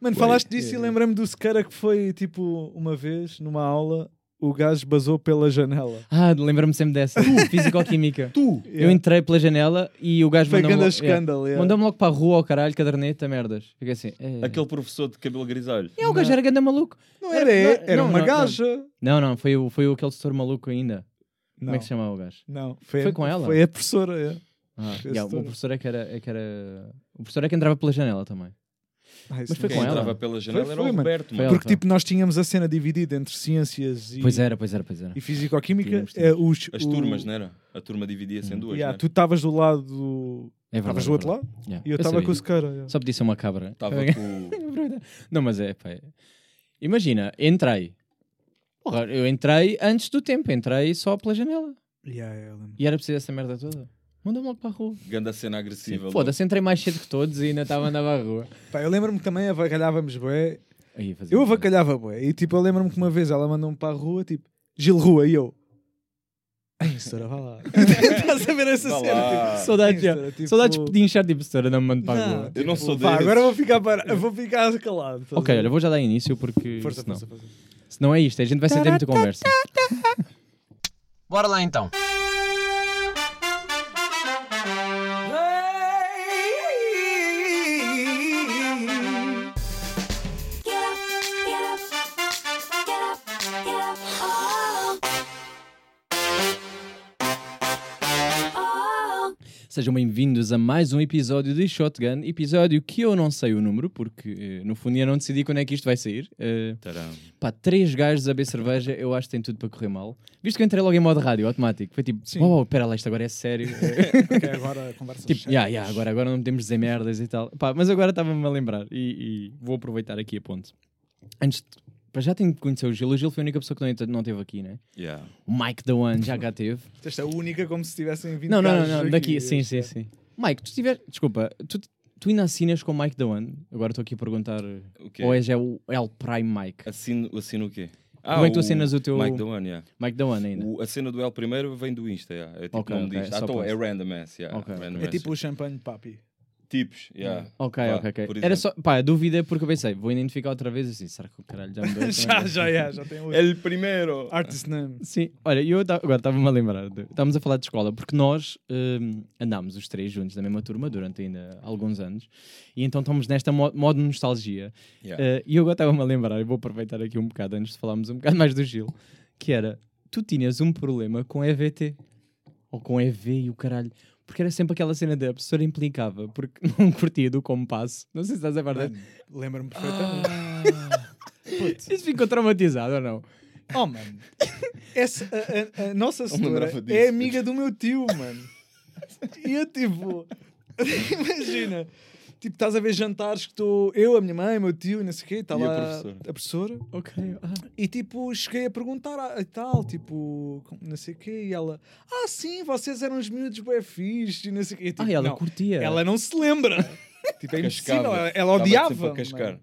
Mano, falaste disso e lembrei-me do Sequeira que foi tipo uma vez numa aula. O gajo basou pela janela. Ah, lembra-me sempre dessa. Físico-química. Tu! Eu entrei pela janela e o gajo Foi mandou-me grande logo, yeah, escândalo. yeah. mandou-me logo para a rua ao caralho, caderneta, merdas. Fiquei assim. É, Aquele professor de cabelo grisalho. é o gajo era ganda maluco. Não era, Era- era não, uma não, gaja. Não, não, foi, o, foi aquele setor maluco ainda. Como Não, é que se chamava o gajo? não. Foi, Foi com ela? Foi a professora. é. Ah, yeah, o professor é que era, é que era. O professor é que entrava pela janela também. Ah, Mas foi com ela? entrava pela janela Foi, era foi, o mano. Roberto, mano. Porque tipo, nós tínhamos a cena dividida entre ciências e, Pois era, pois era, pois era. e físico-química. Tínhamos, É, os, As o- turmas, não era? A turma dividia-se em Hum. duas, Yeah, né? tu estavas do lado do. É verdade. Estavas do outro é lado. Yeah, e eu estava com o Sequeira. yeah. Só podia ser uma cabra. Estava com... Não, mas é, pá. é. Imagina, entrei. Porra, eu entrei antes do tempo, entrei só pela janela. Yeah. E era preciso essa merda toda. Manda-me logo para a rua. Ganda cena agressiva. Foda-se, entrei mais cedo que todos e ainda estava a andar para a rua. Pá, eu lembro-me que também avacalhávamos bué. Aí, Eu avacalhava bué. E tipo, eu lembro-me que uma vez ela mandou-me para a rua, tipo, Gil Rua, e eu. Ai, senhora, vá lá. Estás a ver essa Vá cena? Tipo, Saudades. Senhora, tipo- Saudades de inchar tipo, senhora, não me mando para a rua. Eu não sou pá, desses. agora vou ficar, para... vou ficar calado. Ok, olha, vou já dar início porque Força, senão, força, força. se não é isto, a gente vai sem ter muita conversa. Bora lá então. Sejam bem-vindos a mais um episódio de Shotgun, episódio que eu não sei o número, porque eh, no fundo ainda não decidi quando é que isto vai sair. Taram. pá, três gajos a beber cerveja, eu acho que tem tudo para correr mal. Visto que eu entrei logo em modo rádio, automático, foi tipo, Sim. oh, espera lá, isto agora é sério. Ok, agora conversa. tipo, yeah, yeah, agora, agora não podemos dizer merdas e tal. Pá, mas agora estava-me a lembrar e, e vou aproveitar aqui a ponte. Antes de, pá, já tenho que conhecer o Gil, o Gil foi a única pessoa que não, não teve aqui, né? Yeah. O Mike the One já cá teve. Esta é a única como se tivessem vindo Não, não, não, não, aqui. daqui, sim, sim, é- sim. Mike, tu tiver, desculpa, tu, tu ainda assinas com o Mike the One? Agora estou aqui a perguntar, O quê? ou é já o El Prime Mike? Assino, assino o quê? Como é que tu assinas o teu- Mike the One, yeah. Mike the One ainda? O, a cena do L primeiro vem do Insta, yeah. é tipo Ok, nome ok, disto. Ah, tô, posso. é random ass, yeah. Ok, random É tipo o champanhe papi. Tipos, yeah. Ok, Vá, ok, ok. por Era exemplo. só, pá, a dúvida é porque eu pensei, vou identificar outra vez assim, será que o caralho já me deu? já, já, já, já tem o El primeiro! artist name. Sim, olha, eu ta- agora estava-me a lembrar, de- estávamos a falar de escola, porque nós hum, andámos os três juntos na mesma turma durante ainda alguns anos, e então estamos nesta mo- modo nostalgia. Yeah. Eh, e eu agora estava-me a lembrar, e vou aproveitar aqui um bocado antes de falarmos um bocado mais do Gil, que era, tu tinhas um problema com EVT, ou com EV e o caralho, porque era sempre aquela cena da professora implicava, porque não curtia do compasso. Não sei se estás a ver. Mano, Lembro-me perfeitamente. Putz. Isso ficou traumatizado ou não? Oh, mano. Essa, a, a- a nossa senhora disso, é amiga do meu tio, mano. E eu, tipo... Imagina. Tipo, estás a ver jantares que estou... Eu, a minha mãe, o meu tio, e não sei o quê. Está E a lá professora? a professora. Ok. Ah. E tipo, cheguei a perguntar ah, e tal, tipo, não sei o quê, e ela, ah, sim, vocês eram os miúdos bué fixe, e não sei o quê. E, tipo, Ah, ela não, curtia. ela não se lembra. tipo, é impossível, ela, ela odiava. a cascar.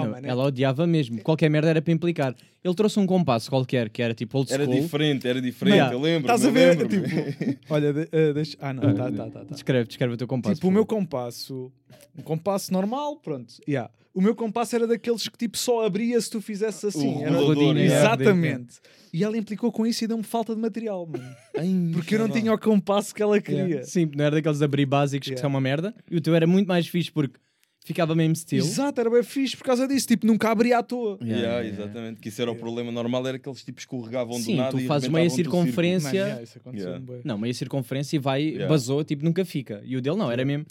Oh, Não, mano, ela odiava mesmo. Qualquer merda era para implicar. Ele trouxe um compasso qualquer, que era tipo old Era school. diferente, era diferente, Yeah. eu lembro. Estás a ver? Tipo, olha, de- eh, deixa. Ah, não, tá, tá, tá. tá. Descreve, descreve o teu compasso. Tipo, o meu compasso, um compasso normal, pronto. Yeah. O meu compasso era daqueles que tipo só abria se tu fizesse assim. O Era- yeah. Exatamente. E ela implicou com isso e deu-me falta de material, mano. Porque eu não tinha o compasso que ela queria. Yeah. Sim, não era daqueles abrir básicos que Yeah. são uma merda. E o teu era muito mais fixe porque ficava mesmo estilo. Exato, era bem fixe por causa disso. Tipo, nunca abria à toa. Yeah, Yeah, yeah, exatamente, que isso era o problema normal, era que eles tipo escorregavam Sim, do nada tu e fazes meia circunferência- isso bué. Não, meia circunferência e vai, Yeah. basou, tipo, nunca fica. E o dele não, era mesmo.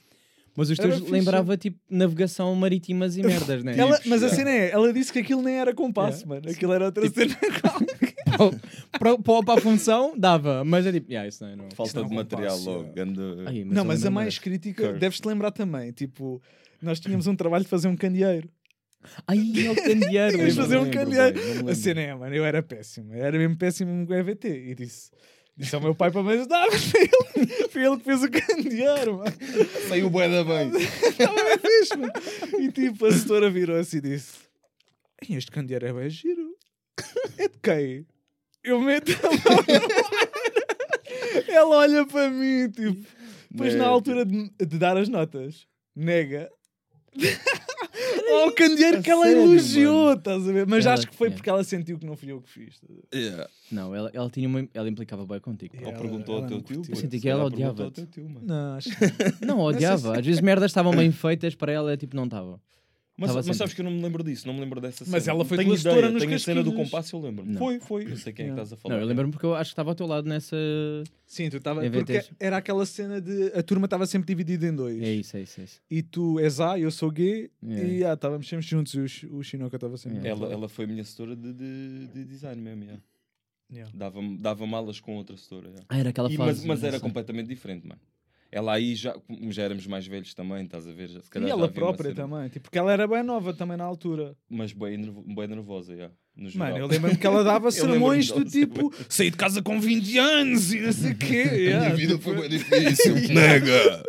Mas os teus lembrava tipo navegação marítimas e merdas, né? Ela, Tipos, mas a cena é, ela disse que aquilo nem era compasso, mano. Aquilo era outra cena. para, para, para a função, dava. Mas é tipo, yeah, isso não, é, não. Falta não de material compasso, logo. yeah. ganda- Ai, não, mas a mais crítica, deves-te lembrar também. Tipo, nós tínhamos um trabalho de fazer um candeeiro. Ai, é o candeeiro. Tínhamos de fazer um lembro candeeiro. bem, A cena é, mano, eu era péssimo. Eu era mesmo péssimo com EVT. E disse, disse ao meu pai para me ajudar. Mas foi ele, foi ele que fez o candeeiro, mano. Saiu bué da bem. Estava bem fixe, mano. E tipo, a setora virou-se e disse: "Ei, Este candeeiro é bem giro. É de quem? Eu meto a mão. Ela olha para mim, tipo. Depois, na altura de, de dar as notas, nega. Ao candeeiro A que ela sério, elogiou, mano? estás a ver? Mas Ela- acho que foi é. porque ela sentiu que não fui eu que fiz. Yeah. Não, ela, ela tinha uma, ela implicava bem contigo. Ou Ela- perguntou ela ao teu tio. puto, Senti que ela mano. Não, acho Não, odiava. Às vezes merdas estavam bem feitas para ela, tipo, não estava. Mas, mas sempre- sabes que eu não me lembro disso, não me lembro dessa cena. Mas ela foi setora nos tenho a cena do compasso, eu lembro. Não. Foi, foi. Eu sei quem é que estás a falar. Não, eu lembro-me porque eu acho que estava ao teu lado nessa. Sim, tu estava. Porque era aquela cena de. A turma estava sempre dividida em dois. É isso, é isso, é isso. E tu és A, eu sou G. Yeah. E ah, estávamos sempre juntos. E o, o Chinoca estava sempre. Yeah. Ela, ela foi a minha setora de, de, de design mesmo, yeah. Yeah. dava, dava malas com outra setora. yeah. Ah, era aquela E, fase. mas, mas era completamente diferente, mano. Ela aí já, como já éramos mais velhos também, estás a ver? Já, se calhar E já ela própria também. Tipo, porque ela era bem nova também na altura. Mas bem, nervo- bem nervosa, yeah, no geral. Mano, eu lembro-me que ela dava Eu sermões do tipo saí de casa com 20 anos e não sei o quê. A yeah, minha vida tipo, foi bem difícil, nega!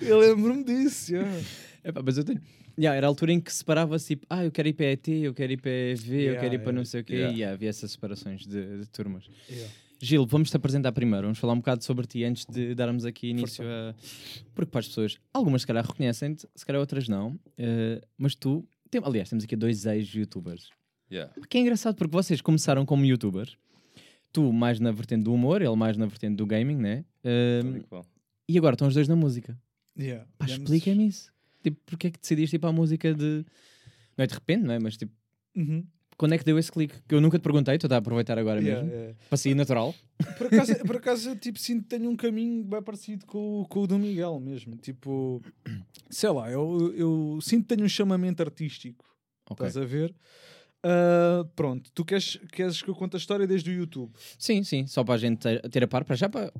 Eu lembro-me disso. yeah. Epá, mas eu tenho. Yeah, era a altura em que separava-se tipo, ah, eu quero ir para a ET, eu quero ir para a EV, eu Yeah, quero ir para yeah, não sei o quê. yeah. E yeah, havia essas separações de, de turmas. Yeah. Gil, vamos te apresentar primeiro. Vamos falar um bocado sobre ti antes de darmos aqui início a. Porque para as pessoas, algumas se calhar reconhecem-te, se calhar outras não. eh, mas tu, tem... aliás, temos aqui dois ex-youtubers. Yeah. Que é engraçado porque vocês começaram como youtubers. Tu mais na vertente do humor, ele mais na vertente do gaming, né? Tal e e agora estão os dois na música. Yeah. Pá, explica-me isso. Tipo, porque é que decidiste ir para a música de. Não é de repente, não é? Mas tipo, Uhum. Quando é que deu esse clique? Que eu nunca te perguntei, estou a aproveitar agora Yeah, mesmo. yeah. Para sair natural. Por acaso, por acaso eu tipo, sinto que tenho um caminho bem parecido com, o- com o do Miguel mesmo. Tipo, sei lá, eu, eu sinto que tenho um chamamento artístico. Ok. Estás a ver? Ah, pronto, tu queres, queres que eu conte a história desde o YouTube? Sim, sim, só para a gente ter, ter a par, para já para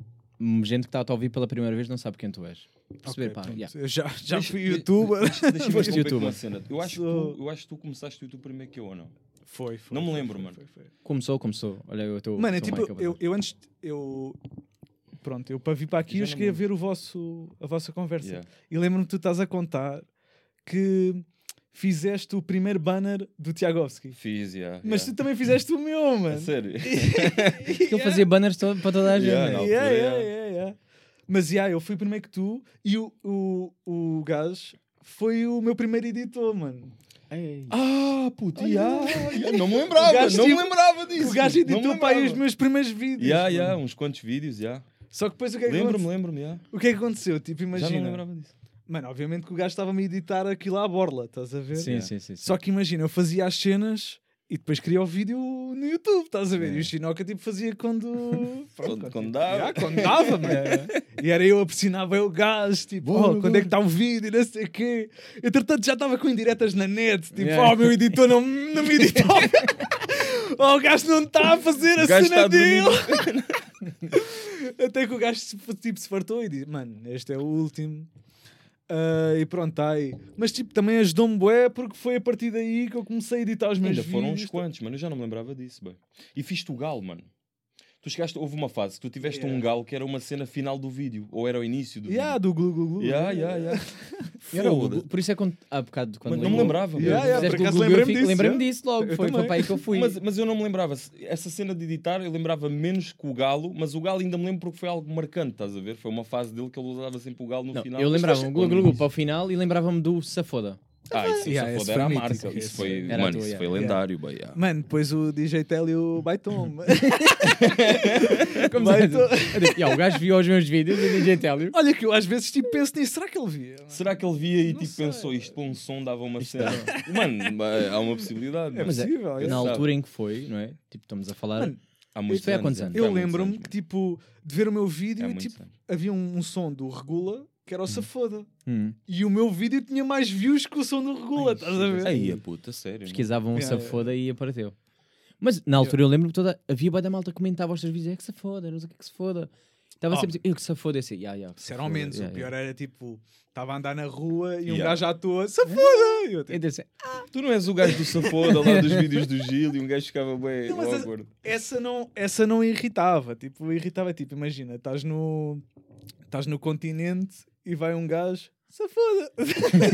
gente que está a te ouvir pela primeira vez não sabe quem tu és. Perceber, Ok, pá, yeah. Eu já, já fui youtuber. Deixa- Deixa-me com youtuber. uma cena. Eu acho, que Sou- tu, eu acho que tu começaste o YouTube primeiro que eu ou não? Foi, foi. Não me lembro, foi, mano. foi, foi. Começou, começou. Olha, eu estou. Mano, é tipo, eu, eu antes. Eu, pronto, eu para vir para aqui eu cheguei a ver o vosso, a vossa conversa. Yeah. E lembro-me que tu estás a contar que fizeste o primeiro banner do Tiagovski. Fiz, yeah, Mas yeah. tu também fizeste o meu, mano. sério? Porque ele fazia banners to- para toda a gente. Yeah, não. Yeah, altura, yeah, yeah. yeah, yeah. Mas yeah, eu fui primeiro que tu e o, o, o gajo foi o meu primeiro editor, mano. Ei. Ah, puto, yeah, yeah. não me lembrava, não me tipo- lembrava disso. o gajo editou para aí os meus primeiros vídeos. Yeah, yeah, uns quantos vídeos, já. Só que depois o que é que Lembro-me, aconteceu? lembro-me, yeah. O que é que aconteceu? Tipo, Já não imagina. lembrava disso. Mano, obviamente que o gajo estava-me a editar aquilo à borla, estás a ver? Sim, Yeah. sim, sim, sim. Só que imagina, eu fazia as cenas e depois queria o vídeo no YouTube, estás a ver? É. E o Chinoca tipo fazia quando. Pronto, Quando- quando dava. Yeah, quando dava, mano. E era eu a pressionar bem o gajo, tipo, Bora, oh, quando é que está o vídeo, não sei o quê. Entretanto já estava com indiretas na net, tipo, Yeah. oh, meu editor não, não me editou. oh, o gajo não está a fazer a cena a dele. Até que o gajo tipo, se fartou e disse, mano, este é o último. Ah, e pronto, está aí. Mas tipo, também ajudou-me bué porque foi a partir daí que eu comecei a editar os meus Ainda foram uns vídeos. quantos, mano. Eu já não me lembrava disso, bem. E fiz-te o galo, mano. Tu chegaste, houve uma fase que tu tiveste Yeah. um galo que era uma cena final do vídeo, ou era o início do Yeah, vídeo. do glu glu glu. Yeah, yeah, yeah. Era o. Por isso é quando, há bocado quando Mas não me lembrava. Yeah, yeah, por acaso lembrei-me disso, lembrei-me yeah. disso logo. Eu Foi, para aí que eu fui. Mas, mas eu não me lembrava. Essa cena de editar, eu lembrava menos que o Galo, mas o Galo ainda me lembro porque foi algo marcante, estás a ver? Foi uma fase dele que ele usava sempre o Galo no Não, final. eu lembrava-me foi Glu Glu para o final e lembrava-me do Safoda. Ah, isso, Yeah, isso esse era a foi marca. Isso foi, era mano, tua, isso yeah. foi lendário, bem. yeah. Mano, depois o DJ Télio Baitom. Como Vai se- Eu digo, "Yeah, o gajo viu os meus vídeos e DJ Télio. Olha que eu às vezes tipo, penso nisso, será que ele via? Será que ele via e Não tipo sei. pensou isto para um som dava uma cena? Mano, há uma possibilidade. É. Mas é, possível. eu Na sabe. altura em que foi, não é? Tipo, estamos a falar. Mano, Há muitos foi há quantos é. anos? Eu lembro-me que tipo, de ver o meu vídeo e tipo, havia um, um som do Regula que era o Safoda. Hum, E o meu vídeo tinha mais views que o som do Regula, estás a ver? Aí, a puta, sério. pesquisavam um Yeah, Safoda e apareceu. Mas na altura eu lembro que toda. Havia bem da malta que comentava os teus vídeos. É que se foda, não sei o que é que se foda. Estava Oh. sempre assim, eu que se foda. Eu assim, yeah, yeah, se era ao foda, menos. yeah, o pior yeah. era tipo, estava a andar na rua e um gajo à toa, Safoda! E eu, tipo, Eu disse, Tu não és o gajo do Safoda lá dos vídeos do Gil e um gajo ficava bem Não, mas a- awkward. essa não, essa não irritava. Tipo, irritava, tipo, imagina, estás no, estás no continente e vai um gajo, safoda.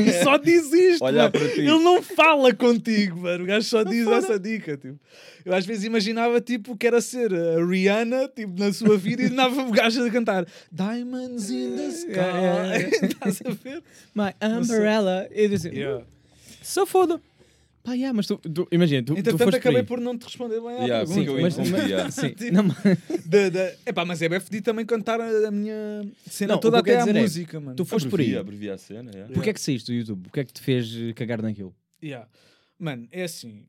e só diz isto. Olhar mano. para ti. Ele não fala contigo, mano. O gajo só diz essa dica, tipo. Eu às vezes imaginava, tipo, que era ser a Rihanna, tipo, na sua vida e dava o gajo a cantar Diamonds in the Sky. Yeah, yeah, Estás a ver? My umbrella. Eu disse, Yeah. Se foda. Pá, yeah, mas tu, tu- imagina, tu, tu Entretanto, foste acabei por não te responder bem à Yeah, pergunta. sim, mas, yeah. sim, Tipo, não, mas Da- da- Epá, mas é bem fedido também cantar a, a minha cena Não, toda até à é, música, mano. tu foste por aí. Abrevia, abrevia a cena, yeah. Porquê é que saíste do YouTube? Porquê é que te fez cagar naquilo? Yeah. Mano, é assim.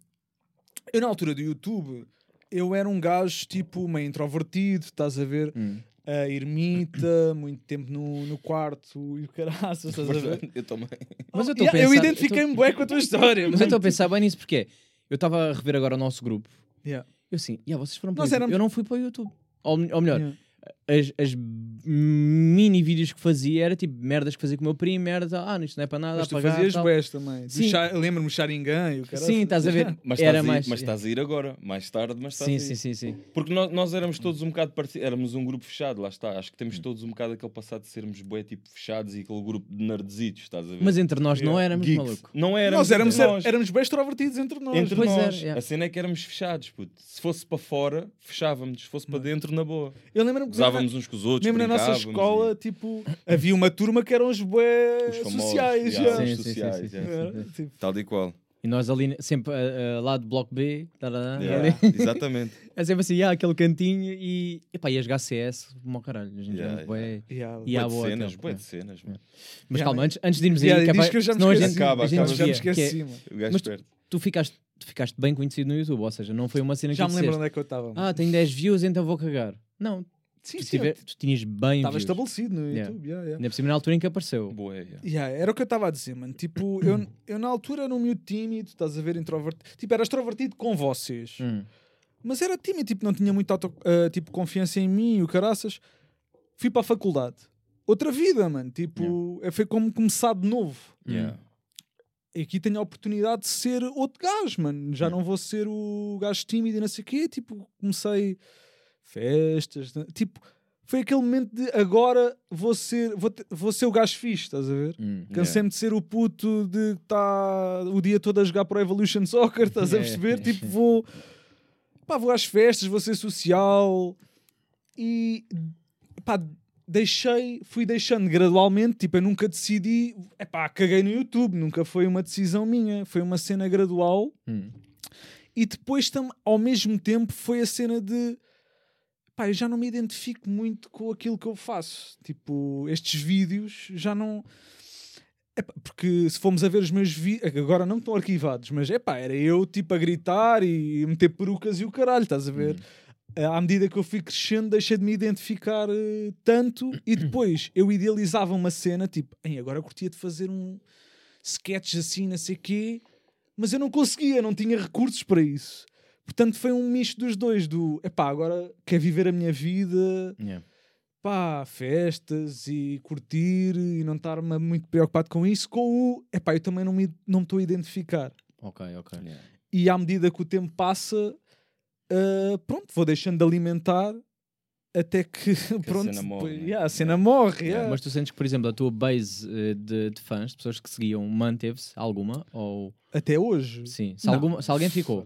Eu na altura do YouTube, eu era um gajo tipo meio introvertido, estás a ver? Hum. A ermita, muito tempo no, no quarto e o caraças, estás a ver? Eu também. Mas eu estou Yeah, eu identifiquei-me bem com a tua história. Mas eu estou a pensar bem nisso porque eu estava a rever agora o nosso grupo. Yeah. Eu assim, yeah, vocês foram para o YouTube. éramos- Eu não fui para o YouTube. Ou, ou melhor, Yeah. As, as mini vídeos que fazia era tipo merdas que fazia com o meu primo, merda, ah, isto não é para nada, Mas tu apagar, fazias bués também. Lembro-me Sharingan e o cara. Sim, estás a ver? Mas, era estás, a ir, mais. mas estás a ir agora, mais tarde, mas estás Sim, a ir. sim, sim, sim. Porque nós, nós éramos todos um bocado parecidos, éramos um grupo fechado, lá está. Acho que temos todos um bocado aquele passado de sermos bué tipo fechados e aquele grupo de nerdzitos, estás a ver? Mas entre nós não éramos, Geeks. maluco. Não éramos. Nós éramos, entre nós. éramos bem extrovertidos entre nós. Entre Pois nós. era, yeah. A cena é que éramos fechados, puto. Se fosse para fora, fechávamos. Se fosse para dentro, na boa. Eu lembro-me que Usávamos uns com os outros, mesmo na nossa escola, e- tipo, havia uma turma que eram os bué Os famosos, sociais. yeah, já. Sim, sociais, sim, sim. yeah. Era, tipo, Tal e qual. E nós ali, sempre ah, ah, lá de Bloco B, tarará, Yeah. Exatamente. é sempre assim, ah, aquele cantinho e, epá, e as HCS, como caralho. A gente Yeah, yeah, bué- yeah. E há Bué de boa cenas, é. de cenas. mano. Mas Yeah, calma, antes, antes de irmos Yeah, aí, que é diz para- que eu já me gente- esqueci. Acaba, a gente acaba. Já me que é- esqueci. O gajo Mas tu- ficaste, tu ficaste bem conhecido no YouTube, ou seja, não foi uma cena que Já me lembro disseste, onde é que eu estava. ah, tenho 10 views, então vou cagar. Não, sim, tu, sim, tiver, tu tinhas bem estava estabelecido no Yeah. YouTube. Yeah, yeah. Ainda por cima na altura em que apareceu. Bué, yeah. Yeah, era o que eu estava a dizer, mano. Tipo, eu, eu na altura era um miúdo tímido, estás a ver, introvertido. Tipo, era extrovertido com vocês. Hum. Mas era tímido, tipo, não tinha muita auto- ah, tipo, confiança em mim e o caraças. Fui para a faculdade. Outra vida, mano. Tipo, é foi como começar de novo. Yeah. E aqui tenho a oportunidade de ser outro gajo, mano. Já não vou ser o gajo tímido e não sei o quê. Tipo, comecei festas. né? Tipo, foi aquele momento de agora vou ser, vou, te- vou ser o gajo fixe, estás a ver? Hum. Cansei-me de ser o puto de estar o dia todo a jogar para o Evolution Soccer, estás a É. perceber? Tipo, vou, pá, vou às festas, vou ser social e pá, deixei, fui deixando gradualmente. Tipo, eu nunca decidi, é pá, caguei no YouTube, nunca foi uma decisão minha, foi uma cena gradual Hum. e depois tam, ao mesmo tempo foi a cena de pá, eu já não me identifico muito com aquilo que eu faço. Tipo, estes vídeos já não. Epá, porque se formos a ver os meus vídeos, agora não estão arquivados, mas é pá, era eu tipo a gritar e meter perucas e o caralho, estás a ver? À medida que eu fui crescendo, deixei de me identificar eh, tanto e depois eu idealizava uma cena tipo, "Ei, agora eu curtia de fazer um sketch assim, não sei quê, mas eu não conseguia, não tinha recursos para isso. Portanto, foi um misto dos dois: do epá, agora quer viver a minha vida, Yeah. pá, festas e curtir e não estar muito preocupado com isso, com o epá, eu também não me não estou a identificar. Ok, ok. Yeah. E à medida que o tempo passa, ah, pronto, vou deixando de alimentar até que, pronto, cena morre, depois- né? yeah, a cena morre. Yeah, yeah. Mas tu sentes que, por exemplo, a tua base eh, de, de fãs, de pessoas que seguiam, manteve-se alguma? Ou Até hoje. sim? Se, alguma, se alguém ficou?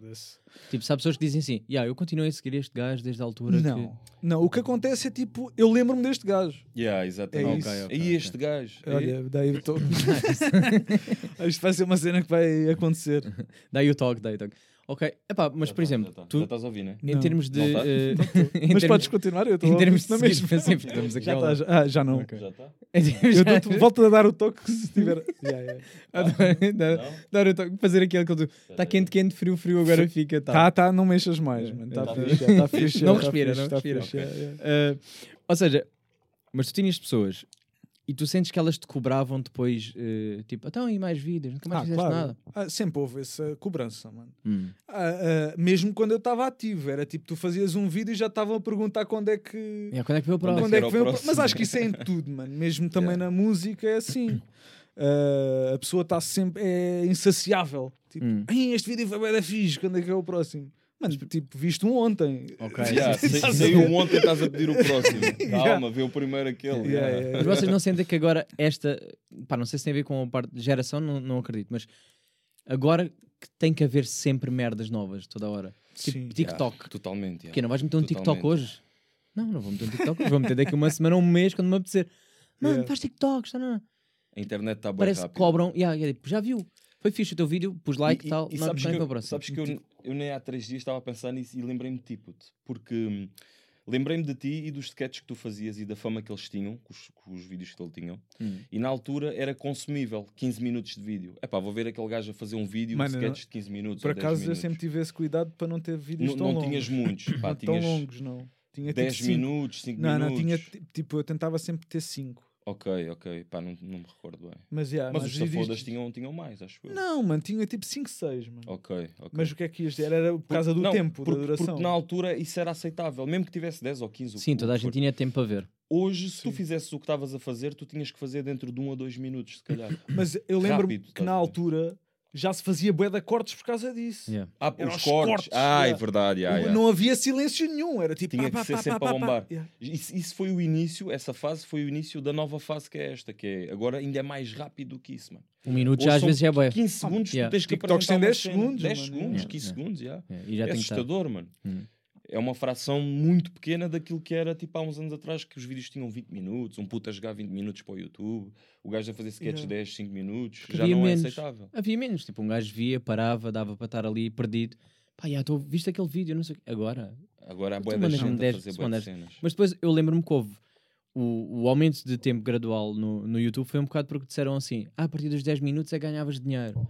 Tipo, se há pessoas que dizem assim, yeah, eu continuei a seguir este gajo desde a altura Não, não, o que acontece é tipo, eu lembro-me deste gajo. Yeah, exatamente. É isso. Ok, ok, e este gajo? Olha, daí eu estou. Isto vai ser uma cena que vai acontecer. que. Daí o toque, daí o toque. Ok, epá, mas Já por tá, exemplo, já tá. tu, Já estás a ouvir, né? em Não. termos de. Tá? eh, em Mas termos- podes continuar, eu estou em termos de mesma. sempre estamos aqui Já ao tá, já, ah, já não. Ok. Já está? Eu volto a dar o toque se tiver. Yeah, yeah. Dar- Não? dar o toque, fazer aquele que ele Está quente, quente, frio, frio, agora fica. Tá. Tá, tá, não mexas mais, É, mano. é, Tá tá fixe, tá fixe. Não tá respira, não tá respira. Uh, ou seja, mas tu tinhas pessoas e tu sentes que elas te cobravam depois, uh, tipo, então e mais vídeos, nunca mais Ah, fizeste claro. nada. Ah, sempre houve essa cobrança, mano. Hum. Ah, ah, mesmo quando eu estava ativo, era tipo, tu fazias um vídeo e já estavam a perguntar quando é que. Yeah, quando é que veio o próximo? Quando é que o vem o próximo. Mas acho que isso é em tudo, mano. Mesmo também na música é assim. Ah, a pessoa está sempre é insaciável. Tipo, Hum. "Ai, este vídeo foi bem da fixe, quando é que é o próximo? Mano, tipo, viste um ontem. Ok. Yeah, sa-. Saiu ontem, estás a pedir o próximo. Yeah. Calma, vê o primeiro aquele. Yeah, yeah. yeah, Mas vocês não sentem que agora esta, pá, não sei se tem a ver com a parte de geração, não, não acredito, mas agora que tem que haver sempre merdas novas toda hora. Tipo Sim. TikTok. Yeah, totalmente. yeah. Porque não vais meter um TikTok Totalmente. hoje? Não, não vou meter um TikTok hoje. Vou meter daqui uma semana, um mês, quando me apetecer. Mano, Yeah. faz TikToks, não, não. A internet está bem Parece que rápida. cobram. Yeah, yeah, tipo, já viu? Foi fixe o teu vídeo, pus like E- e tal. e não, sabes, que para eu, o próximo. sabes que eu, eu nem há três dias estava a pensar nisso e lembrei-me de ti, puto. Porque hum, lembrei-me de ti e dos sketches que tu fazias e da fama que eles tinham, com os, com os vídeos que ele tinham. Hum. E na altura era consumível, 15 minutos de vídeo. É pá, vou ver aquele gajo a fazer um vídeo, Mano, um sketch de 15 minutos. Por ou 10 acaso eu minutos. sempre tive esse cuidado para não ter vídeos Não, tão não longos. tinhas muitos, pá, Não tão tinhas longos, não. Tinha 10 tipo minutos, 5 Não, minutos. não, tinha ti- tipo, eu tentava sempre ter 5. Ok, ok, pá, não, não me recordo bem. Mas, yeah, Mas mas os safodas vídeos- tinham, tinham mais, acho eu. Não, mano, tinha tipo 5, 6, mano. Ok, ok. Mas o que é que ias dizer? Era por causa do Não, tempo, porque, da duração. Porque na altura isso era aceitável, mesmo que tivesse 10 ou 15. o Sim, toda a gente tinha tempo para ver. Hoje, se tu Sim. fizesses o que estavas a fazer, tu tinhas que fazer dentro de um a dois minutos, se calhar. Mas eu lembro Rápido, que na altura já se fazia bué de cortes por causa disso. Yeah. Ah, Eram os os cortes. cortes, Ah, é yeah. verdade. yeah, yeah. Não havia silêncio nenhum, era tipo. Tinha pá, que ser pá, sempre pá, a bombar. yeah. Isso, isso foi o início, essa fase foi o início da nova fase que é esta, que é agora ainda é mais rápido do que isso, mano. Um minuto Hoje já às vezes é bué. 15 segundos, yeah. tu tens que TikToks uma 10 cena. segundos, 10 mano, segundos, yeah. 15 Yeah. segundos, já. E É tem assustador, mano. Hum. É uma fração muito pequena daquilo que era tipo há uns anos atrás, que os vídeos tinham 20 minutos, um puto a jogar 20 minutos para o YouTube, o gajo a fazer sketches Yeah. 10, 5 minutos, Que já não menos. é aceitável. Havia menos. Tipo, um gajo via, parava, dava para estar ali perdido. Pá, já estou, viste aquele vídeo, não sei o quê. Agora. Agora há Tu boa da gente a 10 fazer mandas- cenas. Mas depois eu lembro-me que houve o, o aumento de tempo gradual no, no YouTube foi um bocado porque disseram assim: ah, a partir dos 10 minutos é que ganhavas dinheiro.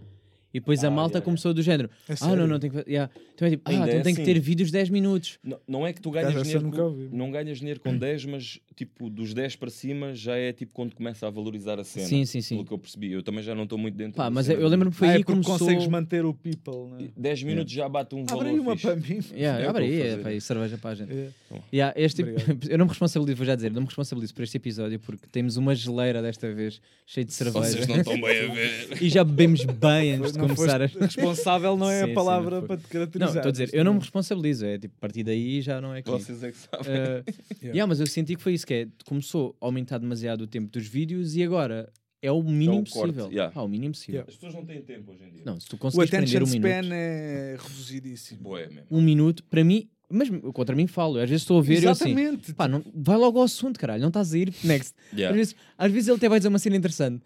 E depois a Ah, malta yeah, começou do género: É ah, sério? não, não, tem que. fa- yeah. Então é tipo, ah, Ainda então é tem que assim. ter vídeos 10 minutos. Não, não é que tu Cara, ganhas essa eu dinheiro, nunca com- ouvi. não ganhas dinheiro com 10, mas tipo dos 10 para cima já é tipo quando começa a valorizar a cena. Sim, sim, sim. Pelo que eu percebi. Eu também já não estou muito dentro Pá, da mas cena eu do- lembro-me que foi ah, aí é que porque começou. consegues manter o people, né? 10 minutos já bate um Abre valor aí uma fixe. para mim. Yeah, É o abre eu aí, vou é, fazer. pá, e cerveja para a gente. É. Yeah, este, Obrigado. eu não me responsabilizo, vou já dizer, não me responsabilizo por este episódio porque temos uma geleira desta vez, cheia de cerveja. Vocês não estão bem a ver. e já bebemos bem antes de Não começar a. responsável não é Sim, a sim, palavra não foi. para te Não, caracterizar. estou a dizer, eu não me responsabilizo, é tipo, a partir daí já não é comigo. Vocês é que sabem. Uh, yeah, mas eu senti que foi isso, que é, começou a aumentar demasiado o tempo dos vídeos e agora é o mínimo corte, possível. yeah. Ah, o mínimo possível. As pessoas não têm tempo hoje em dia. Não, se tu O conseguires prender attention um span minuto, é reduzidíssimo. Boé mesmo. um minuto, para mim, mas contra mim falo, às vezes estou a ver e eu assim, Exatamente. pá, não, vai logo ao assunto, caralho, não estás a ir next. Às, Yeah. vezes, às vezes ele até vai dizer uma cena interessante.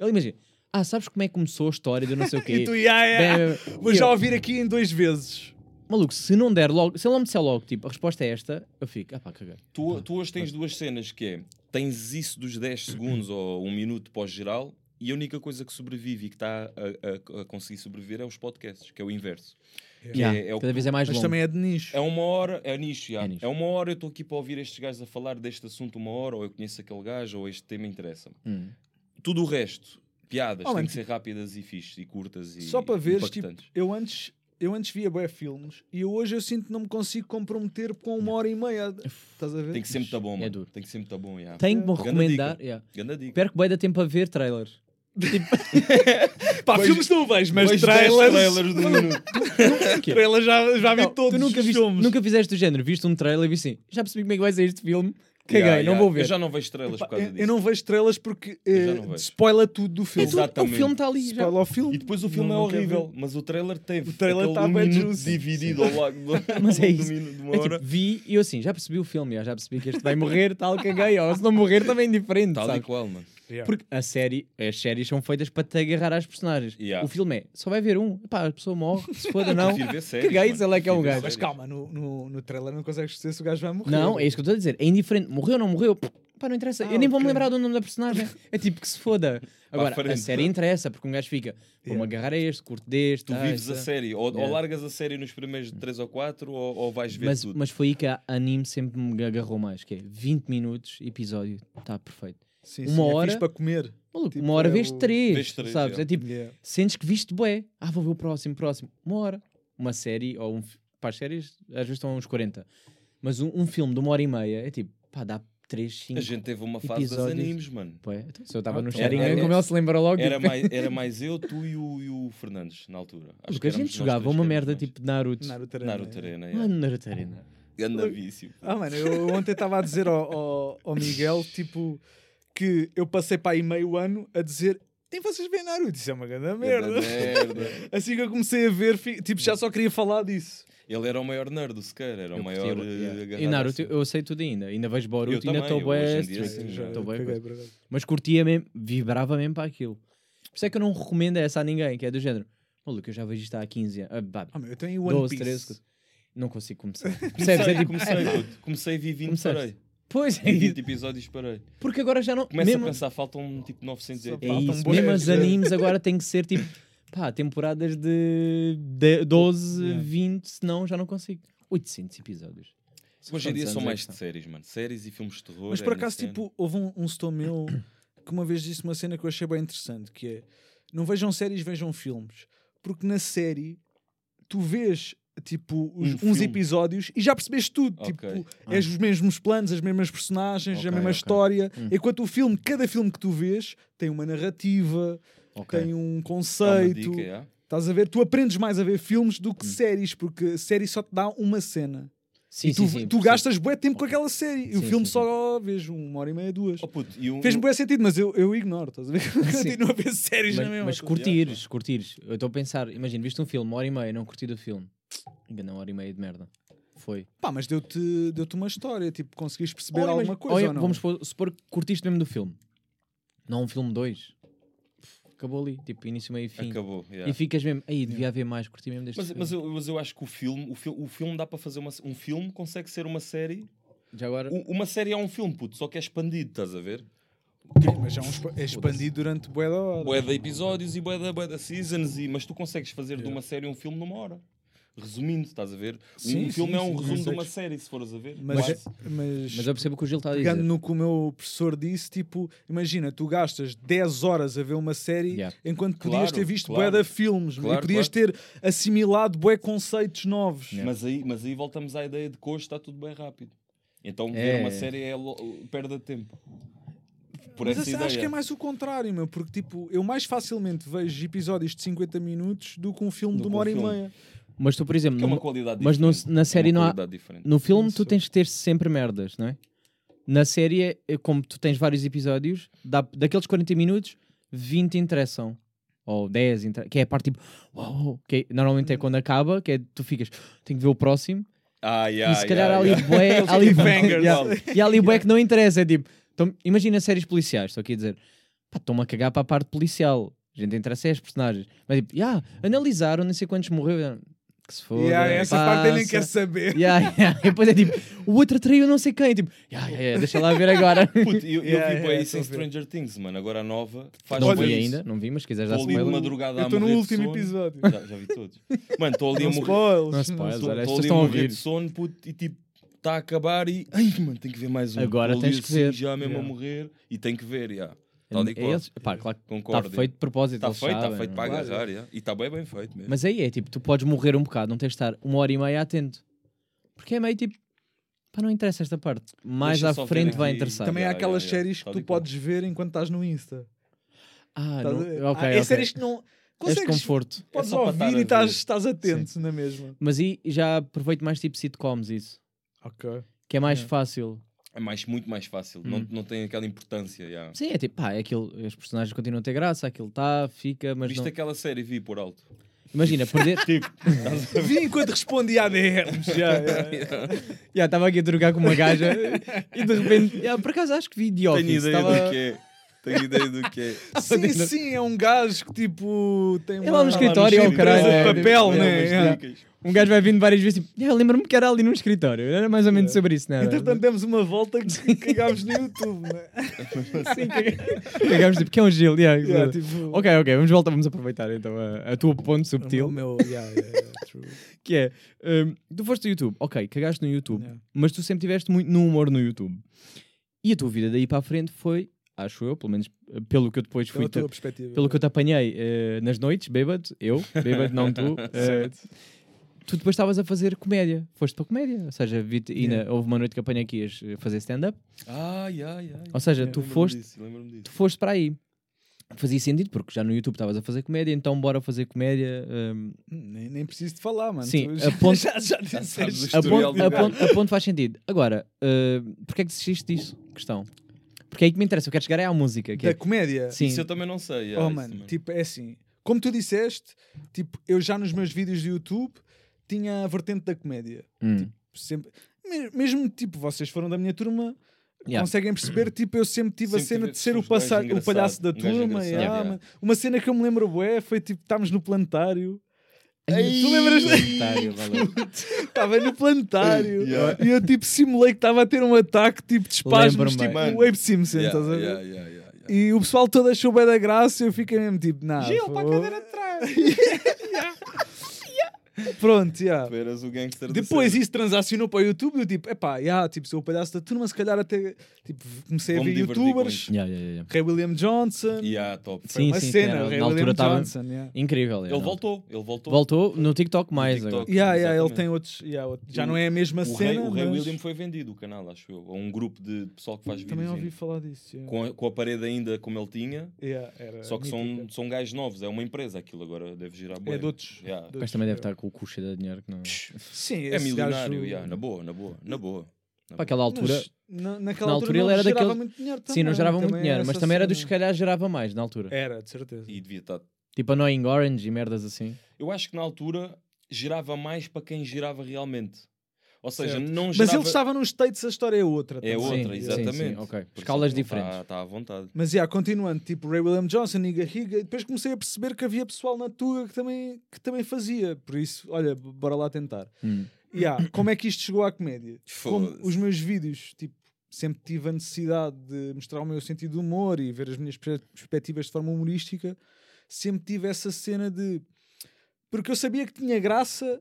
Ele imagina, ah, sabes como é que começou a história do não sei o quê? E tu, yeah, yeah. Bem, Vou já eu, ouvir aqui em dois vezes. Maluco, se não der logo, se ele não me disser logo, tipo, a resposta é esta, eu fico, ah pá, caguei. Tu, tu hoje tens duas cenas que é, tens isso dos 10 segundos ou um minuto pós-geral e a única coisa que sobrevive e que está a, a- a conseguir sobreviver é os podcasts, que é o inverso. Que Yeah, é, é o cada que vez é mais Mas longo. também é de nicho. É uma hora, é nicho, já. É nicho. É uma hora eu estou aqui para ouvir estes gajos a falar deste assunto uma hora, ou eu conheço aquele gajo, ou este tema interessa-me. Hum. Tudo o resto, piadas, Oh, têm que ser rápidas e fixes e curtas e Só para veres, tipo, eu antes, eu antes via bué filmes e hoje eu sinto que não me consigo comprometer com uma hora e meia. Estás a ver? Tem que ser muito bom, É mano. duro. Tem que ser muito bom, já. Tenho que me recomendar. dica. Yeah. Ganda dica. Espero que bem dá tempo a ver trailers. Pá, Pois- filmes não vejo, mas trailers, 10 trailers um minuto. trailers já, já vi Não, todos tu nunca, os viste, filmes. nunca fizeste do género, viste um trailer e vi assim, já percebi como é que vai ser este filme, caguei, Yeah, não yeah. vou ver. Eu já não vejo trailers Pá, por causa eu, disso. eu não vejo trailers porque não spoila tudo do filme. Tudo- o Exatamente. filme está ali já. Spoila o filme. E depois o filme Não- é não horrível, mas o trailer teve O trailer aquele tá um bem dividido ao lado do, Mas é isso. de uma É tipo, vi e eu assim, já percebi o filme, já, percebi que este vai morrer, tal, caguei, ó, se não morrer também é diferente, Tal e sabes? qual, mano. Yeah. Porque a série, as séries são feitas para te agarrar às personagens. Yeah. O filme é, só vai ver um, pá, a pessoa morre, se foda não. Séries, mano. se ele é que é um gajo. Mas calma, no, no, no trailer não consegues dizer se o gajo vai morrer. Não, é isso que eu estou a dizer. É indiferente. Morreu ou não morreu? Pá, não interessa. Ah, eu nem vou me lembrar do nome da personagem. É tipo que se foda. Agora, a série interessa, porque um gajo fica, vou-me Yeah. agarrar a este, curto deste. Tu ah, vives isso a série, ou, ou Yeah. largas a série nos primeiros 3 ou 4, ou, ou vais ver Mas, tudo. mas foi aí que a anime sempre me agarrou mais, que é 20 minutos, episódio, está perfeito. Sim, Uma sim, é hora- fixe para comer. Maluco, Tipo, uma hora é vês o- três, Vês três, sabes? yeah. É tipo, Yeah. sentes que viste bué. Ah, vou ver o próximo, próximo. Uma hora. Uma série, ou um... Pá, as séries às vezes estão uns 40. Mas um, um filme de uma hora e meia é tipo, pá, dá 3, 5... A gente teve uma fase dos episódios. animes, mano. Pô, então, se eu estava Ah, no tá. Sharingan, Era- como ele se lembra logo. Era tipo, mais, era mais eu, tu e o, e o Fernandes, na altura. Acho Porque que a gente jogava uma merda éramos tipo Naruto. Naruto mais. Arena. Naruto Arena, Mano, Naruto Arena. Ganda vício. Ah, mano, eu ontem estava a dizer ao, ao, ao Miguel, tipo, que eu passei para aí meio ano a dizer nem vocês veem Naruto, isso é uma grande merda. Merda. Assim que eu comecei a ver, tipo, já só queria falar disso. Ele era o maior nerd do sequer, era o Eu maior. curti, eh, yeah. E Naruto, assim. eu sei tudo ainda. Ainda vejo Boruto, Eu ainda estou eu hoje bué em dia, strict, sim, já estou por acaso. Mas curtia mesmo, vibrava mesmo para aquilo. isso é que eu não recomendo essa a ninguém, que é do género. Maluco, eu já vejo isto há 15 anos. Ah, Ah, meu, eu tenho One 12, Piece. 13. Não consigo começar. Comecei, Percebes? É tipo, comecei, é, comecei, vi 20 Começaste. parei. Pois é, Vi isso. 20 episódios parei. porque agora já não. Começo mesmo, a pensar, faltam tipo 900 Só é isso, bué, mesmo os animes agora tem que ser tipo. Pá, temporadas de, de 12, Yeah. 20, senão já não consigo. 800 episódios. Hoje em dia são é mais de são? séries, mano. Séries e filmes de terror. Mas é por minha acaso, tipo, houve um, um setor meu que uma vez disse uma cena que eu achei bem interessante, que é não vejam séries, vejam filmes. Porque na série tu vês tipo os- Um uns episódios e já percebes tudo. Ok. Tipo, Ah. és os mesmos planos, as mesmas personagens, Ok, a mesma ok. história. Hum. Enquanto o filme, cada filme que tu vês tem uma narrativa, tem um conceito. dica, yeah. Estás a ver? Tu aprendes mais a ver filmes do que Hum. séries, porque série só te dá uma cena. Sim, e tu, sim, sim, tu gastas bué tempo com aquela série. e o filme sim, só vês uma hora e meia, duas. Oh, puto, e um- Fez-me bem sentido, mas eu, eu ignoro, estás a ver? Continuo a ver séries Mas, na mesma. mas curtires, curtires. Eu estou a pensar, imagina, viste um filme, uma hora e meia, não curti do filme. Engana, uma hora e meia de merda. Foi. Pá, mas deu-te deu uma história, tipo, conseguiste perceber Olha, alguma mas- coisa olha, ou não? Vamos supor, supor que curtiste mesmo do filme. Não um filme 2. Acabou ali, tipo, início, meio e fim. Acabou. yeah. E ficas mesmo, aí devia haver mais, curti mesmo deste Mas, filme. mas, eu, mas eu acho que o filme, o, fil o filme dá para fazer uma. Um filme consegue ser uma série. Já agora, U- Uma série é um filme, puto, só que é expandido, estás a ver? Sim, mas é, um expa- é expandido durante bué da hora. Bué de episódios e bué de, bué de seasons, e, mas tu consegues fazer de Yeah. uma série um filme numa hora. Resumindo, estás a ver? Um Sim, filme sim, é um sim, resumo de uma consegues. série, se fores a ver. Mas, mas, mas eu percebo o que o Gil está a dizer. pegando no que o meu professor disse, tipo, imagina, tu gastas 10 horas a ver uma série Yeah. enquanto podias Claro, ter visto claro. bué de filmes Claro, e podias ter assimilado bué conceitos novos. Yeah. Mas, aí, mas aí voltamos à ideia de que hoje está tudo bem rápido. Então É. ver uma série é perda de tempo. Por Mas essa assim, ideia. acho que é mais o contrário, meu, porque tipo, eu mais facilmente vejo episódios de 50 minutos do que um filme Do de uma um hora filme. e meia. Mas tu, por exemplo, Que é uma qualidade mas no- na É série não há- diferente. no filme tu tens que ter sempre merdas, não é? Na série, é- como tu tens vários episódios, dá, daqueles 40 minutos, 20 interessam. Ou 10, inter- que é a parte tipo, uau, que é- normalmente é quando acaba, que é tu ficas, tenho que ver o próximo, Ah, yeah, e se calhar yeah, ali yeah. bué, ali, cliffhangers. Yeah. e ali bué que não interessa, é tipo, então, imagina séries policiais, estou aqui a dizer, pá, estou-me a cagar para a parte policial, a gente interessa é as personagens, mas tipo, yeah, analisaram, não sei quantos morreu, que se foda, Yeah, essa parte eu nem passa. quero saber. Yeah, yeah. E depois é tipo, o outro traiu não sei quem. Tipo, yeah, yeah, yeah, deixa lá ver agora. Puto, eu, eu Yeah, vi yeah, isso em. Stranger Things, mano. Agora a nova faz não vi isso. ainda, não vi, mas se quiseres dar Estou ali de spoiler. madrugada Eu estou no último sono. episódio. Já, já vi todos. Mano, estou ali a morrer. Não spoilers, Estou ali a a morrer de sono, puto, e tipo, está a acabar e. Ai, mano, tenho que ver mais um. Agora Estou ali tens que assim, ver. Já mesmo Yeah. a morrer e tenho que ver, já. Tal e qual. eles- pá, claro que está Concordo. feito de propósito. Está feito, está feito para é? Claro. agarrar, e está bem, bem feito mesmo. Mas aí é tipo, tu podes morrer um bocado, não tens de estar uma hora e meia atento. Porque é meio tipo, pá, não interessa esta parte. Mais Deixa à frente vai interessar. Também há Yeah, aquelas yeah, yeah. séries que Tal tu e qual. podes ver enquanto estás no Insta. Ah, Estás não, a ver? ok, Há- é ok. séries que não Este consegues. conforto. Podes É ouvir e estás, estás atento na mesma. Mas aí já aproveito mais tipo sitcoms isso. Ok. Que é mais Yeah. fácil. É mais, muito mais fácil. Hum. Não, não tem aquela importância, já. Sim, é tipo, pá, é aquilo, os personagens continuam a ter graça, aquilo está, fica, mas Viste não... aquela série, vi por alto. Imagina, perder... Tipo? Vi enquanto respondi a DMs. já, já. Já estava aqui a trocar com uma gaja e de repente, já, por acaso acho que vi The Office. Tenho ideia estava- do que é. Tenho ideia do que é. Sim, sim, é um gajo que tipo tem É lá no uma- escritório, uma oh, caralho, é, de papel, É, né? Yeah. dicas. Um gajo vai vindo várias vezes tipo, "Yeah, lembro-me que era ali num escritório. Era mais ou menos sobre isso, não era? Entretanto, demos uma volta que cagámos no YouTube, né? Sim, cagámos tipo, que é um gelo. yeah, Yeah, tipo, Ok, ok, vamos voltar, vamos aproveitar então a, a tua ponto o subtil, meu, yeah, yeah, que é, hum, tu foste do YouTube, ok, cagaste no YouTube, mas tu sempre tiveste muito no humor no YouTube. E a tua vida daí para a frente foi, acho eu, pelo menos pelo que eu depois fui Pela tua perspectiva. pelo que eu te apanhei eh, nas noites, bêbado, eu, bêbado, não tu, eh, tu depois estavas a fazer comédia. Foste para comédia. Ou seja, vi na- Yeah. houve uma noite que apanhei aqui a fazer stand-up. Ah, yeah, yeah, Ou seja, tu foste, disso, tu foste para aí. Fazia sentido, porque já no YouTube estavas a fazer comédia, então bora fazer comédia. hum, Hum, Nem, nem preciso de falar, mano. Sim, Tu a ponto- já, já disseste. a, ponto, a, do ponto, a ponto faz sentido. Agora, uh, porque é que desististe disso? Questão. Porque é aí que me interessa, eu quero chegar é à música. Que Da é, comédia. sim, Isso eu também não sei. yeah, Oh, mano, tipo, é assim. Como tu disseste, tipo, eu já nos meus vídeos do YouTube tinha a vertente da comédia. hum, Sempre, me- mesmo, tipo, vocês foram da minha turma Yeah. conseguem perceber, tipo, eu sempre tive a Sempre cena tive de ser o, passa- o palhaço da turma. yeah, yeah. Uma cena que eu me lembro, bué, foi tipo, estávamos no planetário. Ai, tu lembras. Estava no planetário Yeah. e eu tipo simulei que estava a ter um ataque tipo de espasmos, tipo Abe Simpson, Yeah, estás a ver? yeah, yeah, yeah, yeah. E o pessoal todo achou bem da graça e eu fiquei mesmo tipo, nah, Gil, pô. para a cadeira de trás. Pronto, yeah. Tu eras o gangster Depois isso transacionou para o YouTube, eu tipo, epá, yeah, tipo, sou o palhaço da turma, se calhar até tipo, comecei a Vou-me ver youtubers. Yeah, yeah, yeah. Ray William Johnson, Yeah, top. foi Sim, uma sim, cena, era- Ray na William altura tava- Johnson, yeah. Incrível. yeah, Ele não. voltou, ele voltou. Voltou no TikTok mais TikTok. agora. Yeah, yeah, ele tem outros, yeah, outro- já O- não é a mesma O cena, Rei, o Rei mas William foi vendido, o canal, acho eu. A um grupo de pessoal que faz também vídeos. ouvi falar disso. yeah. Com a, com a parede ainda como ele tinha. Yeah, era Só que são, mítica. são gajos novos, é uma empresa aquilo agora deve girar bué. é de outros. Mas também deve estar com o custo de dinheiro que não. Sim, É milionário, gajo- yeah, na boa, na boa, na boa. Para aquela altura. Mas na, naquela na altura, altura ele era gerava daquele- muito dinheiro Sim, não também, gerava muito também dinheiro, é mas também era dos que se calhar gerava mais na altura. Era, de certeza. E devia estar. Tipo Annoying Orange e merdas assim. Eu acho que na altura girava mais para quem girava realmente. Ou seja, Certo. não Mas girava... ele estava nos States, a história é outra. É também. outra, Sim, exatamente. sim, sim, ok. Por Escalas diferentes. Está tá à vontade. Mas, yeah, continuando, tipo Ray William Johnson, Niga Higa, e depois comecei a perceber que havia pessoal na Tuga que também, que também fazia. Por isso, olha, bora lá tentar. Hum. Yeah, como é que isto chegou à comédia? Como os meus vídeos, tipo, sempre tive a necessidade de mostrar o meu sentido de humor e ver as minhas per- perspectivas de forma humorística, sempre tive essa cena de. Porque eu sabia que tinha graça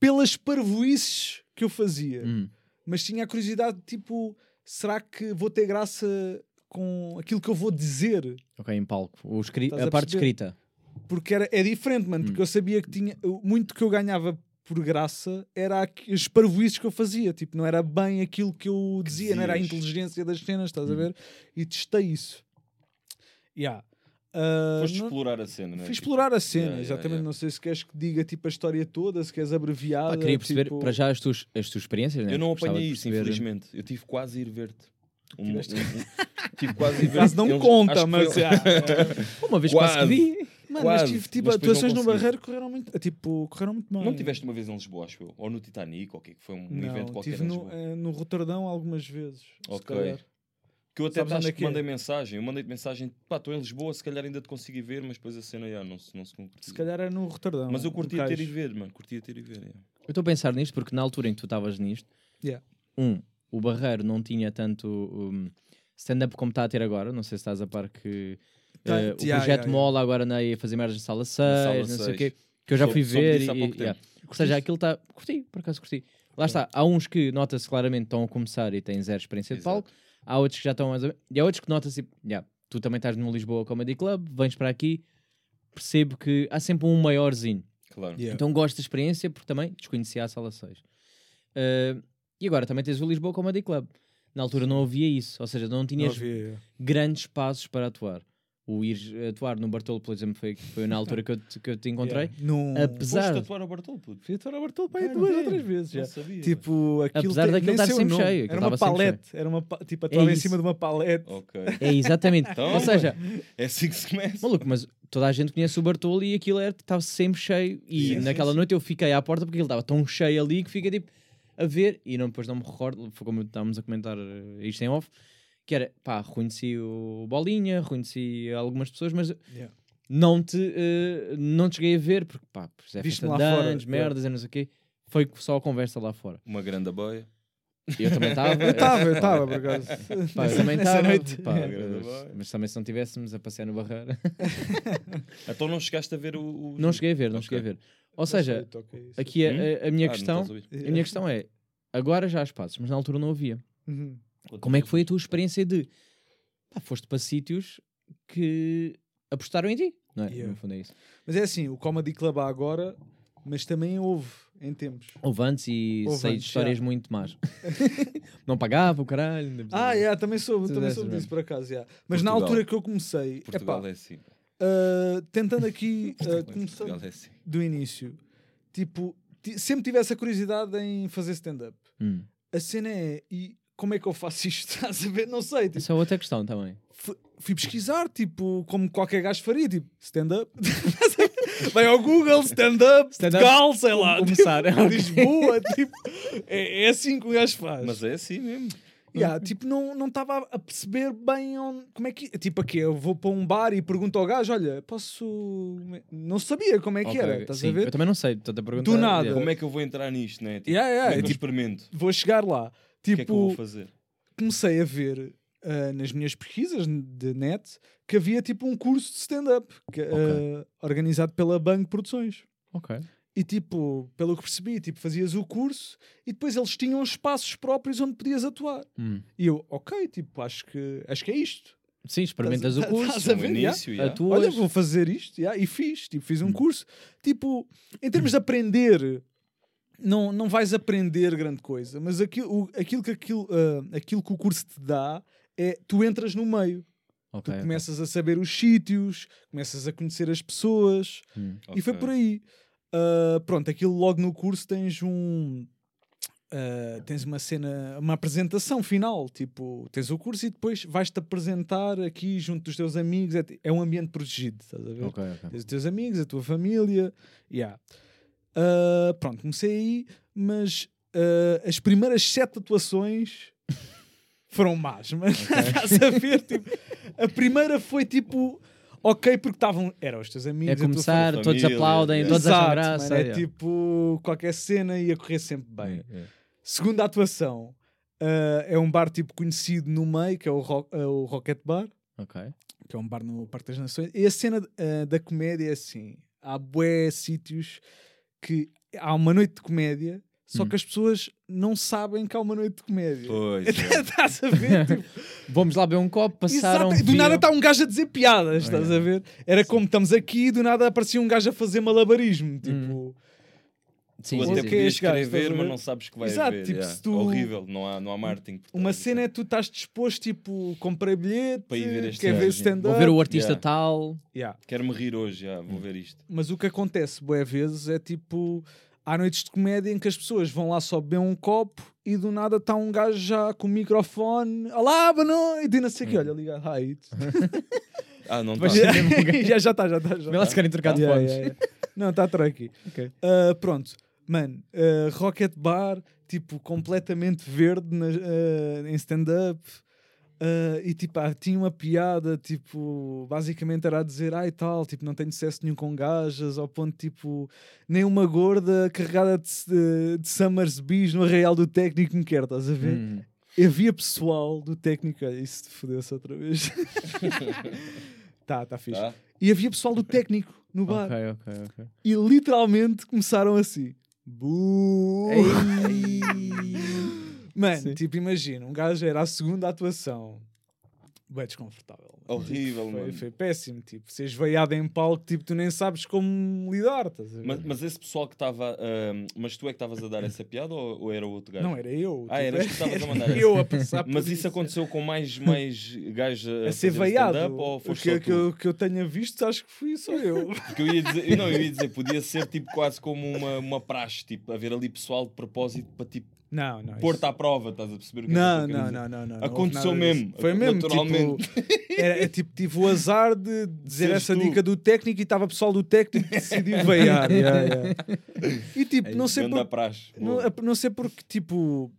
pelas parvoices que eu fazia Hum. mas tinha a curiosidade, tipo, será que vou ter graça com aquilo que eu vou dizer? Ok, em palco. O escri- a a parte escrita. Porque era, é diferente, mano, Hum. porque eu sabia que tinha, muito que eu ganhava por graça era os parvoíces que eu fazia, tipo, não era bem aquilo que eu dizia, não era a inteligência das cenas, estás a Hum. ver? E testei isso. Yeah. Ah, Foste não- explorar a cena, não é? Fui Tipo, explorar a cena, yeah, yeah, exatamente. yeah. Não sei se queres que diga tipo a história toda, se queres abreviada. Ah, queria perceber, tipo- para já, as tuas, as tuas experiências, né? Eu não apanhei isso, perceber- infelizmente. Eu tive quase a ir ver-te. Um, um, um- tive quase a ir ver-te. Caso não Eles- conta, mas. foi- yeah. Uma vez quase que Quase. vi. Mano, Quase, mas tive tipo, mas atuações no. Barreiro correram muito, tipo, correram muito bem. Não tiveste uma vez em Lisboa, acho eu? Ou no Titanic, ou o que que foi um Não, evento qualquer tive em no, Lisboa. eh, no Roterdão algumas vezes. se Ok. Que eu até Sabes acho é que é? mandei mensagem. Eu mandei-te mensagem, pá, estou em Lisboa, se calhar ainda te consegui ver, mas depois a cena já não, se- não se concretizou. Se calhar é no Roterdão. Mas eu curtia ter ir ver, mano. Curtia ter ir ver. Eu estou a pensar nisto porque na altura em que tu estavas nisto, Yeah. um, o Barreiro não tinha tanto um, stand-up como está a ter agora. Não sei se estás a par que Tá, eh, o yeah, projeto yeah, yeah. Mola agora anda aí a fazer merdas de sala 6, Sala não sei o quê. Que eu já fui ver. e- yeah. Ou seja, aquilo está. Curti, por acaso curti. Lá está, há uns que nota-se claramente estão a começar e têm zero experiência de Exato. palco, há outros que já estão mais ou menos. E há outros que nota-se, tipo, yeah, tu também estás no Lisboa Comedy Club, vens para aqui, percebo que há sempre um maiorzinho. Claro. Yeah. Então gosto da experiência porque também desconhecia a sala 6. Uh, e agora também tens o Lisboa Comedy Club. Na altura não havia isso, ou seja, não Não tinhas havia, yeah. grandes espaços para atuar. O ir atuar no Bartolo, por exemplo, foi, foi na altura que eu te, que eu te encontrei. Yeah. Num... Apesar- Foste atuar ao Bartol, puto. Fui atuar ao Bartolo para aí Ah, duas ou é? três vezes já. sabia. Tipo, aquilo Apesar daquilo estar sempre nome. cheio, Era uma palete. Era uma pa... Tipo, atuava em isso. cima de uma palete. Ok. É exatamente. Então, ou seja, É assim que se começa. maluco, mas toda a gente conhece o Bartolo e aquilo era, estava sempre cheio. E sim, naquela sim. noite eu fiquei à porta porque ele estava tão cheio ali que fica tipo a ver. E não, depois não me recordo, foi como estávamos a comentar eh, isto em off, que era pá, reconheci o Bolinha, reconheci algumas pessoas, mas Yeah. não te, eh, não te cheguei a ver porque pá, pois é festa de lá fora, anos, merdas e não sei o quê. Foi só a conversa lá fora. Uma grande boia. Eu também estava. Eu estava, eu estava, por acaso. Pá, eu também estava. noite. pá, Yeah. mas, mas também se não estivéssemos a passear no Barreiro. Então não chegaste a ver o. o- não cheguei a ver, não Ok. cheguei a ver. Ou seja, aqui a, Hum? a- a minha Ah, não questão. A minha questão é, agora já há espaços, mas na altura não havia. Uhum. Como é que foi a tua experiência de pá, foste para sítios que apostaram em ti? Não é? Yeah. No fundo é isso. Mas é assim, o Comedy Club há agora, mas também houve em tempos. Houve antes e Houve sei de histórias já. muito más. não pagava o caralho. Ah, yeah, também soube, também soube disso por acaso. yeah. Mas na Portugal. altura que eu comecei, Portugal epá, é assim. ah, tentando aqui, ah, começando Portugal é assim. do início, tipo, ti- sempre tive essa curiosidade em fazer stand-up. Hum. A cena é, e como é que eu faço isto? Estás a ver? Não sei. Tipo, Essa é outra questão também. fu- fui pesquisar, tipo, como qualquer gajo faria, tipo, stand-up. Vai ao Google, stand-up, Portugal, sei lá. começar, tipo, ok. Lisboa, tipo, é, é assim que o gajo faz. Mas é assim mesmo. Yeah, tipo, não não estava a perceber bem onde, como é que. Tipo, aqui eu vou para um bar e pergunto ao gajo: olha, posso. Não sabia como é que Ok, era, estás Sim, a ver? Eu também não sei, estou a perguntar. Do nada. Como é que eu vou entrar nisto, né? Tipo, Yeah, yeah, é tipo, experimento? vou chegar lá. O que é que eu vou Tipo, fazer? comecei a ver ah, nas minhas pesquisas de net que havia tipo um curso de stand-up que, ah, organizado pela Bang Produções. Ok. E tipo, pelo que percebi, tipo, fazias o curso e depois eles tinham espaços próprios onde podias atuar. Hum. E eu, ok, tipo, acho que, acho que é isto. Sim, experimentas o Estás a- curso, estás a No ver, início, yeah. atuas. Olha, vou fazer isto. yeah, e fiz, tipo, Hum. fiz um curso. Tipo, em termos de aprender, não, não vais aprender grande coisa, mas aquilo, aquilo, que, aquilo, ah, aquilo que o curso te dá é tu entras no meio. Ok, Tu começas a saber os sítios, começas a conhecer as pessoas Hum. e foi por aí. Ah, pronto, aquilo logo no curso tens um. ah, tens uma cena, uma apresentação final. Tipo, tens o curso e depois vais-te apresentar aqui junto dos teus amigos. É, é um ambiente protegido, estás a ver? Tens os teus amigos, a tua família. Yeah. Ah, pronto, comecei aí, mas ah, as primeiras sete atuações foram más. Mas estás a ver? Tipo, a primeira foi tipo. Ok, porque estavam. Eram os teus amigos. É começar, família, todos aplaudem, yeah. todos acham Exato, graça. mano, é yeah. tipo qualquer cena ia correr sempre bem. Yeah. Segunda atuação ah, é um bar tipo conhecido no meio, que é o, é o Rocket Bar, Ok. que é um bar no Parque das Nações. E a cena ah, da comédia é assim: há bué sítios que há uma noite de comédia, só Hum. que as pessoas não sabem que há uma noite de comédia. Pois, é. Estás a ver? Tipo, Vamos lá beber um copo, passaram. Exato, do nada está um gajo a dizer piadas, estás É. a ver? Era como estamos aqui, do nada aparecia um gajo a fazer malabarismo. Tipo, Sim, Tu sim, até sim. Podias a ver, mas não sabes que vai Exato, haver. tipo, yeah. se tu- Horrível, não há, não há marketing. por uma cena é tu estás disposto, tipo, comprei bilhete, Para ir ver este quer ver stand-up. Vou ver o artista Yeah. tal. Yeah. Quero-me rir hoje, já, vou ver isto. Mas o que acontece, boé vezes, é tipo, há noites de comédia em que as pessoas vão lá só beber um copo e do nada está um gajo já com o microfone, olá, boa noite, e não sei o que, olha, liga, hi. Ah, não está. ser mesmo um gajo. já já está, já está. Já tá. se querem trocar de Yeah, yeah, yeah. Não, está tranqui. Ok. Uh, pronto, mano, uh, Rocket Bar, tipo, completamente verde na- uh, em stand-up. Uh, e tipo, ah, tinha uma piada, tipo, basicamente era a dizer, ai tal, tipo, não tenho sucesso nenhum com gajas, ao ponto, tipo, nem uma gorda carregada de, de, de Summers Bees no arraial do técnico me quer, estás a ver? Hum. Havia pessoal do técnico, olha, isso fodeu-se outra vez. tá, tá fixe. Tá? E havia pessoal do técnico no bar. Ok, ok, ok. E literalmente começaram assim. Bu! Mano, Sim. tipo, imagina, um gajo era a segunda atuação. Bem desconfortável. Horrível, Tipo, foi, mano. foi péssimo. Tipo, seres veiado em palco, tipo, tu nem sabes como lidar. Mas, mas esse pessoal que estava. ahm, mas tu é que estavas a dar essa piada ou, ou era outro gajo? Não, era eu. Ah, tipo, eras tu que estavas a mandar Eu a por Mas isso aconteceu com mais, mais gajos a, A ser veiado. ou O que, que, eu, que eu tenha visto, acho que fui só eu. Porque eu ia dizer, não, eu ia dizer, podia ser tipo quase como uma, uma praxe, tipo, haver ali pessoal de propósito para tipo Não, não. pôr-te isso- à prova, estás a perceber o que é que Não, não, dizer? não, não, não. não Aconteceu mesmo, Foi mesmo, naturalmente. tipo, era, é, tipo, tive o azar de dizer Seres essa tu. dica do técnico e estava pessoal do técnico que decidiu veiar. yeah, yeah. E tipo, não sei por, praxe. não, não sei porque, tipo,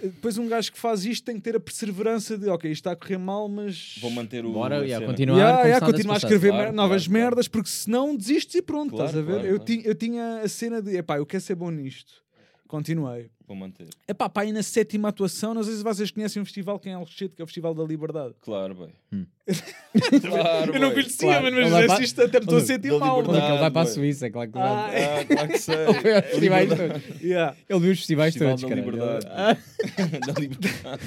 depois um gajo que faz isto tem que ter a perseverança de, ok, isto está a correr mal, mas Vou manter o. Bora, a yeah, continuar. Yeah, yeah, continuar a escrever Claro, mer- novas claro, claro. merdas porque senão desistes e pronto, Claro, estás a ver? claro, eu, claro. Tinha, eu tinha a cena de, epá, eu quero ser bom nisto. Continuei. Vou manter. Epá, pá, aí na sétima atuação, não sei se vocês conhecem um festival que é em Alcochete, que é o Festival da Liberdade. Claro, bem. Hum. claro, Eu não conhecia, Claro, mas ele mas vai é para- isto até me estou a sentir mal. É ele vai para a. Suíça? Claro que Ah, vai. Ah, claro que sei. Foi aos festivais Liberdade. todos. Yeah. Ele viu os festivais Festival todos, da. Liberdade. Ah, da liberdade.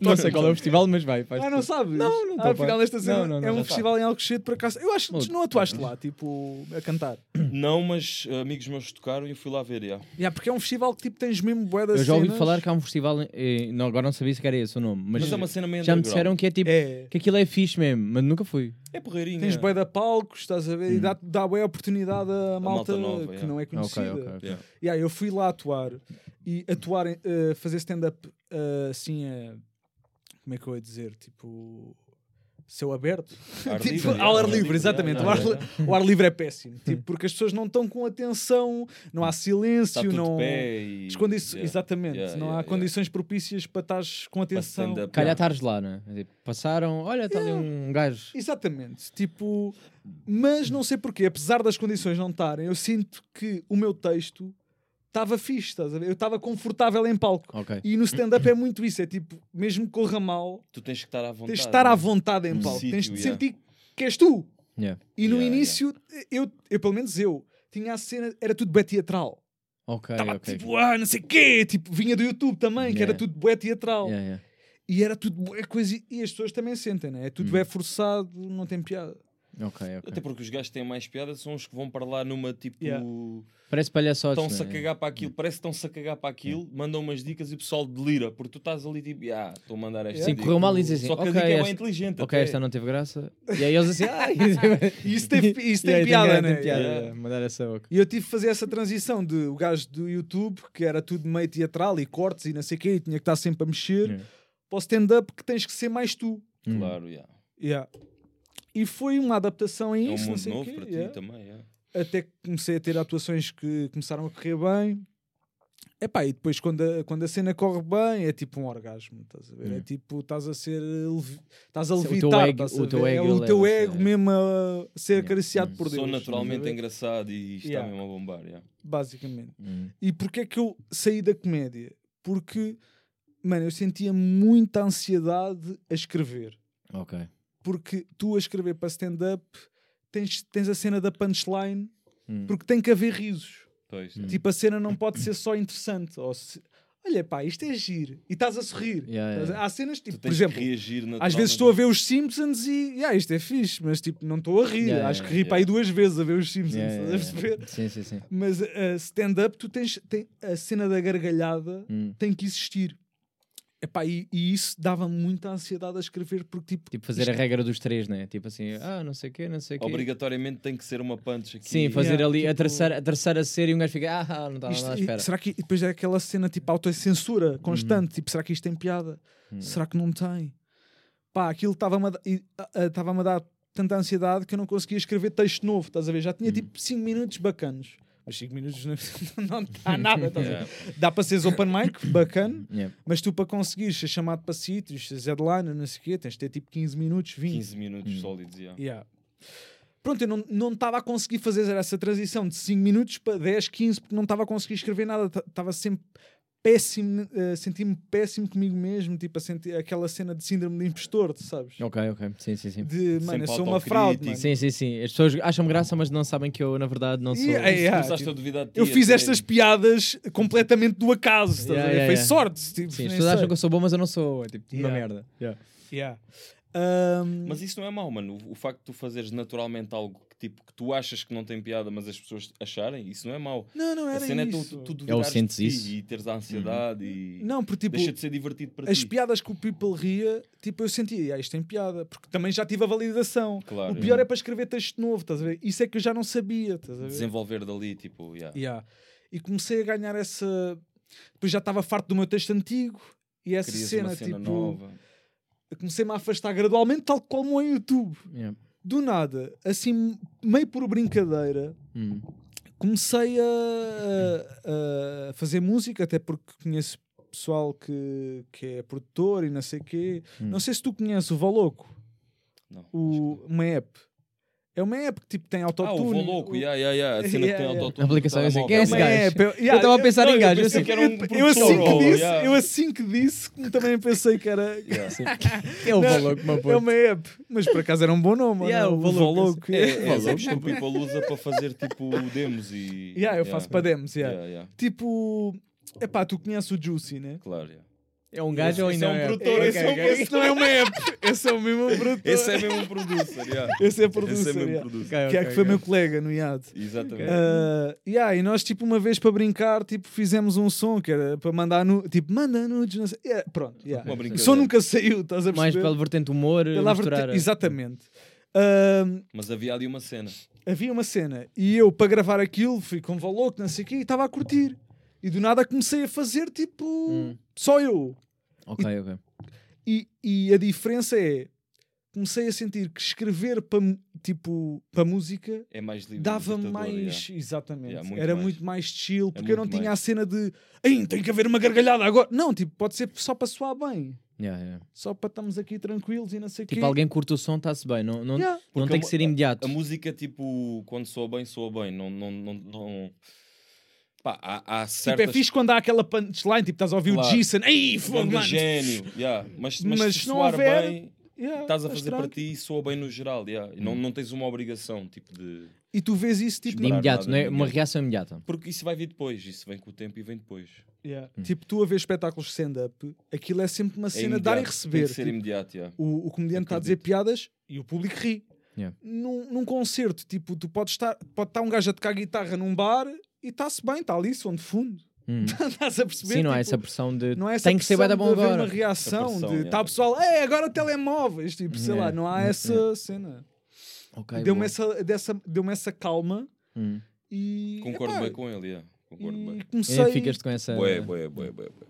Não sei qual é o festival, mas vai. Ah, não sabes? Não, não Ah, afinal, esta cena Não, não, não, é um já festival em Alcochete, por acaso. Eu acho que não atuaste lá, tipo, a cantar. Não, mas uh, amigos meus tocaram e eu fui lá ver. Yeah. Yeah, porque é um festival que tipo, tens mesmo bué das Eu já ouvi cenas. falar que há um festival, eh, não, agora não sabia se era esse o nome, mas, Mas, é uma cena meio já me underground. disseram que é tipo, É. que aquilo é fixe mesmo, mas nunca fui. É porreirinho. Tens bué da palcos, estás a ver? E Hum. dá, dá bué oportunidade a malta, malta nova, que yeah. não é conhecida. Ok, ok, ok. Yeah. Yeah, eu fui lá atuar e atuar, em- eh, fazer stand-up eh, assim, eh, como é que eu ia dizer? Tipo, céu aberto. Ar Tipo, livre, ao ar ar livre, livre, exatamente. yeah, o, ar, yeah, li- o ar livre é péssimo. Tipo, porque as pessoas não estão com atenção, não há Está silêncio, tudo não. e... Yeah. Exatamente, Yeah, não yeah, há yeah. condições propícias para estares com atenção. Calhar estares lá, não é? Tipo, Passaram, olha, está ali um gajo. Exatamente, tipo, mas não sei porquê, apesar das condições não estarem, eu sinto que o meu texto estava fixe, estás a ver? Eu estava confortável em palco. Ok. E no stand-up é muito isso, é tipo, mesmo que corra mal, Tu tens que estar à vontade. tens de estar à né? vontade em palco, tens de sítio, yeah. sentir que és tu. Yeah. E no Yeah, início, Eu, eu, pelo menos eu, tinha a cena, era tudo bué teatral. Ok, Estava ok. tipo, ah, não sei o quê, tipo, vinha do YouTube também, que era tudo bué teatral. Yeah, yeah. E era tudo bué coisa, e as pessoas também sentem, né? É tudo Hum. bué forçado, não tem piada. Ok, ok. Até porque os gajos que têm mais piada são os que vão para lá numa tipo. Yeah. Parece palhaçotes, Estão-se a não é? cagar para aquilo, parece que estão-se a cagar para aquilo, mandam umas dicas e o pessoal delira, porque tu estás ali tipo, ah, estou a mandar esta. Sim, dica." correu mal e dizes assim, Só que ok, a dica é esta- bem inteligente. Ok, até. esta não teve graça. E aí eles assim, ah, E isso tem, isso tem Yeah, piada, tem, né? tem piada, Yeah. yeah, mandar essa boca. E eu tive que fazer essa transição de o gajo do YouTube, que era tudo meio teatral e cortes e não sei o quê, e tinha que estar sempre a mexer, Yeah. para o stand-up que tens que ser mais tu. Claro, yeah. Yeah. E foi uma adaptação a é um isso, mundo novo quê. para ti yeah. também. yeah. Até que comecei a ter atuações que começaram a correr bem. Epá, e depois quando a, quando a cena corre bem é tipo um orgasmo, estás a ver? É Hum. tipo, estás a ser estás a O teu levitar, ego- estás a o teu ver? é ego o teu ego é. mesmo a ser Yeah. acariciado Hum. por Deus. Sou naturalmente engraçado e está Yeah. mesmo a bombar. yeah. Basicamente. Hum. E porquê é que eu saí da comédia? Porque, mano, eu sentia muita ansiedade a escrever. Ok. Porque tu a escrever para stand-up tens, tens a cena da punchline, Hum. porque tem que haver risos. Pois, Hum. Tipo, a cena não pode ser só interessante. Ou se- Olha, pá, isto é giro. E estás a sorrir. Yeah, yeah, yeah. Há cenas, tipo, por exemplo, às vezes estou a ver os Simpsons e ah, isto é fixe, mas tipo, não estou a rir. Yeah, Acho yeah, que ri para aí duas vezes a ver os Simpsons. Yeah, estás yeah, a perceber? yeah. Sim, sim, sim. Mas uh, stand-up, tu tens tem, a cena da gargalhada Hum. tem que existir. Epá, e, e isso dava muita ansiedade a escrever, porque tipo, Tipo fazer a regra dos três, né? Tipo assim, ah, não sei o quê, não sei o quê. Obrigatoriamente tem que ser uma punch aqui. Sim, fazer Yeah, ali a, tipo- terceira, a terceira série e um gajo fica, ah, não estava isto- à e espera. será que e depois é aquela cena tipo autocensura constante? Tipo, será que isto tem piada? Hum. Será que não tem? Pá, aquilo estava-me a, da- e, a- a- a dar tanta ansiedade que eu não conseguia escrever texto novo, estás a ver? Já tinha Hum. tipo 5 minutos bacanos. Mas 5 minutos não, não dá nada, ver? Yeah. Dá para seres open mic, bacana, Yeah. mas tu para conseguires ser chamado para sítios, seres headliner, não sei o quê, tens de ter tipo 15 minutos, 20. 15 minutos Hum. sólidos. yeah. Yeah. Pronto, eu não- não estava a conseguir fazer essa transição de 5 minutos para 10, 15, porque não estava a conseguir escrever nada. Estava sempre péssimo, uh, senti-me péssimo comigo mesmo, tipo a sentir aquela cena de síndrome de impostor, tu sabes? Ok, ok. Sim, sim, sim. De, mano, eu sou uma fraude, mano. Sim, sim, sim. As pessoas acham graça, mas não sabem que eu, na verdade, não sou. Yeah, yeah. Começaste tipo, a duvidar de ti. Eu fiz sério. estas piadas completamente do acaso, estás Yeah, a ver? yeah, Foi yeah. sorte. Tipo, Sim, as pessoas acham sei. que eu sou bom, mas eu não sou. É tipo, uma Yeah. merda. Yeah. Yeah. Ahm, Mas isso não é mau, mano. O, o facto de tu fazeres naturalmente algo que, tipo, que tu achas que não tem piada, mas as pessoas acharem, isso não é mau. não, não A era cena é tu, isso. tu, tu É o sentes isso. e teres a ansiedade e Não, porque tipo, deixa de ser divertido para as ti. piadas que o people ria, tipo, eu sentia, ah, isto tem piada, porque também já tive a validação. Claro, o é. pior é para escrever texto novo, estás a ver? Isso é que eu já não sabia, estás a ver? Desenvolver dali, tipo, yeah. Yeah. E comecei a ganhar essa. Depois já estava farto do meu texto antigo e essa cena, uma cena tipo, nova. comecei-me a afastar gradualmente, tal como o YouTube. Yeah. Do nada, assim, meio por brincadeira, Hum. comecei a, a- a fazer música, até porque conheço pessoal que, que é produtor e não sei o quê. Hum. Não sei se tu conheces o Voloco, Não, o, uma app. É uma app que tipo tem que- Ah, o autotune. Voluco, o- yeah, yeah, yeah. a cena Yeah, que tem yeah. autotune. Aplicação é assim, quem é esse uma gajo? app. Eu, Eu estava a pensar Não, em eu gajo, pensei assim. que era um eu assim que disse, yeah. eu assim que disse, também pensei que era Yeah. É o Não, valor que me é uma app, mas por acaso era um bom nome, Yeah, não? o o Voloco, Voloco. É, é as apps que o People usa para fazer tipo demos e. Yeah, eu faço para demos, yeah. Yeah, yeah, Tipo, epá, tu conheces o Juicy, né? Claro, yeah. É um gajo ou Esse ainda é um é? produtor, Ok, esse é um-. Esse não é uma app, esse é o mesmo produtor. Esse é mesmo um producer, yeah. Esse é Esse producer, é mesmo yeah. producer. Ok, que é que foi meu colega no IAD. Exatamente. Uh, yeah, e nós, tipo, uma vez para brincar, tipo, fizemos um som que era para mandar nu tipo, manda nudes, não sei. Yeah, pronto, yeah. O som nunca saiu, estás a perceber? Mais pela vertente humor, Pela misturar. verte- Exatamente. Um, Mas havia ali uma cena. havia uma cena e eu, para gravar aquilo, fui com valor, não sei o quê, e estava a curtir. E do nada comecei a fazer, tipo, Hum. só eu. Ok, ok. E, e a diferença é, comecei a sentir que escrever para tipo para música É mais livre. dava mais, yeah. exatamente, Yeah, muito era mais. muito mais chill, porque eu não muito tinha mais. a cena de tem que haver uma gargalhada agora. Não, tipo, pode ser só para soar bem, Yeah, yeah. só para estarmos aqui tranquilos e não sei o quê. Tipo, alguém curta o som, está-se bem. Não, não, Yeah. não tem a que ser imediato. A música, tipo, quando soa bem, soa bem. Não. não, não, não... Pá, há, há Tipo, certas. é fixe quando há aquela punchline, tipo, estás a ouvir Claro. o Jason, ei, fogo, gênio. yeah. Mas, mas, Mas se não soar houver, bem, Yeah, estás a fazer para ti e soa bem no geral. yeah. E não, não tens uma obrigação, tipo, de. E tu vês isso, tipo, De imediato, não é? Uma reação imediata. Porque isso vai vir depois. Isso vem com o tempo e vem depois. Yeah. Hum. Tipo, tu a ver espetáculos de stand-up, aquilo é sempre uma É cena de dar e receber. Tem que ser Tipo, imediato, yeah. o, o comediante está a dizer piadas e o público ri. Yeah. Num, num concerto, tipo, tu podes estar, pode estar um gajo a tocar guitarra num bar e está-se bem, está ali, som de fundo. Hum. Estás a perceber? Sim, não há Tipo, essa pressão de não é essa tem que ser bem da bom agora. uma reação, pressão, de está pessoal, é agora telemóveis, tipo, sei lá, Yeah. não há Yeah. essa cena. Ok, Deu-me essa, dessa, deu essa calma Hum. e. Concordo epá, bem com ele, yeah. Concordo bem. e comecei. É, ficas com essa. Bué, bué, bué, bué, bué.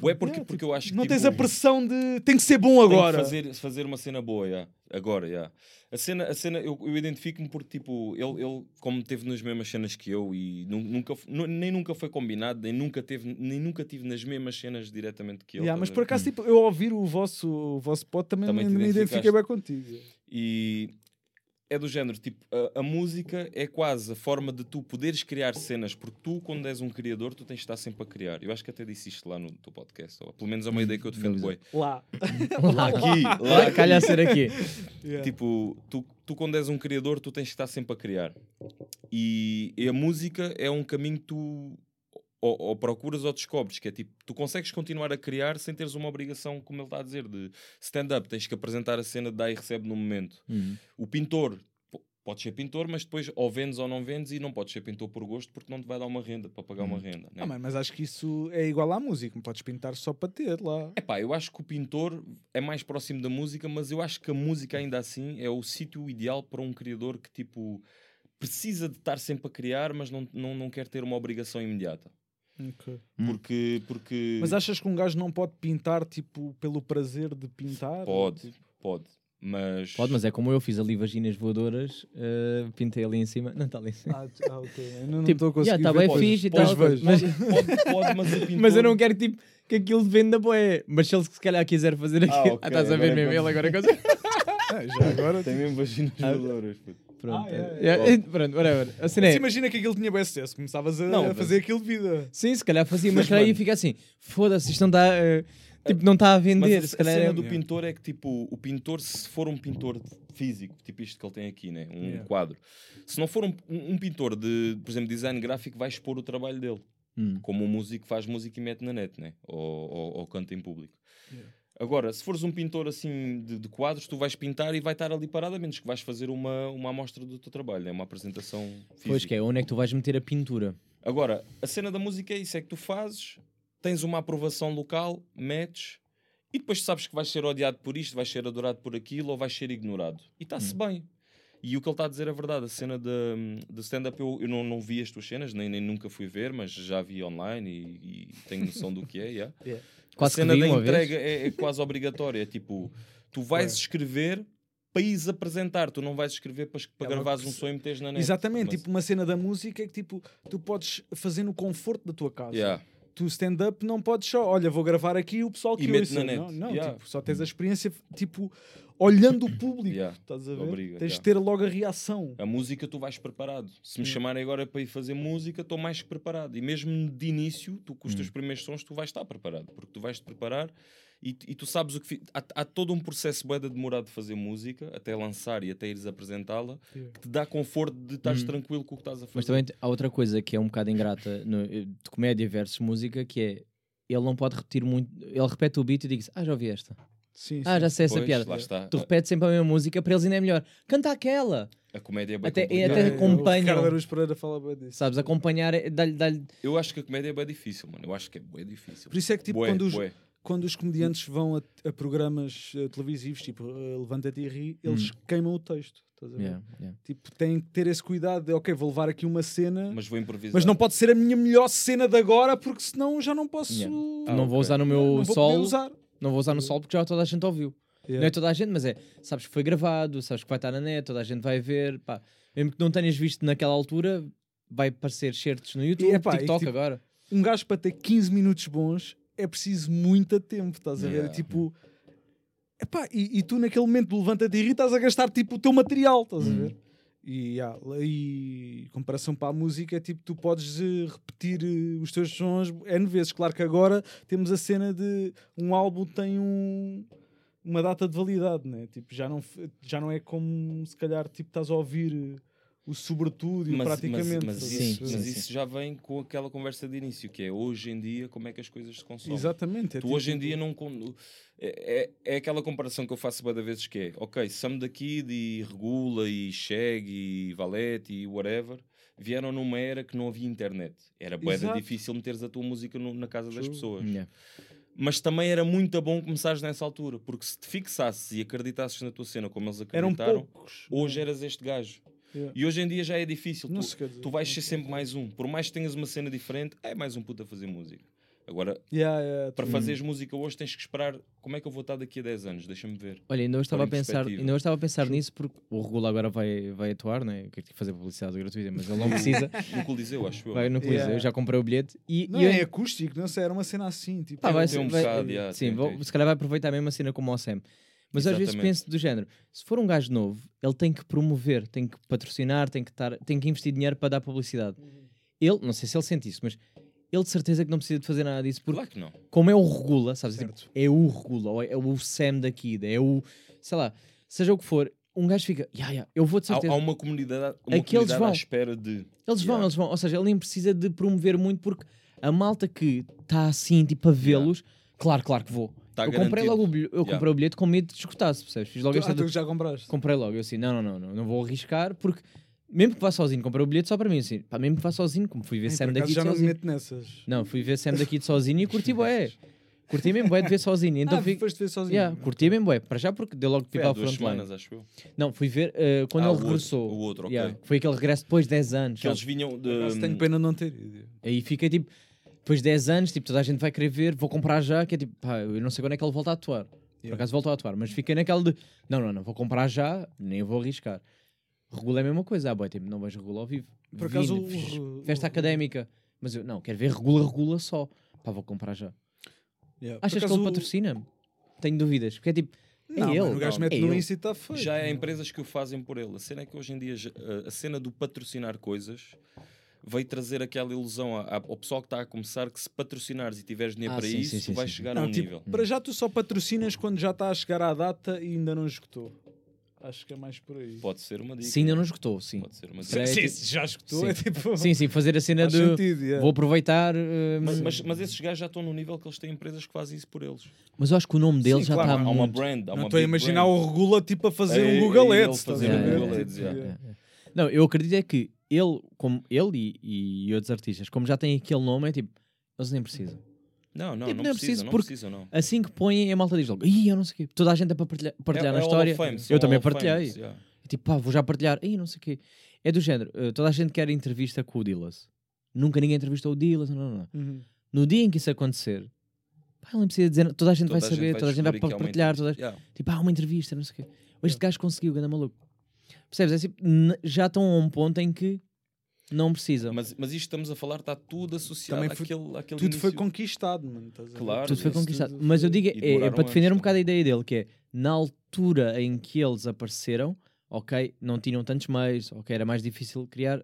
Bué porque, Yeah, porque tipo, eu acho que Não tipo, tens a pressão de tem que ser bom tem que agora. fazer, fazer uma cena boa, yeah. Agora, yeah. A cena, a cena eu, eu identifico-me porque, tipo, ele, ele, como teve nas mesmas cenas que eu e nu- nunca, nu- nem nunca foi combinado, nem nunca, teve, nem nunca tive nas mesmas cenas diretamente que ele. Yeah, mas estás a por acaso, tipo, eu ouvir o vosso, o vosso pod também, Também me, me identifiquei bem contigo. E é do género, tipo, a, a música é quase a forma de tu poderes criar cenas, porque tu, quando és um criador, tu tens de estar sempre a criar. Eu acho que até disse isto lá no teu podcast, ou pelo menos é uma ideia que eu defendo, bué. Lá. Lá, Aqui, lá, lá, calha a ser aqui. Yeah. Tipo, tu, tu quando és um criador, tu tens que estar sempre a criar. E, e a música é um caminho que tu ou, ou procuras ou descobres, que é tipo, tu consegues continuar a criar sem teres uma obrigação, como ele está a dizer, de stand-up, tens que apresentar a cena de dá e recebe no momento. Hum. O pintor, po- podes ser pintor, mas depois ou vendes ou não vendes e não podes ser pintor por gosto porque não te vai dar uma renda, para pagar uma renda. Né? Ah, mas acho que isso é igual à música. Podes pintar só para ter lá. Epá, eu acho que o pintor é mais próximo da música, mas eu acho que a música ainda assim é o sítio ideal para um criador que tipo precisa de estar sempre a criar, mas não, não, não quer ter uma obrigação imediata. Hum. Porque, porque Mas achas que um gajo não pode pintar, tipo, pelo prazer de pintar? pode, Tipo, pode. Mas, Pode, mas é como eu fiz ali vaginas voadoras, eh, pintei ali em cima. Não está ali em cima. Ah, ah, ok. Eu não Tipo, estou a conseguir yeah, tá ver. bem Podes- fixe e tal, ver. mas- pode, pode, mas. Mas eu não quero tipo, que aquilo venda boé. Mas se ele se calhar quiser fazer aquilo. Ah, ok, Ah, estás a ver agora mesmo? é Ele agora. Ah, já agora. Tem mesmo vaginas Ah. voadoras. puto. Pronto. Ah, é, é, é, Pronto, whatever. A cena Mas é- imagina que aquilo tinha bem sucesso. Começavas a, Não, a mas- fazer aquilo de vida. Sim, se calhar fazia, mas Mas, calhar mano- ficar assim: foda-se, isto não está. eh, tipo, não está a vender. Mas a, se a calhar cena é- do pintor é que, tipo, o pintor, se for um pintor físico, tipo isto que ele tem aqui, né? um Yeah. quadro, se não for um, um- um pintor de, por exemplo, design gráfico, vai expor o trabalho dele. Hum. Como um músico faz música e mete na net, né? ou, ou, ou canta em público. Yeah. Agora, se fores um pintor assim de, de quadros, tu vais pintar e vai estar ali parado, a menos que vais fazer uma, uma amostra do teu trabalho, né? uma apresentação física. Pois que é, onde é que tu vais meter a pintura? Agora, a cena da música é isso: é que tu fazes, tens uma aprovação local, metes, e depois sabes que vais ser odiado por isto, vais ser adorado por aquilo, ou vais ser ignorado. E está-se bem. E o que ele está a dizer é verdade. A cena de, stand-up, eu, eu não, não vi as tuas cenas, nem, nem nunca fui ver, mas já vi online e, e tenho noção do que é. yeah. Quase a cena da entrega é, é quase obrigatória. É tipo, tu vais Ué. escrever para ires apresentar, tu não vais escrever para, para É gravares um som e meteres na net. Exatamente, Mas- tipo uma cena da música é que tipo, tu podes fazer no conforto da tua casa. Yeah. Tu stand-up não podes só, olha, vou gravar aqui o pessoal que E mete ouça. na net. Não, não Yeah. tipo, só tens a experiência, tipo, olhando o público. Yeah. Estás a ver? Obriga, tens de yeah. ter logo a reação. A música tu vais preparado. Se me chamarem agora para ir fazer música, estou mais que preparado. E mesmo de início, tu com os Hum. teus primeiros sons, tu vais estar preparado. Porque tu vais te preparar e, e tu sabes o que... Há, há todo um processo de demorado de fazer música, até lançar e até ires apresentá-la, que te dá conforto de estares Hum. tranquilo com o que estás a fazer. Mas também há outra coisa que é um bocado ingrata no- de comédia versus música, que é ele não pode repetir muito. Ele repete o beat e diz: Ah, já ouvi esta. Sim, Ah, sim. já sei essa Pois, piada. lá está. Tu repetes sempre a mesma música, para eles ainda é melhor. Canta aquela. A comédia é bem Até- complicada. até É, acompanham. O Ricardo Araújo Pereira fala bem disso. Sabes? Acompanhar, é- dá-lhe. dá-lhe- Eu acho que a comédia é bem difícil, mano. Eu acho que é bem difícil. Por isso é que tipo, Bué, quando, os, bué. Quando os comediantes vão a, a programas eh, televisivos, tipo eh, Levanta-te e ri, eles queimam o texto. Estás a ver? Yeah, yeah. Tipo, têm que ter esse cuidado de, ok, vou levar aqui uma cena, mas, Mas vou improvisar. não pode ser a minha melhor cena de agora, porque senão já não posso. Yeah. Ah, não vou ok. usar no meu não vou solo. usar. Não vou usar no solo porque já toda a gente ouviu. Yeah. Não é toda a gente, mas é, sabes que foi gravado, sabes que vai estar na net, toda a gente vai ver, pá. Mesmo que não tenhas visto naquela altura, vai aparecer certos no YouTube, epá, e TikTok tipo, agora. Um gajo para ter 15 minutos bons é preciso muito tempo, estás a ver? Yeah. Tipo. Epá, e, e tu naquele momento levanta-te e ri, estás a gastar tipo o teu material, estás a ver? E, yeah, e em comparação para a música, é tipo, tu podes eh, repetir eh, os teus sons N vezes. Claro que agora temos a cena de um álbum tem um, uma data de validade, né? Tipo, já não, já não é como se calhar tipo, estás a ouvir eh, o sobretudo e o Mas, praticamente. mas, mas, isso, perceber? mas sim, isso já vem com aquela conversa de início, que é hoje em dia como é que as coisas se consomem. Exatamente. é Tu tipo- hoje em dia não. É, é, é aquela comparação que eu faço várias vezes que é, ok, Sam da Kid e Regula e Shag e Valete e whatever vieram numa era que não havia internet. Era Exato. difícil meteres a tua música no- na casa das True. pessoas. Yeah. Mas também era muito bom começares nessa altura, porque se te fixasses e acreditasses na tua cena como eles acreditaram, poucos. hoje eras este gajo. Yeah. E hoje em dia já é difícil. Não Tu, se quer dizer, tu vais não ser se sempre mais um. Por mais que tenhas uma cena diferente, é mais um puto a fazer música. Agora, Yeah, yeah, para fazeres música hoje tens que esperar como é que eu vou estar daqui a 10 anos, deixa-me ver. Olha, ainda hoje estava a pensar, ainda estava a pensar nisso porque o Regula agora vai, vai atuar, né? Eu quero fazer publicidade gratuita, mas ele não precisa. No Coliseu, acho eu. vai no Coliseu, Yeah. eu já comprei o bilhete e, Não e eu- é acústico, não sei, era uma cena assim. Tipo, Pá, vai, tem um vai- bocado, yeah, sim, tem, vou- tem. se calhar vai aproveitar a mesma cena como o Sam. Mas às vezes Exatamente. penso do género: se for um gajo novo, ele tem que promover, tem que patrocinar, tem que, estar, tem que investir dinheiro para dar publicidade. Ele, não sei se ele sente isso, mas ele de certeza que não precisa de fazer nada disso, porque Claro que não. como é o Regula, sabes? Tipo, é o Regula, ou é, é o Sam da Kid, é o, sei lá, seja o que for, um gajo fica, yeah, yeah, eu vou de Há, certeza. há uma comunidade, uma Aqueles comunidade vão. à espera de. Eles vão, Yeah. eles vão. Ou seja, ele nem precisa de promover muito porque a malta que está assim, tipo, a vê-los, claro, claro que vou. Tá eu comprei garantido. logo o bilhete, eu Yeah. comprei o bilhete com medo de escutar-se, percebes? Fiz logo tu, esta ah, do- tu já compraste. Comprei logo, eu assim, não, não, não, não, não vou arriscar porque mesmo que vá sozinho, comprei o bilhete só para mim, assim, pá, mesmo que vá sozinho, como fui ver Ei, Sam daqui de já não me sozinho. meto nessas. Não, fui ver Sam daqui de sozinho e curti bué. Curti mesmo bué de ver sozinho. Então ah, fico... foste ver sozinho. Yeah, curti mesmo bué. Para já porque deu logo pipa ao duas frontline. semanas, acho eu. Não, fui ver eh, quando Ah, ele o outro, regressou. o outro, ok. Yeah, Foi aquele regresso depois de 10 anos. Que eles sabe? vinham Por acaso de. tenho pena de não ter ido. Aí fiquei tipo, depois de 10 anos, tipo, toda a gente vai querer ver, vou comprar já, que é tipo, pá, eu não sei quando é que ele volta a atuar. Por acaso voltou a atuar, mas fiquei naquela de, não, não, não, vou comprar já, nem vou arriscar. Regula é a mesma coisa, ah, boy, tipo, não vejo regula ao vivo. Por acaso, Vim, o- fiz o- festa o- académica, mas eu não, quero ver regula, regula só. Pá, vou comprar já. Yeah. Achas que ele o- patrocina-me? Tenho dúvidas, porque é tipo, é Não, ele. mano, o gajo mete é no. Insta e está feito. Já há empresas que o fazem por ele. A cena é que hoje em dia a cena do patrocinar coisas veio trazer aquela ilusão a- a- ao pessoal que está a começar que se patrocinares e tiveres dinheiro Ah, para sim, isso, sim, tu sim, vais sim. chegar Não, a um tipo, nível. Para já tu só patrocinas quando já está a chegar à data e ainda não esgotou. Acho que é mais por aí. Pode ser uma dica. Sim, ainda não esgotou, sim. Pode ser uma Sim, dica. é Sim, tipo- se já esgotou, sim. é tipo. Sim, sim, fazer a cena Faz de sentido, yeah. vou aproveitar. eh, Mas, mas, mas, mas esses gajos já estão no nível que eles têm empresas que fazem isso por eles. eu acho que o nome dele Sim, já claro, está Há uma brand, há Não estou a imaginar brand. o Regula tipo a fazer É, um Google Ads. a fazer um? Google Tipo, Ads, yeah. Não, eu acredito é que ele, como ele e, e outros artistas, como já têm aquele nome, é tipo, eles nem precisam. Não, não, Tipo, não não é preciso não porque- precisa, não. Assim que põem, a malta diz logo, ih, eu não sei o quê. Toda a gente é para partilhar, partilhar É- na é história. são eu também partilhei. Fames, yeah. Tipo, pá, vou já partilhar. Ih, não sei o quê. É do género, eh, toda a gente quer entrevista com o Dillas. Nunca ninguém entrevistou o Dillas. Não, não, não. Uhum. No dia em que isso acontecer, pá, ele nem precisa dizer, toda a gente vai Toda a saber, toda a gente vai é uma partilhar. Toda. Yeah. Tipo, ah, uma entrevista, não sei o quê. Este gajo conseguiu, ganda maluco. Percebes? É tipo, já estão a um ponto em que não precisam. Mas, mas isto estamos a falar está tudo associado Também foi- àquele, àquele Tudo foi início. conquistado, mano. Claro, Tudo foi conquistado. tudo Mas eu digo, é, é para defender um bocado a ideia dele, que é na altura em que eles apareceram, ok, não tinham tantos meios, ok, era mais difícil criar,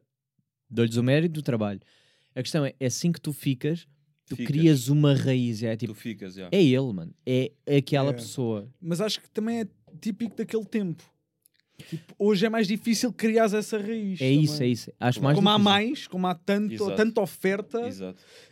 dou-lhes o mérito do trabalho. A questão é, é assim que tu ficas, tu Ficas. crias uma raiz, é tipo, Tu ficas, yeah. é ele, mano, é aquela É. pessoa. Mas acho que também é típico daquele tempo. Tipo, hoje é mais difícil criar essa raiz. É isso, é também. isso. Acho mais Como há difícil. mais, como há tanto, Exato. tanta oferta,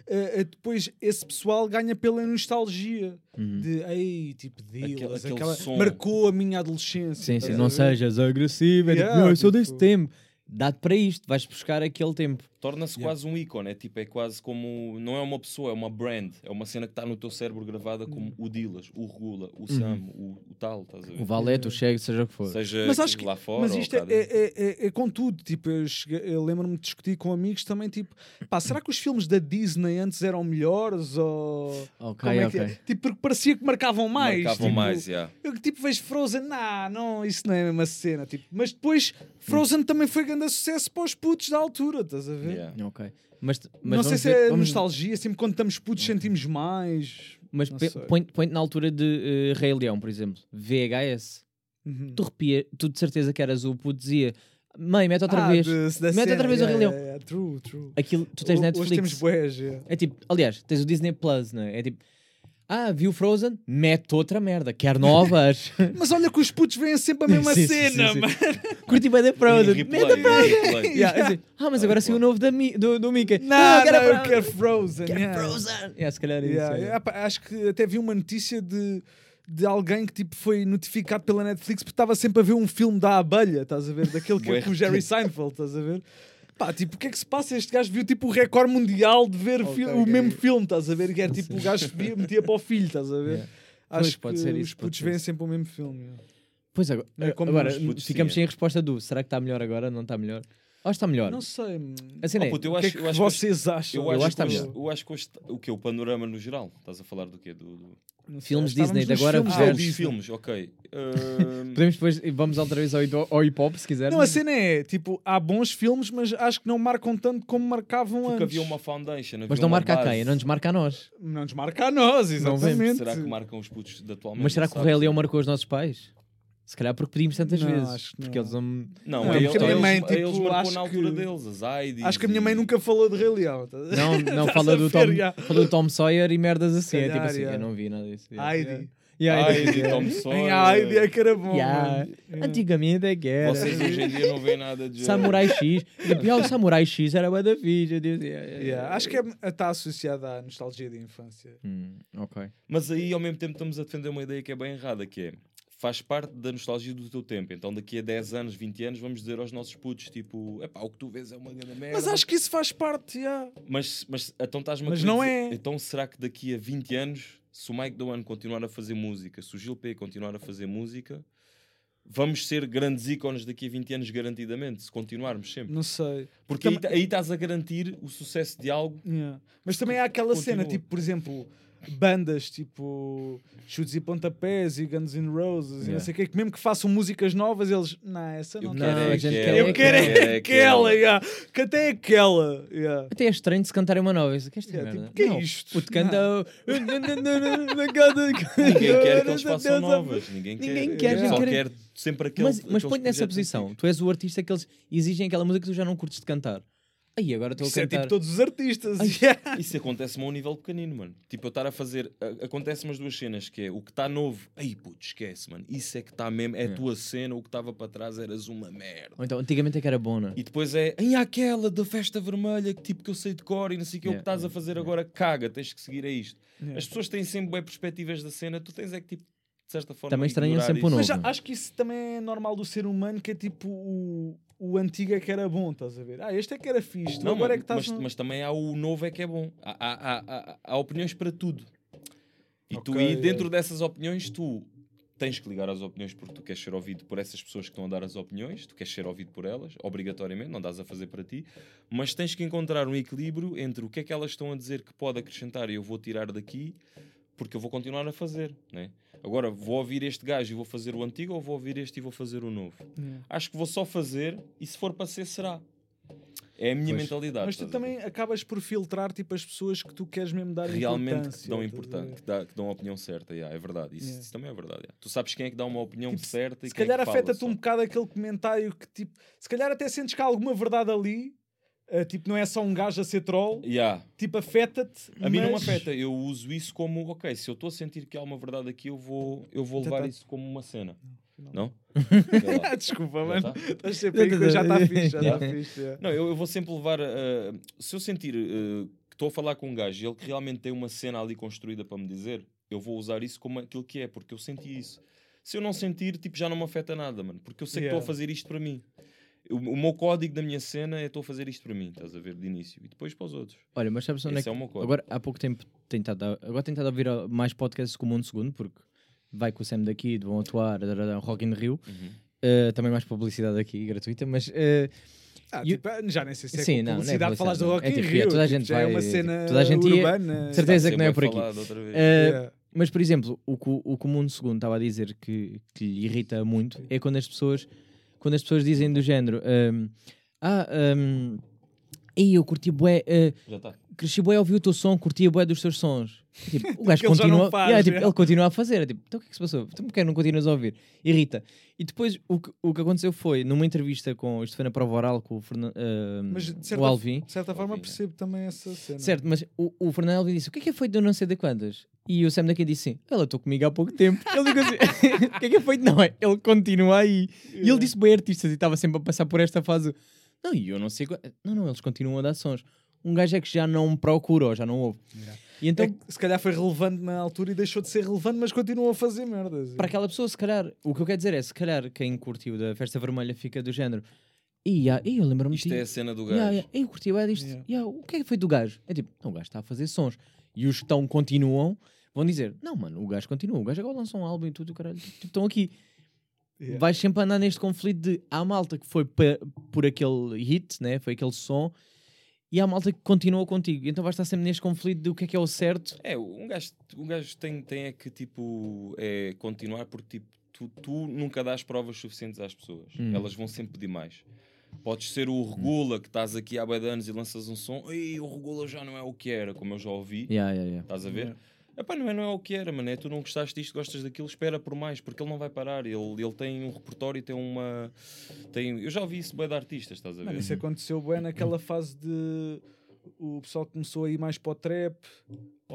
eh, depois esse pessoal ganha pela nostalgia. Uhum. De, ei, tipo, Aquele- aquele aquela, som. marcou a minha adolescência. Sim, sim, não sejas agressivo, é tipo, Yeah, não, eu sou desse tipo- tempo. Dá-te para isto, vais buscar aquele tempo. Torna-se Yeah. quase um ícone. É tipo, é quase como. Não é uma pessoa, é uma brand. É uma cena que está no teu cérebro gravada como o Dilas, o Regula, o Sam, o, o tal, estás a ver? O Valete, o Chego, seja o que for. Seja Mas acho que- lá fora. Mas ou isto é, é, é, é com tudo. Tipo, eu, eu lembro-me de discutir com amigos também. Tipo, pá, será que os filmes da Disney antes eram melhores? Ou. Ok, Como é que ok. é? Tipo, porque parecia que marcavam mais. Marcavam tipo, mais, yeah. Eu tipo vejo Frozen, nah, não, isso não é a mesma cena. Tipo, mas depois Frozen também foi grande sucesso para os putos da altura, estás a ver? Yeah. Ok. Mas, mas não sei se ver- é vamos- nostalgia, sempre quando estamos putos sentimos mais. Mas põe-te na altura de eh, Rei Leão, por exemplo. VHS. Uhum. Tu arrepia, tu de certeza que eras o puto dizia Mãe, mete outra Ah, vez. Mete cena, outra vez o yeah, Rei Leão. yeah, yeah, True, true. Aquilo, tu tens Netflix. Hoje temos boés, yeah. É tipo, aliás, tens o Disney Plus, não é? É tipo, ah, viu Frozen? Mete outra merda, quer novas. Mas olha que os putos veem sempre a mesma Sim, sim, cena, sim, sim. mano. Curti bem da Frozen. Mete a Frozen. Yeah, assim, ah, mas agora saiu o novo da Mi- do, do Mickey. Não, a não, eu Frozen. quero Frozen. Quero yeah. Frozen. Yeah, se calhar é isso. Yeah, é. acho que até vi uma notícia de, de alguém que tipo, foi notificado pela Netflix porque estava sempre a ver um filme da abelha, estás a ver? Daquele que é com o Jerry Seinfeld, estás a ver? Pá, tipo, o que é que se passa? Este gajo viu tipo o recorde mundial de ver Ok, fi- ok. o mesmo filme, estás a ver? Que era tipo o gajo via, metia para o filho, estás a ver? Yeah. Pois, Acho pode que ser os isso, pode putos ser isso. sempre o mesmo filme. yeah. Pois agora, É agora os ficamos sem é. a resposta do será que está melhor agora? Não está melhor? Ou está melhor? Não sei. Assim, Oh, é, puto, eu o que é acho, que eu acho que hoje- vocês acham? Eu acho, acho que que está hoje- melhor. eu acho que hoje- o que O panorama no geral? Estás a falar do quê? Do, do- Não filmes Disney de agora, filmes Ah, os Disney. filmes, ok. Ahm, Podemos depois, vamos outra vez ao, hip- ao hip hop se quiser. Não, a cena é, tipo, há bons filmes, mas acho que não marcam tanto como marcavam porque antes. havia uma foundation. Mas havia não uma marca a base. quem? Não nos marca a nós. Não nos marca a nós, Não exatamente. Será que marcam os putos de atualmente? Mas será que o? Rei Leão marcou os nossos pais? Se calhar porque pedimos tantas Não, vezes. acho que Porque não. eles não. Não, Não, a eles, a minha mãe, eles, a eles tipo, marcou acho na altura que- deles, as AIDS. Acho que a minha mãe e- nunca falou de Rei Leão. tá? Não, não fala do Tom, falou do Tom Sawyer e merdas assim. é tipo calhar, assim, yeah. eu não vi nada disso. Heidi. Yeah, yeah. Tom Em Sawyer. Heidi é que era bom. Yeah. mano. Yeah. Antigamente é que era. Vocês hoje em dia não veem nada de. Samurai X. Tipo, "Ah, o Samurai X era bué da yeah. Acho que é- está associada à nostalgia da infância. Hum, ok. Mas aí ao mesmo tempo estamos a defender uma ideia que é bem errada, que é faz parte da nostalgia do teu tempo. Então daqui a 10 anos, 20 anos, vamos dizer aos nossos putos, tipo, epá, o que tu vês é uma grande merda. Mas acho que isso faz parte, yeah. Mas, mas então estás-me Mas não dizer- é. Então será que daqui a 20 anos, se o Mike Doan continuar a fazer música, se o Gil P continuar a fazer música, vamos ser grandes ícones daqui a 20 anos garantidamente, se continuarmos sempre. não sei. Porque aí, aí estás a garantir o sucesso de algo. Yeah. Mas também há aquela Continua. cena, tipo, por exemplo, bandas tipo Chutes e Pontapés e Guns N' Roses e não Yeah. sei o que, que mesmo que façam músicas novas, eles, não, essa Eu não quero Não, é a gente aquela, quer- Eu quero é aquela, yeah. que até é aquela. Yeah. Até é estranho de se cantarem uma nova. Que Yeah, merda? tipo, que é Não, isto? Puto canta. Ninguém quer que eles façam novas. Ninguém quer. Ninguém quer, Só quer sempre aquele. Mas, mas põe-te nessa posição. Tu és o artista que eles exigem aquela música que tu já não curtes de cantar. Aí agora estou a Isso é cantar. tipo todos os artistas. Ai. yeah. Isso acontece-me a um nível pequenino, mano. Tipo, eu estar a fazer. Acontece-me as duas cenas, que é o que está novo. Aí, puto, esquece, mano. Isso é que está mesmo. É a É. tua cena, o que estava para trás eras uma merda. Ou então, antigamente é que era bom, não é? E depois é, em aquela da festa vermelha, que tipo que eu sei de cor e não sei o que, o que Yeah, estás a fazer yeah. agora, caga, tens que seguir a isto. Yeah. As pessoas têm sempre bem perspectivas da cena, tu tens é que tipo, de certa forma. Também estranham ignorar sempre o novo. Mas já, acho que isso também é normal do ser humano, que é tipo o, o antigo é que era bom, estás a ver? Ah, este é que era fixe, tu Não, agora mas, é que estás. mas, no- mas também há o novo é que é bom. Há, há, há, há- opiniões para tudo. E tu, Ok, e dentro é. dessas opiniões, tu tens que ligar às opiniões porque tu queres ser ouvido por essas pessoas que estão a dar as opiniões, tu queres ser ouvido por elas, obrigatoriamente, não dás a fazer para ti, mas tens que encontrar um equilíbrio entre o que é que elas estão a dizer que pode acrescentar e eu vou tirar daqui porque eu vou continuar a fazer, né? Agora, vou ouvir este gajo e vou fazer o antigo ou vou ouvir este e vou fazer o novo? Yeah. Acho que vou só fazer e se for para ser, será. É a minha Pois. mentalidade. Mas tu também acabas por filtrar tipo, as pessoas que tu queres mesmo dar realmente importância. que dão importância, que, dá- que dão a opinião certa, yeah, é verdade. Isso, Yeah. isso também é verdade. yeah. Tu sabes quem é que dá uma opinião Tipo, certa e Se quem é calhar fala afeta-te um bocado aquele comentário que tipo, se calhar até sentes que há alguma verdade ali, eh, tipo, não é só um gajo a ser troll, Yeah. tipo, afeta-te. A mim não mas- afeta, eu uso isso como, ok, se eu estou a sentir que há uma verdade aqui, eu vou, eu vou levar tá- isso como uma cena. Não. Não? Desculpa, Já mano. tá? Estás sempre aí, que já está fixe, já está fixe. yeah. Não, eu, eu vou sempre levar. a- se eu sentir uh, que estou a falar com um gajo e ele que realmente tem uma cena ali construída para me dizer, eu vou usar isso como aquilo que é, porque eu senti isso. Se eu não sentir, tipo, já não me afeta nada, mano, porque eu sei que Yeah. estou a fazer isto para mim. O, o meu código da minha cena é estou a fazer isto para mim, estás a ver, de início. E depois para os outros. Olha, mas sabes onde é que... é o meu código. Agora, há pouco tempo, tentado, a- agora tentado ouvir a- mais podcasts como um segundo, porque vai com o Sam daqui, vão atuar, Rock in Rio. Uhum. Uh, também mais publicidade aqui, gratuita, mas... uh, Ah, o- tipo, já nem sei se é Sim, com não, não é publicidade falas do publicidade, Rock é in tipo, Rio. toda a tipo, gente já é vai- uma cena toda a gente ia- urbana. certeza que Vai não é por aqui. uh, Yeah. Mas, por exemplo, o que o, o que o Mundo Segundo estava a dizer que, que lhe irrita muito é quando as pessoas, quando as pessoas dizem do género um, Ah, um, eu curti bué, uh, Já está. Cresci bué a ouvir o teu som, curtia bué dos teus sons. Tipo, o gajo continua, faz, Yeah, tipo, já. ele continua a fazer. É tipo, então o que é que se passou? Então porquê não continuas a ouvir? Irrita. E depois o que, o que aconteceu foi, numa entrevista com, isto foi na prova oral com o, Fernan, uh, Mas de o certa, Alvin, de certa forma Alvin, percebo também essa cena. Certo, mas o, o Fernando Alvim disse: O que é que é feito de eu não sei de quantas? E o Sam daqui disse: Sim, ela estou comigo há pouco tempo. Ele digo assim: O que é que é feito? Não, é, ele continua aí. E ele disse: Bem, artistas, e estava sempre a passar por esta fase. Não, e eu não sei. Não, não, eles continuam a dar sons. Um gajo é que já não procura ou já não ouve. Yeah. E então, É que se calhar foi relevante na altura e deixou de ser relevante, mas continua a fazer merdas. para aquela pessoa, se calhar, o que eu quero dizer é: se calhar quem curtiu da Festa Vermelha fica do género. E ah, e eu lembro-me Isto de é ti." a cena do gajo. Yeah, yeah. Eu curti bué disto. Yeah. Yeah, o que é que foi do gajo? É tipo, não, o gajo está a fazer sons. E os que estão, continuam, vão dizer, não, mano, o gajo continua. O gajo agora lançou um álbum e tudo, caralho. Tipo, estão aqui. Yeah. Vais sempre andar neste conflito de há malta que foi por aquele hit, né? foi aquele som, e há malta que continua contigo. Então vais estar sempre neste conflito de o que é que é o certo. É, um gajo, um gajo tem, tem é que tipo é, continuar porque tipo, tu, tu nunca dás provas suficientes às pessoas. Hum. Elas vão sempre pedir mais. Podes ser o Regula que estás aqui há de anos e lanças um som, e o Regula já não é o que era, como eu já ouvi. Yeah, yeah, yeah. Estás a ver? Yeah. Epá, não é, não é o que era, mano. É tu não gostaste disto, gostas daquilo, espera por mais, porque ele não vai parar. Ele, ele tem um repertório tem uma. Tem, eu já ouvi isso bem de artistas, estás a ver? Mano, isso aconteceu bem naquela fase de o pessoal começou a ir mais para o trap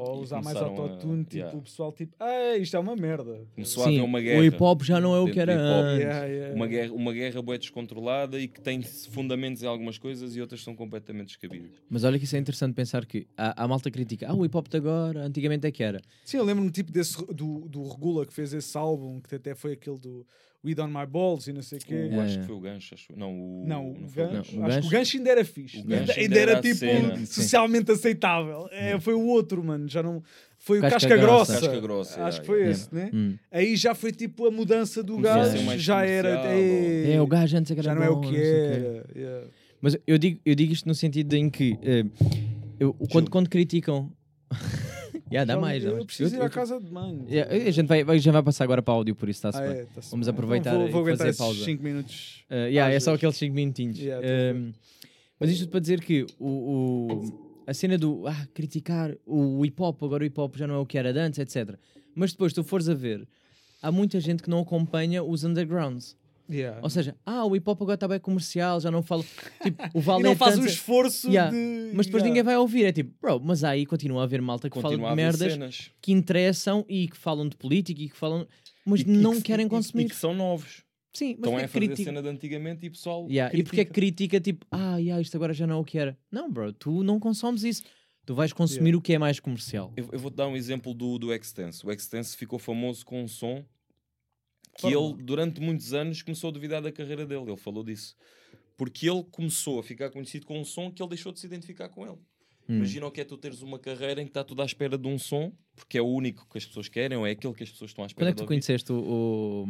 ou a E usar mais começaram a- autotune, tipo, yeah. o pessoal tipo, ah, isto é uma merda. Começou a Sim, haver uma guerra. o hip hop já não é o que era antes. Yeah, yeah. Uma guerra, uma guerra bué descontrolada e que tem fundamentos em algumas coisas e outras são completamente descabidas. Mas olha que isso é interessante pensar que há, há malta critica, ah, o hip hop de agora, antigamente é que era. Sim, eu lembro-me tipo desse, do, do Regula que fez esse álbum, que até foi aquele do Weed on My Balls e não sei o quê. O, acho yeah. que foi o Gancho, acho. Não, o, Não, o Gancho, Não, o acho que Gancho- o Gancho ainda era fixe. Ainda, ainda ainda era, era tipo cena. Sim. socialmente aceitável. É, foi o outro, mano. Já não. Foi o Casca Casca, Grossa. Casca Grossa, Acho yeah, que foi yeah. esse, né? Hum. Aí já foi tipo a mudança do gajo. Já era. comercial, é, É, o gajo antes é que era já não é o que era. yeah. Mas eu digo, eu digo isto no sentido em que eh, eu, quando, quando criticam. Yeah, dá Já- mais. dá Eu mais. preciso ir à casa de mãe. Yeah, a gente vai, vai- já vai passar agora para áudio, por isso está-se Ah, bem. é, tá-se Vamos bem. aproveitar Então vou, e vou fazer aguentar esses pausa. 5 minutos. Uh, yeah, é às só vezes. aqueles 5 minutinhos. Yeah, a Um, mas isto para dizer que o, o- a cena do ah, criticar o hip hop, agora o hip hop já não é o que era de antes, etc. Mas depois, tu fores a ver, há muita gente que não acompanha os undergrounds. Yeah. Ou seja, ah, o hip hop agora está bem comercial, já não falo. Tipo, o E Vale não é faz o tanto- esforço Yeah. de. Mas depois Yeah. ninguém vai ouvir. É tipo, bro, mas aí continua a haver malta que Continua fala a de merdas cenas. que interessam e que falam de política e que falam. Mas E não e que- querem e- consumir. E que são novos. Sim, mas Estão é a fazer a critica- cena de antigamente e pessoal. Yeah, E porque é critica tipo, ah, yeah, isto agora já não é o que era? Não, bro, tu não consomes isso. Tu vais consumir o que é mais comercial. Eu, eu vou-te dar um exemplo do, do Extense. O Extense ficou famoso com um som que ele, durante muitos anos, começou a duvidar da carreira dele. Ele falou disso. Porque ele começou a ficar conhecido com um som que ele deixou de se identificar com ele. Hum. Imagina o que é tu teres uma carreira em que está tudo à espera de um som, porque é o único que as pessoas querem, ou é aquele que as pessoas estão à espera Quando é que tu conheceste o,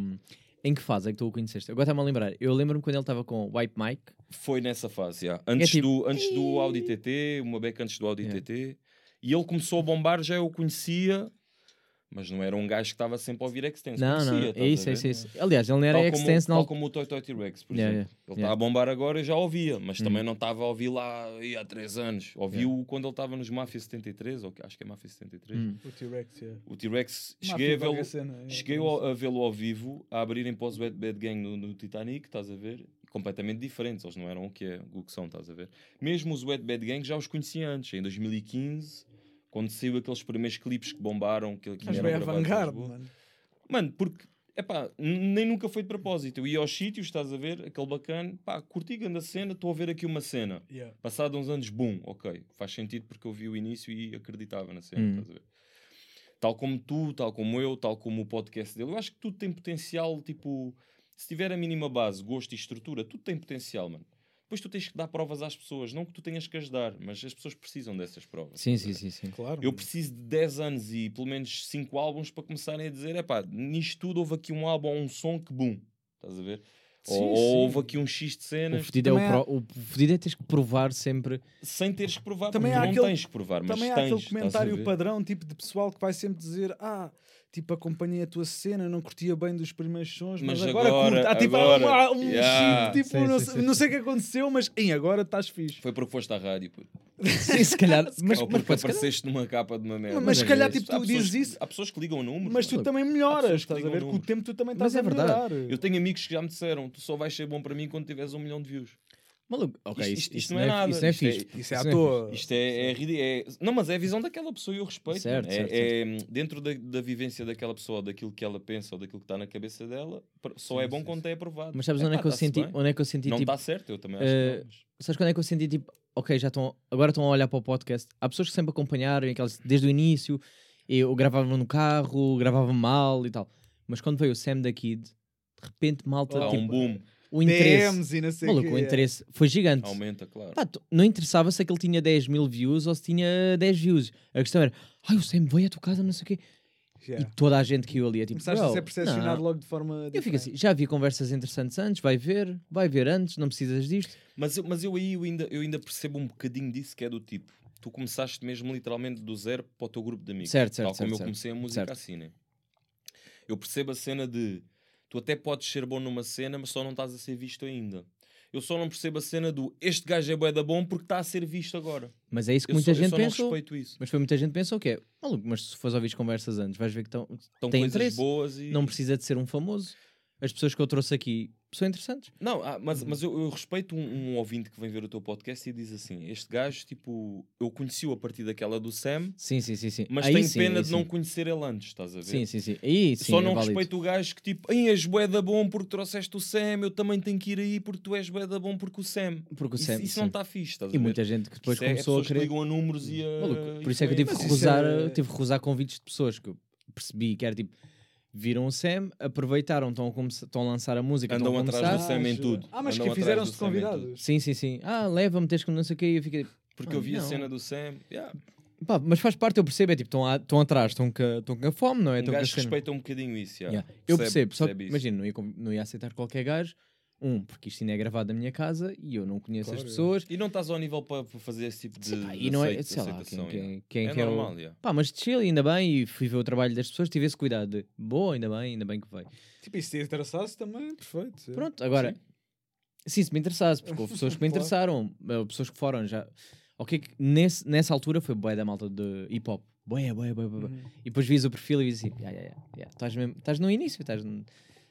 Em que fase é que tu o conheceste? Agora está-me a lembrar. Eu lembro-me quando ele estava com o White Mike. Foi nessa fase, já. Antes, tipo, do, antes do Audi TT, uma beca antes do Audi Yeah. TT. E ele começou a bombar, já eu o conhecia, mas não era um gajo que estava sempre a ouvir Extense. Não, não, é isso, é isso, é isso. Aliás, ele não era Tal como, extenso na tal como o Toy Toy T-Rex, por Yeah, exemplo. yeah, Ele está yeah. a bombar agora e já ouvia, mas Hum. também não estava a ouvir lá aí há 3 anos. Ouviu quando ele estava nos Mafia 73, ou acho que é Mafia 73. Hum. O T-Rex, yeah. O T-Rex, cheguei a vê-lo cheguei a vê-lo ao vivo, a abrirem para os Wet Bad Gang no, no Titanic, estás a ver? Completamente diferentes, eles não eram o que, é, o que são, estás a ver? Mesmo os Wet Bad Gang já os conhecia antes, em 2015, quando saiu aqueles primeiros clipes que bombaram, que, que Mas eram bem avant-garde, mano. Mano, porque, epá, nem nunca foi de propósito. Eu ia aos sítios, estás a ver, aquele bacana, pá, curti grande a cena, estou a ver aqui uma cena. Yeah. Passado uns anos, boom, ok, faz sentido porque eu vi o início e acreditava na cena, Hum. estás a ver? Tal como tu, tal como eu, tal como o podcast dele. Eu acho que tudo tem potencial, tipo, Se tiver a mínima base, gosto e estrutura, tudo tem potencial, mano. Depois tu tens que dar provas às pessoas, não que tu tenhas que as dar, mas as pessoas precisam dessas provas. Sim, sim, sim, sim. Claro. Eu preciso de 10 anos e pelo menos 5 álbuns para começarem a dizer: é pá, nisto tudo houve aqui um álbum ou um som que boom. Estás a ver? Sim, ou, ou sim. houve aqui um X de O cenas fedido é, o há- pro- o fedido é teres que provar sempre. sem teres que provar. Também porque há tu aquele- não tens que provar, mas Também há tens. aquele estás a comentário padrão, tipo de pessoal que vai sempre dizer: Ah, tipo, acompanhei a tua cena, não curtia bem dos primeiros sons, mas, Mas agora, agora- curto. Há tipo agora, uma- um yeah. chip, tipo, Sim, não, sim, sei, sim, não sei o que aconteceu, mas em agora estás fixe. Foi porque foste à rádio, puto. Sim, se calhar. mas, ou mas porque pode se calhar- apareceste numa capa de uma merda. Mas se é calhar, isso. tipo, Há tu pessoas dizes que- isso, Há pessoas que ligam números. mas tu mano. também Há melhoras, estás a ver? Com o tempo tu também Mas estás é a verdade. melhorar. Eu tenho amigos que já me disseram: tu só vais ser bom para mim quando tiveres um milhão de views. Maluco, ok, Isto- isto, isto isto não é nada. Isso é Isto é- fixe. Isso é à não toa. Isto é, é, é- Não, mas é a visão daquela pessoa e eu respeito. Certo, certo, é, é, dentro da, da vivência daquela pessoa, daquilo que ela pensa ou daquilo que está na cabeça dela, só é bom quando é aprovado. Mas sabes onde é que eu senti? Onde é que eu senti Não tipo. está certo, eu também acho eh, que não. mas- Sabes quando é que eu senti tipo, ok, já estão, agora estão a olhar para o podcast. Há pessoas que sempre acompanharam, aquelas, desde o início, eu gravava no carro, gravava mal e tal. Mas quando veio o Sam da Kid, de repente, malta, Há tipo, um boom, o interesse, DMs e não sei o maluco, quê. o interesse foi gigante. aumenta, claro. Pá, tu- não interessava se aquele tinha 10 mil views ou se tinha 10 views. A questão era, ai, o Sam veio à tua casa, não sei o quê. Yeah. E toda a gente que eu ali é tipo, Começaste a "Bro, ser percepcionado não." logo de forma Eu fico diferente. assim, já havia conversas interessantes antes, vai ver, vai ver antes, não precisas disto. Mas, eu, mas eu aí eu ainda, eu ainda percebo um bocadinho disso que é do tipo. Tu começaste mesmo literalmente do zero para o teu grupo de amigos. Certo, certo, Tal como certo, eu certo. comecei a música Certo. assim, né? Eu percebo a cena de tu até podes ser bom numa cena, mas só não estás a ser visto ainda. Eu só não percebo a cena do este gajo é bué da bom porque está a ser visto agora. Mas é isso que Eu muita só, eu gente só não pensou. respeito isso. Mas foi muita gente pensou que é, maluco, mas se fores ouvir as conversas antes, vais ver que estão, Estão tem coisas interesse. boas e. não precisa de ser um famoso. As pessoas que eu trouxe aqui são interessantes. Não, ah, mas, mas eu, eu respeito um, um ouvinte que vem ver o teu podcast e diz assim: Este gajo, tipo, eu conheci-o a partir daquela do Sam, Sim, sim, sim. sim. mas Aí tenho sim, pena de não sim. conhecer ele antes, estás a ver? Sim, sim, sim. Aí sim, Só é não válido. respeito o gajo que tipo, em és bué da bom porque trouxeste o Sam, eu também tenho que ir aí porque tu és bué da bom porque o Sam. Porque o isso Sam- isso sim. não está fixe, estás a E ver? muita gente que depois Isso é- é começou a pessoas que querer. ligam a números e a. Maluco, por isso é que eu tive que isso recusar, é- tive que recusar convites de pessoas que eu percebi que era tipo, viram o Sam, aproveitaram, estão a, a lançar a música, Andam a atrás começar. do Sam em tudo. Ah, mas Andam que fizeram-se convidados. Sim, sim, sim. Ah, leva-me, tens que não sei o quê. E eu fiquei. Porque eu vi a Não. cena do Sam. yeah. Pá, mas faz parte, eu percebo, é tipo, estão, a- atrás, estão com, a- a fome, não é? Um Estão com a gajo respeita um bocadinho isso. yeah. Yeah. Eu Percebe- percebo, só que percebe isso. imagina, não ia, não ia aceitar qualquer gajo. Um, porque isto ainda é gravado na minha casa e eu não conheço Claro, as é. pessoas. E não estás ao nível para fazer esse tipo de. Sim, pá, de e não é, aceito- sei lá, quem, quem, quem É que é o- normal, yeah. Pá, mas chill, ainda bem, e fui ver o trabalho das pessoas, tive esse cuidado de, boa, ainda bem, ainda bem que veio. Tipo, e se te interessasse também, perfeito. sim. Pronto, agora, sim, se me interessasse, porque houve pessoas que me Claro. interessaram, eh, pessoas que foram já. Ok, que nesse, nessa altura foi boé da malta de hip hop. Boé, boé, boé, boé. Uhum. E depois vis o perfil e dizes assim, yeah, yeah, yeah, yeah. Estás, mesmo, estás no início, estás, no-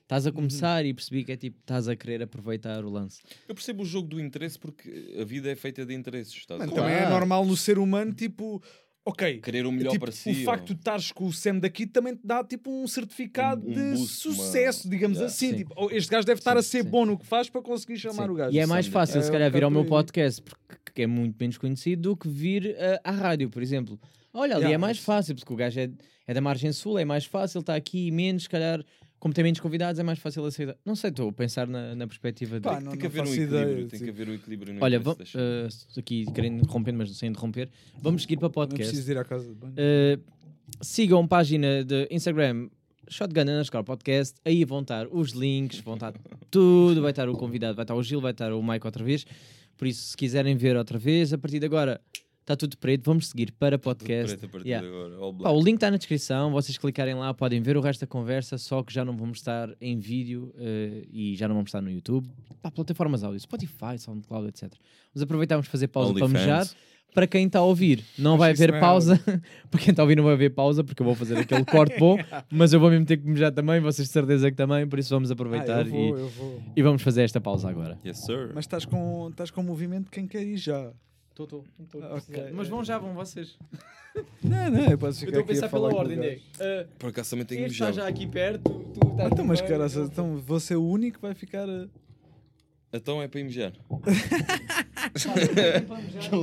estás a começar e percebi que é tipo, estás a querer aproveitar o lance. Eu percebo o jogo do interesse porque a vida é feita de interesses. Estás ver? também é normal no ser humano, tipo, ok. Querer o melhor tipo, para si. o facto ou- de estares com o Sam daqui também te dá tipo um certificado Um- um de boost, uma- sucesso, digamos Yeah. assim. Sim. Tipo, este gajo deve estar Sim, a ser sim. bom no que faz para conseguir chamar Sim. o gajo. E é mais fácil, é se calhar, vir ao meu podcast, porque que é muito menos conhecido, do que vir eh, à rádio, por exemplo. Olha, ali Yeah, é mais mas- fácil, porque o gajo é, é da margem sul, é mais fácil, está aqui menos, se calhar, como tem menos convidados, é mais fácil aceitar. Não sei, estou a pensar na, na perspectiva de. Pá, Tem, não- tem que não haver um equilíbrio. ideia, tem que tipo. haver um equilíbrio no Olha, vamos, das cenas. aqui querendo interromper, mas sem interromper, vamos seguir para Não podcast. preciso ir à casa de banho. Uh, sigam a página de Instagram Shotgun underscore podcast. Aí vão estar os links, vão estar tudo. Vai estar o convidado, vai estar o Gil, vai estar o Mike outra vez. Por isso, se quiserem ver outra vez, a partir de agora está tudo preto. Vamos seguir para podcast. Preto a partir Yeah. de agora. Pá, o link está na descrição. Vocês clicarem lá, podem ver o resto da conversa. Só que já não vamos estar em vídeo uh, e já não vamos estar no YouTube. Pá, plataformas áudio, Spotify, SoundCloud, etc. Vamos aproveitar, vamos fazer pausa para OnlyFans. mejar. Para quem está a ouvir, não Acho vai haver não é pausa. para quem está a ouvir, não vai haver pausa, porque eu vou fazer aquele corte bom. Mas eu vou mesmo ter que mejar também. Vocês de certeza que também. Por isso, vamos Ah, aproveitar eu vou, e, eu vou. e vamos fazer esta pausa agora. Yes, sir. Mas estás com, estás com movimento de quem quer ir já. Estou, estou. Ah, ok. Mas vão já, vão vocês. Não, não, eu posso Eu ficar estou a aqui pensar falar pela ordem. Diego. Uh, Por acaso também tenho está mijado. já aqui perto. Tu estás Então, mas no cara, meio. então vou ser o único que vai ficar. a- Então é para mijar.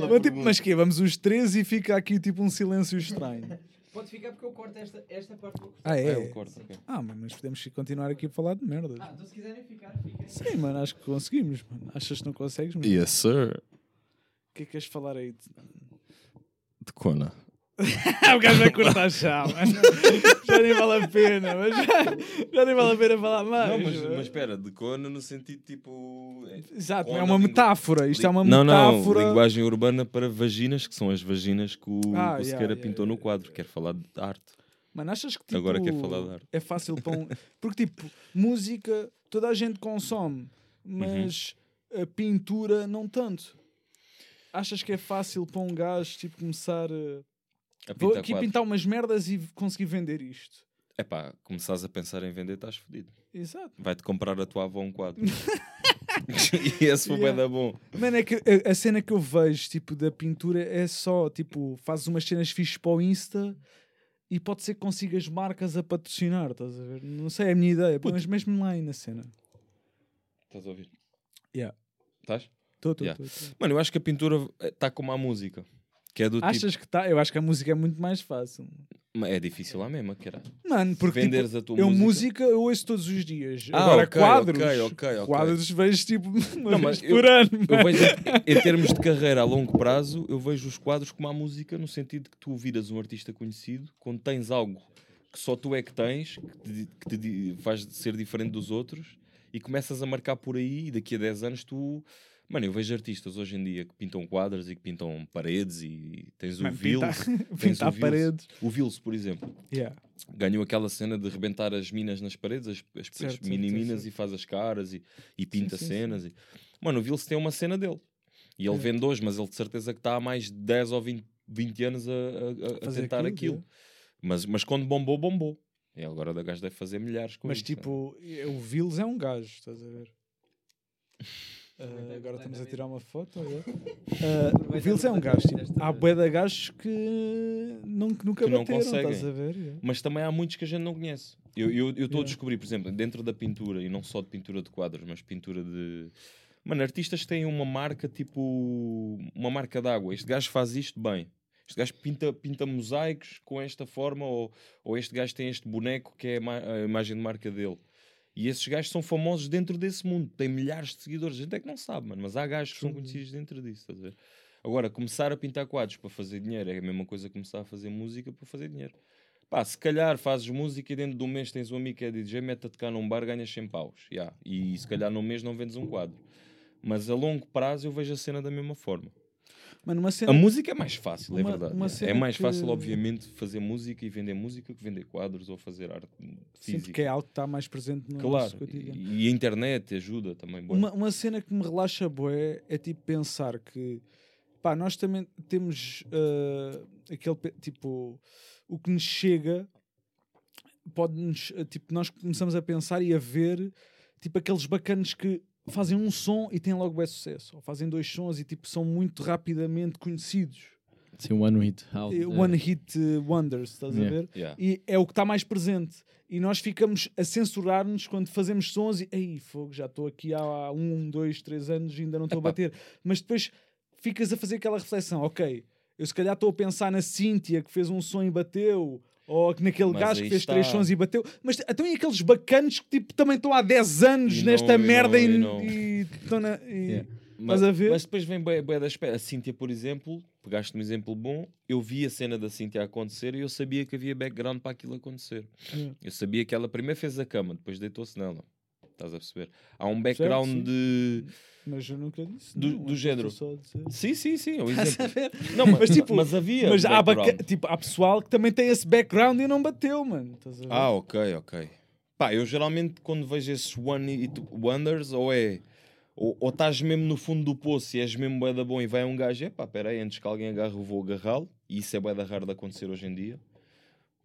Mas, tipo, mas que Vamos os três e fica aqui tipo um silêncio estranho. Pode ficar porque eu corto esta, esta parte. Ah, Ah, é? eu corto, ok. Ah, mano, mas podemos continuar aqui a falar de merda. Ah, então se quiserem ficar, fiquem. Sim, mano, acho que conseguimos, mano. Achas que não consegues, mano? Yes, sir. O que é que queres falar aí? De Kona. o gajo vai cortar já, mano. já nem vale a pena, mas já, já nem vale a pena falar mais. Não, mas, mas espera, de Kona no sentido tipo. é- Exato, é uma metáfora. Isto é uma não, metáfora. não, linguagem urbana para vaginas, que são as vaginas que o, Ah, o yeah, Sequeira yeah, pintou yeah, no quadro. Quer falar de arte. Mano, achas que tipo, Agora quer falar de arte. é fácil para um... Porque, tipo, música toda a gente consome, mas Uhum. a pintura não tanto. Achas que é fácil para um gajo, tipo, começar a... A Vou pintar aqui quadros. pintar umas merdas e conseguir vender isto. É pá, começares a pensar em vender, estás fodido. Exato. Vai-te comprar a tua avó um quadro. e esse foi Yeah. bem da bom. Mano, é que a, a cena que eu vejo, tipo, da pintura é só, tipo, fazes umas cenas fixes para o Insta e pode ser que consigas marcas a patrocinar, estás a ver? Não sei, é a minha ideia, mas mesmo lá aí na cena. Estás a ouvir? Yeah. Estás? Tô, tô, Yeah. tô. Mano, eu acho que a pintura está como a música. Que é do tipo. Achas que está? Eu acho que a música é muito mais fácil. Mas É difícil lá mesmo, que era. Mano, porque tipo, Venderes a tua eu música. música eu ouço todos os dias. Ah, Agora ok, quadros, ok, ok, ok. quadros vejo tipo Não, mas por ano. Eu vejo, em termos de carreira a longo prazo, eu vejo os quadros como a música, no sentido que tu viras um artista conhecido quando tens algo que só tu é que tens, que te, que te faz ser diferente dos outros, e começas a marcar por aí, e daqui a 10 anos tu. Mano, eu vejo artistas hoje em dia que pintam quadros e que pintam paredes, e tens o Vils. pintar, pintar o Vils. paredes. O Vils, por exemplo, Yeah. ganhou aquela cena de rebentar as minas nas paredes, as, as- as Certo, certo, mini-minas, e faz as caras e, e pinta sim, cenas. E... Mano, o Vils tem uma cena dele. E ele É. vende hoje, mas ele de certeza que está há mais de 10 ou 20, 20 anos a, a- a- tentar aquilo, aquilo. Mas, mas quando bombou, bombou. E agora o gajo deve fazer milhares com Mas isso, né? tipo, o Vils é um gajo, estás a ver? Ah, agora estamos a tirar uma foto. é? Ah, o Vils é um gajo. Tipo, há bué de gajos que, não, que nunca Que não bateram, conseguem. estás a ver? Yeah. Mas também há muitos que a gente não conhece. Eu estou eu, eu estou a Yeah. descobrir, por exemplo, dentro da pintura, e não só de pintura de quadros, mas pintura de. Mano, artistas têm uma marca tipo. Uma marca d'água. Este gajo faz isto bem. Este gajo pinta, pinta mosaicos com esta forma, ou, ou este gajo tem este boneco que é a imagem de marca dele. E esses gajos são famosos dentro desse mundo, têm milhares de seguidores. A gente é que não sabe, mano, mas há gajos que são conhecidos dentro disso. Estás a ver? Agora, começar a pintar quadros para fazer dinheiro é a mesma coisa que começar a fazer música para fazer dinheiro. Pá, se calhar fazes música e dentro de um mês tens um amigo que é DJ, mete a tocar num bar, ganhas 100 paus. Yeah. E se calhar num mês não vendes um quadro. Mas a longo prazo eu vejo a cena da mesma forma. Mano, cena A música é mais fácil, é uma- verdade. uma yeah. É cena mais que- fácil, obviamente, fazer música e vender música que vender quadros ou fazer arte sinto física. que é algo que está mais presente no Claro, nosso cotidiano. e, e a internet ajuda também. Uma, uma cena que me relaxa bué é tipo pensar que pá, nós também temos ah, aquele tipo o que nos chega pode-nos tipo, nós começamos a pensar e a ver tipo aqueles bacanos que fazem um som e têm logo bem sucesso, ou fazem dois sons e tipo são muito rapidamente conhecidos. Sim, one hit. Out. Eh, One hit eh, wonders, estás a Yeah. ver? Yeah. E é o que está mais presente. E nós ficamos a censurar-nos quando fazemos sons e ei, fogo, já estou aqui há um, dois, três anos e ainda não estou a bater. Mas depois ficas a fazer aquela reflexão, ok, eu se calhar estou a pensar na Cíntia que fez um som e bateu, ou que naquele Mas gajo que fez três está. sons e bateu. Mas então e aqueles bacanos que tipo, também estão há 10 anos E nesta não- merda e, não. estão na. e- Yeah. Mas, Estás a ver? mas depois vem bué, bué das pe- A Cíntia, por exemplo, pegaste um exemplo bom. Eu vi a cena da Cíntia acontecer e eu sabia que havia background para aquilo acontecer. Yeah. Eu sabia que ela primeiro fez a cama, depois deitou-se nela. Estás a perceber? Há um background sim. de. Mas eu nunca disse. Do- não, do eu género. Sim, sim, sim. É um? Não, mas, Mas, tipo, mas havia. Mas há, tipo, há pessoal que também tem esse background e não bateu, mano. Ah, ok, ok. Pá, eu geralmente quando vejo esses One Hit Wonders, ou é. Ou, ou estás mesmo no fundo do poço e és mesmo bué da bom e vai um gajo, epá, peraí, antes que alguém agarre eu vou agarrá-lo. E isso é bué da raro de acontecer hoje em dia.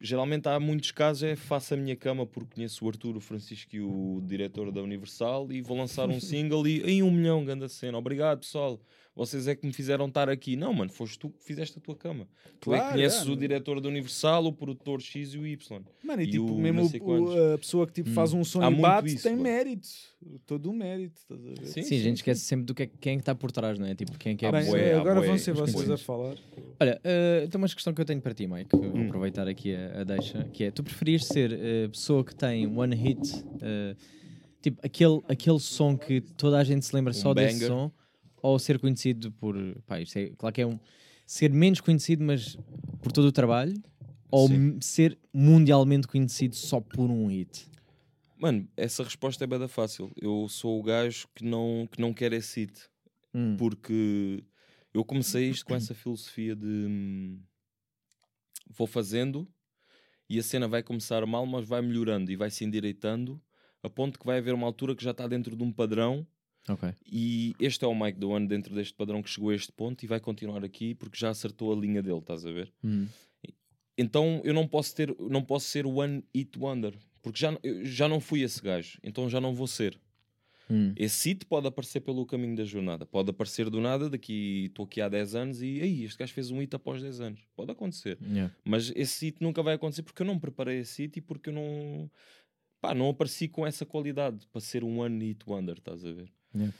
Geralmente há muitos casos é faço a minha cama porque conheço o Arturo, o Francisco e o diretor da Universal e vou lançar um single e em um milhão, grande cena. Obrigado pessoal, vocês é que me fizeram estar aqui. Não, mano, foste tu que fizeste a tua cama. tu é Claro, que conheces é, o diretor da Universal, o produtor X e o Y. Mano, e, E tipo, o mesmo o- a pessoa que tipo, faz um som Há e bate isso, tem mérito. Todo o mérito. Estás a ver? Sim, Sim, a gente esquece sempre do que é, quem é que está por trás, não é? Tipo, quem é que é Bem, bué, há agora vão ser vocês a falar. Olha, eh, então uma questão que eu tenho para ti, Mike, vou Hum. aproveitar aqui a, a deixa, que é, tu preferias ser eh, pessoa que tem one hit, eh, tipo, aquele, aquele som que toda a gente se lembra Um só desse banger. som, ou ser conhecido por, pá, isto é, claro que é um, ser menos conhecido, mas por todo o trabalho, ou Sim. ser mundialmente conhecido só por um hit? Mano, essa resposta é bada fácil. Eu sou o gajo que não, que não quer esse hit. Hum. Porque eu comecei isto com essa filosofia de hum, vou fazendo e a cena vai começar mal, mas vai melhorando e vai se endireitando a ponto que vai haver uma altura que já está dentro de um padrão Ok. e este é o Mike do ano dentro deste padrão que chegou a este ponto e vai continuar aqui porque já acertou a linha dele, estás a ver? Hum. Então eu não posso ter, não posso ser one hit wonder, porque já, já não fui esse gajo, então já não vou ser. Hum. Esse hit pode aparecer pelo caminho da jornada, pode aparecer do nada, daqui estou aqui há 10 anos e aí este gajo fez um hit após 10 anos. Pode acontecer. Yeah. Mas esse hit nunca vai acontecer porque eu não preparei esse hit e porque eu não pá, não apareci com essa qualidade para ser um one hit wonder, estás a ver? Yeah.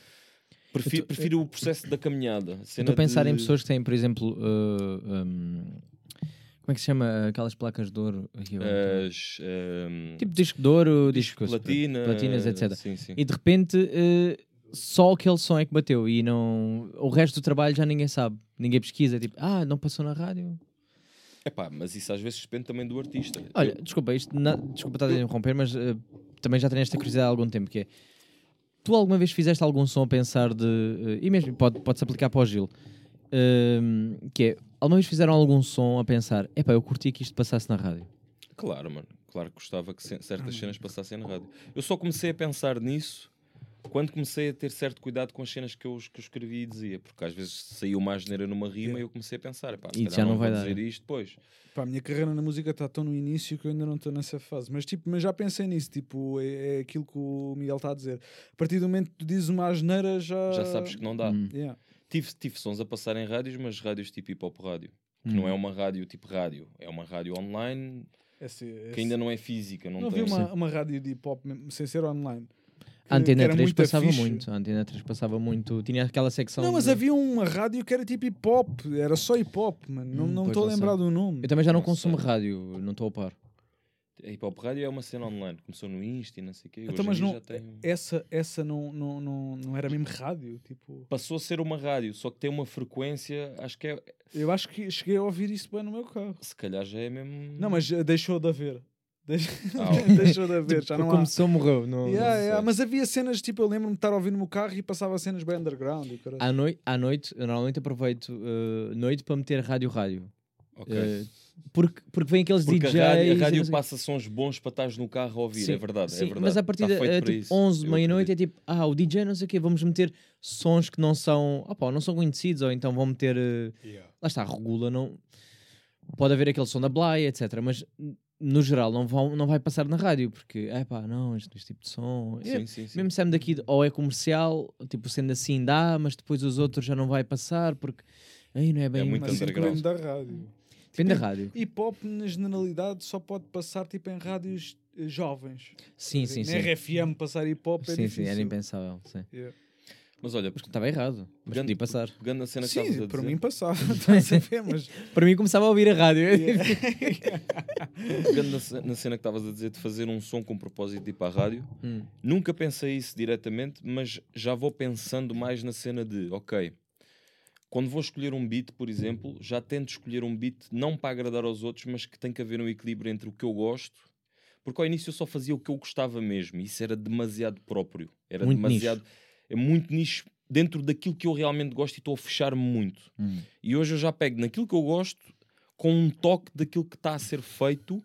Prefiro, tô- prefiro o processo da caminhada. Estou a pensar em de- pessoas que têm, por exemplo, uh, um, como é que se chama aquelas placas de ouro? As, ehm, Tipo disco de ouro, disco discos, platina, platinas, etc. Sim, sim. E de repente uh, só aquele som é que bateu e não o resto do trabalho já ninguém sabe. Ninguém pesquisa, tipo, ah, não passou na rádio. Epá, mas isso às vezes depende também do artista. Olha, desculpa, isto na- desculpa estar a interromper, mas uh, também já tenho esta curiosidade há algum tempo, que é tu alguma vez fizeste algum som a pensar de uh, e mesmo pode- pode-se aplicar para o Gil um, que é, alguma vez fizeram algum som a pensar, epá, eu curti que isto passasse na rádio. Claro, mano. Claro que gostava que ce- certas Ah, cenas passassem na rádio. Eu só comecei a pensar nisso quando comecei a ter certo cuidado com as cenas que eu, que eu escrevia e dizia. Porque às vezes saiu uma asneira numa rima Yeah. e eu comecei a pensar, pá, E já não vai vou dar. dizer isto depois. Pá, a minha carreira na música está tão no início que eu ainda não estou nessa fase. Mas, tipo, mas já pensei nisso. Tipo, é, é aquilo que o Miguel está a dizer. A partir do momento que tu dizes uma asneira, já. Já sabes que não dá. Hum. Yeah. Tive, tive sons a passar em rádios, mas rádios tipo hip hop rádio. Que Hum. não é uma rádio tipo rádio, é uma rádio online Esse, esse... que ainda não é física. Não, Não tem... havia uma, uma rádio de hip hop mesmo, sem ser online. A Antena que era 3 muito passava fixe. muito. A Antena 3 passava muito. Tinha aquela secção. Não, mas de- havia uma rádio que era tipo hip hop. Era só hip hop, mano. Não Hum, não estou a lembrar do nome. Eu também já não, Não consumo sei. rádio, não estou a par. A hip hop rádio é uma cena online. Começou no Insta e não sei o quê. Então, mas não- tem... Essa, essa não, não, não, não era mesmo rádio. Tipo, Passou a ser uma rádio, só que tem uma frequência, acho que é. eu acho que cheguei a ouvir isso bem no meu carro. Se calhar já é mesmo. Não, mas deixou de haver. Ah, deixou de haver, já não há. Começou, morreu. Não, Yeah, não yeah, sei. Mas havia cenas, tipo, eu lembro-me de estar a ouvir no meu carro e passava cenas bem underground. E caralho. À, noi à noite, eu normalmente aproveito uh, noite para meter rádio-rádio. Ok. Uh, porque, porque vem aqueles Porque DJs. a rádio, a e não rádio sei- passa sons bons para estares no carro a ouvir, Sim, é verdade, sim, é verdade. Mas a partir Está de feito eh, para tipo isso, 11, eu meia-noite é acredito. tipo, ah, o DJ não sei o quê, vamos meter sons que não são, opá, não são conhecidos, ou então vão meter, eh, lá está, regula, não. Pode haver aquele som da Blay, etc. Mas no geral não, vão, não vai passar na rádio, porque, é pá, não, este, este tipo de som. É, Sim, sim, sim. mesmo sendo daqui, ou é comercial, tipo, sendo assim dá, mas depois os outros já não vai passar, porque aí não é bem. muito Mas sim, depende da rádio. Depende da rádio. Hip hop, na generalidade, só pode passar tipo em rádios eh, jovens. Sim, sim, dizer, sim. Na RFM passar hip hop é Sim, sim, difícil. era impensável. Sim. Yeah. Mas olha, Mas estava errado, mas Pegando- podia passar. pegando a cena que estavas Sim, a para dizer, mim passava. Mas... Para mim começava a ouvir a rádio. pegando na, na cena que estavas a dizer de fazer um som com propósito de ir para a rádio, Hum. nunca pensei isso diretamente, mas já vou pensando mais na cena de, ok, quando vou escolher um beat, por exemplo, já tento escolher um beat não para agradar aos outros, mas que tem que haver um equilíbrio entre o que eu gosto, porque ao início eu só fazia o que eu gostava mesmo, e isso era demasiado próprio, era Muito demasiado, é muito nicho dentro daquilo que eu realmente gosto e estou a fechar-me muito. Hum. E hoje eu já pego naquilo que eu gosto com um toque daquilo que está a ser feito,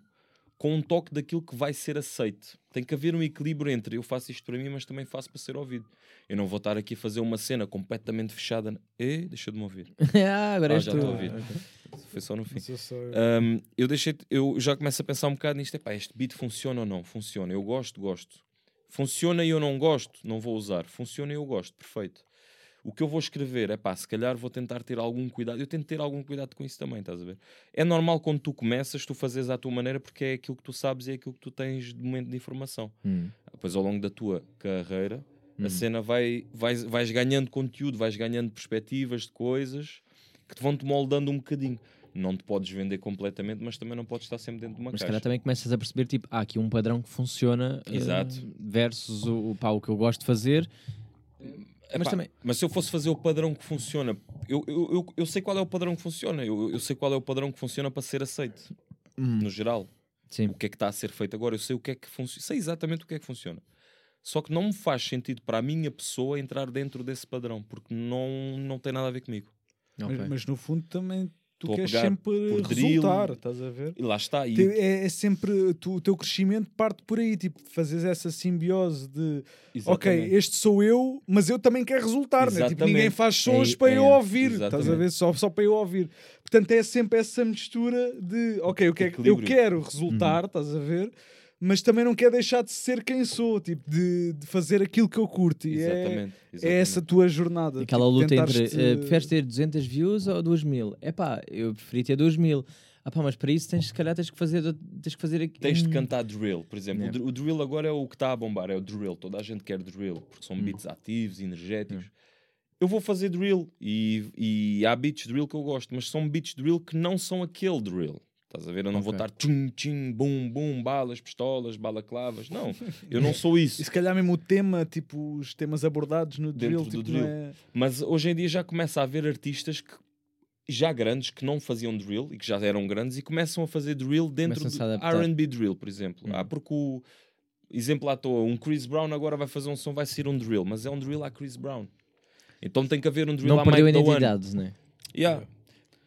com um toque daquilo que vai ser aceito. Tem que haver um equilíbrio entre eu faço isto para mim, mas também faço para ser ouvido. Eu não vou estar aqui a fazer uma cena completamente fechada. na- Eh, deixa de me ouvir. ah, agora Ah, já estou a ouvir. Foi só no fim. Eu Um, eu deixei, eu já começo a pensar um bocado nisto. Epá, este beat funciona ou não? Funciona. Eu gosto, gosto. Funciona e eu não gosto, não vou usar. Funciona e eu gosto, perfeito. O que eu vou escrever é pá, se calhar vou tentar ter algum cuidado. Eu tento ter algum cuidado com isso também, estás a ver? É normal quando tu começas, tu fazes à tua maneira porque é aquilo que tu sabes e é aquilo que tu tens de momento de informação. Hum. Depois, ao longo da tua carreira, Hum. a cena vai, vais, vais ganhando conteúdo, vais ganhando perspectivas de coisas que te vão te moldando um bocadinho. Não te podes vender completamente, mas também não podes estar sempre dentro de uma Mas se caixa. calhar também começas a perceber, tipo, há aqui um padrão que funciona eh, Exato. versus o, pá, o que eu gosto de fazer. Epá, Mas também- mas se eu fosse fazer o padrão que funciona, eu, eu, eu, eu sei qual é o padrão que funciona. Eu, eu sei qual é o padrão que funciona para ser aceito, Hum. no geral. Sim. O que é que está a ser feito agora? Eu sei o que é que funciona. Sei exatamente o que é que funciona. Só que não me faz sentido para a minha pessoa entrar dentro desse padrão, porque não, não tem nada a ver comigo. Ok. Mas, mas no fundo também tu Estou queres sempre drill. resultar, estás a ver? E lá está. E É, é sempre tu- o teu crescimento parte por aí, tipo, fazes essa simbiose de ok, Exatamente. este sou eu, mas eu também quero resultar, né? tipo, Exatamente. ninguém faz sons É- para é, eu ouvir, estás a exatamente. ver? Só, só para eu ouvir. Portanto, é sempre essa mistura de ok, o que é que eu quero resultar, estás a ver? Mas também não quero deixar de ser quem sou, tipo, de, de fazer aquilo que eu curto. E é, Exatamente. é exatamente. essa tua jornada. Aquela tipo, luta entre tentares-te- eh, preferes ter 200 views ou 2 mil? É pá, eu preferi ter 2 mil. Ah pá, mas para isso tens, se calhar tens que fazer, tens que fazer aqui. Tens de Hum. cantar drill, por exemplo. O Yeah. O drill agora é o que está a bombar, é o drill. Toda a gente quer drill, porque Hum. são beats ativos, energéticos. Eu vou fazer drill e, e há beats drill que eu gosto, mas são beats drill que não são aquele drill. Estás a ver? Eu não vou Ok. estar tchum, tchum, bum, bum, balas, pistolas, balaclavas. Não, eu não sou isso. E se calhar mesmo o tema, tipo, os temas abordados no Dentro drill, do tipo, drill. não é... Mas hoje em dia já começa a haver artistas que já grandes que não faziam drill e que já eram grandes e começam a fazer drill dentro do a. R&B drill, por exemplo. Hum. Ah, porque o exemplo à toa, um Chris Brown agora vai fazer um som, vai ser um drill, mas é um drill a Chris Brown. Então tem que haver um drill Não a perdeu a Mike the One. identidade, né? Yeah.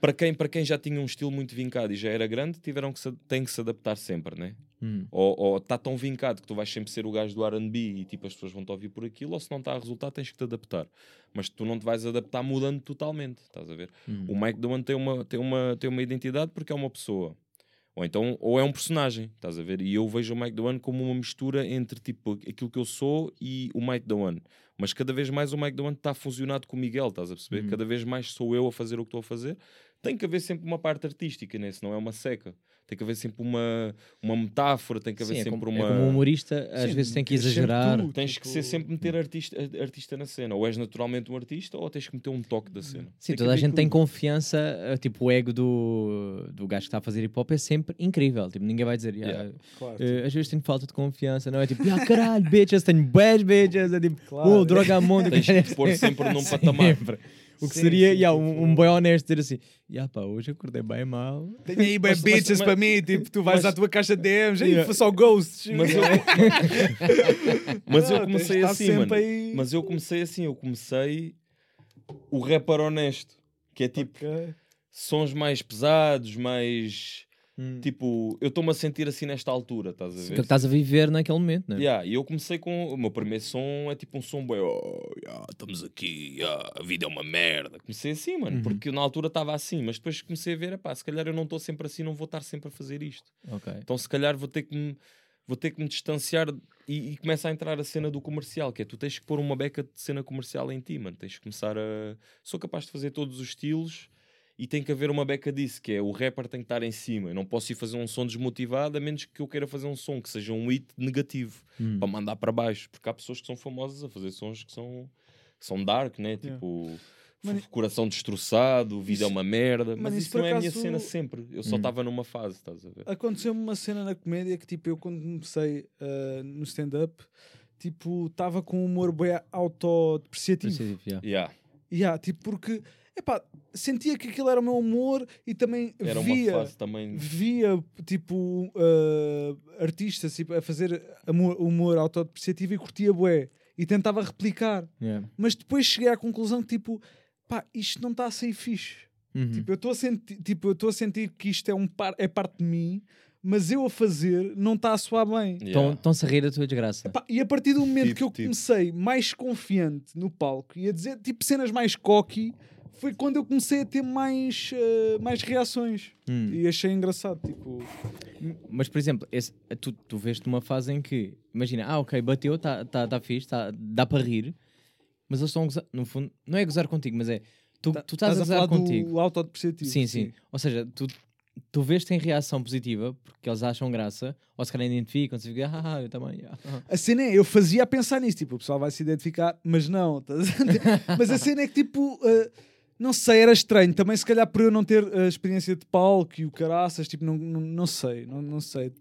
Para quem, para quem já tinha um estilo muito vincado e já era grande, tiveram que se, têm que se adaptar sempre, né? Hum. Ou está tão vincado que tu vais sempre ser o gajo do R&B e tipo as pessoas vão te ouvir por aquilo, ou se não está a resultar tens que te adaptar. Mas tu não te vais adaptar mudando totalmente, estás a ver? Hum. O Mike Doan tem uma, tem, uma, tem uma identidade porque é uma pessoa. Ou então, ou é um personagem, estás a ver? E eu vejo o Mike Doan como uma mistura entre tipo aquilo que eu sou e o Mike Doan. Mas cada vez mais o Mike Doan está fusionado com o Miguel, estás a perceber? Uhum. Cada vez mais sou eu a fazer o que estou a fazer. Tem que haver sempre uma parte artística, né? senão é uma seca. Tem que haver sempre uma, uma metáfora, tem que haver Sim, é sempre como, uma. é como um humorista, às Sim, vezes tem que sempre exagerar. tu. Tens que Tipo- ser sempre meter artista, artista na cena. Ou és naturalmente um artista, ou tens que meter um toque da cena. Sim, Tem que toda a gente tem tudo. confiança, eh, tipo, o ego do, do gajo que está a fazer hip hop é sempre incrível. Tipo, ninguém vai dizer, "Ya, Yeah. Claro. eh, às vezes tenho falta de confiança, não é tipo, ah, caralho, bitches, tenho bad bitches, é tipo, Claro. oh, droga a monte. Tens que pôr sempre num patamar. O que Sim, seria, sim, tipo- um, um boy honesto dizer assim, ya pá, hoje acordei bem mal. Tenho aí bem Mas- bitches mas- para mim, tipo, tu vais à tua caixa de DMs, aí Yeah. foi só ghosts. Mas eu, mas eu comecei assim, mano. aí. Mas eu comecei assim, eu comecei o rapper honesto, que é tipo Ok. sons mais pesados, mais Hum. tipo, eu estou-me a sentir assim nesta altura, estás a ver? que estás a viver naquele momento, né? Yeah, e eu comecei com o meu primeiro som é tipo um som bem, oh, yeah, estamos aqui, yeah, a vida é uma merda. Comecei assim, mano, Uhum. porque na altura estava assim, mas depois comecei a ver, epá, se calhar eu não estou sempre assim, não vou estar sempre a fazer isto. Ok. Então se calhar vou ter que me, vou ter que me distanciar e, e começa a entrar a cena do comercial, que é tu tens que pôr uma beca de cena comercial em ti, mano. Tens que começar a. Sou capaz de fazer todos os estilos e tem que haver uma beca disso, que é o rapper tem que estar em cima. Eu não posso ir fazer um som desmotivado, a menos que eu queira fazer um som que seja um hit negativo Hum. para mandar para baixo, porque há pessoas que são famosas a fazer sons que são, que são dark, né? Yeah. Tipo. F- Coração destroçado, vida é isso- uma merda, mano, mas isso não é a minha acaso- cena sempre. Eu só Hum. estava numa fase, estás a ver? Aconteceu-me uma cena na comédia que, tipo, eu quando comecei ah, no stand-up, tipo, estava com um humor bem autodepreciativo. Ya. Yeah. Yeah, tipo, porque, epá, sentia que aquilo era o meu humor e também Era via... uma fase também. via tipo ah, artistas tipo, a fazer amor- humor autodepreciativo e curtia bué e tentava replicar Yeah. mas depois cheguei à conclusão que tipo pá, isto não está a sair fixe Uhum. tipo, eu estou a sentir tipo, eu estou a sentir que isto é, um par, é parte de mim mas eu a fazer não está a soar bem Yeah. Estão-se a rir da tua desgraça. Pá, e a partir do momento Tipo, que eu tipo. comecei mais confiante no palco e a dizer tipo cenas mais cocky foi quando eu comecei a ter mais, ah, mais reações Hum. e achei engraçado tipo Mas, por exemplo, esse- tu, tu vês numa fase em que, imagina, ah, ok, bateu, está tá, tá fixe, tá, dá para rir, Mas eles estão a gozar, no fundo, não é gozar contigo, mas é tu, Tá- tu estás a gozar contigo. do autodepreciativo. Sim, sim, Ou seja, tu, tu vês que tem reação positiva porque eles acham graça, ou se calhar identificam, se fica, ah, eu também. ah, ah." A cena é, eu fazia a pensar nisso, tipo, o pessoal vai se identificar, mas não. estás a mas a cena é que, tipo, uh, não sei, era estranho. Também, se calhar, por eu não ter a experiência de palco e o caraças, tipo, não, não, não sei, não, não sei.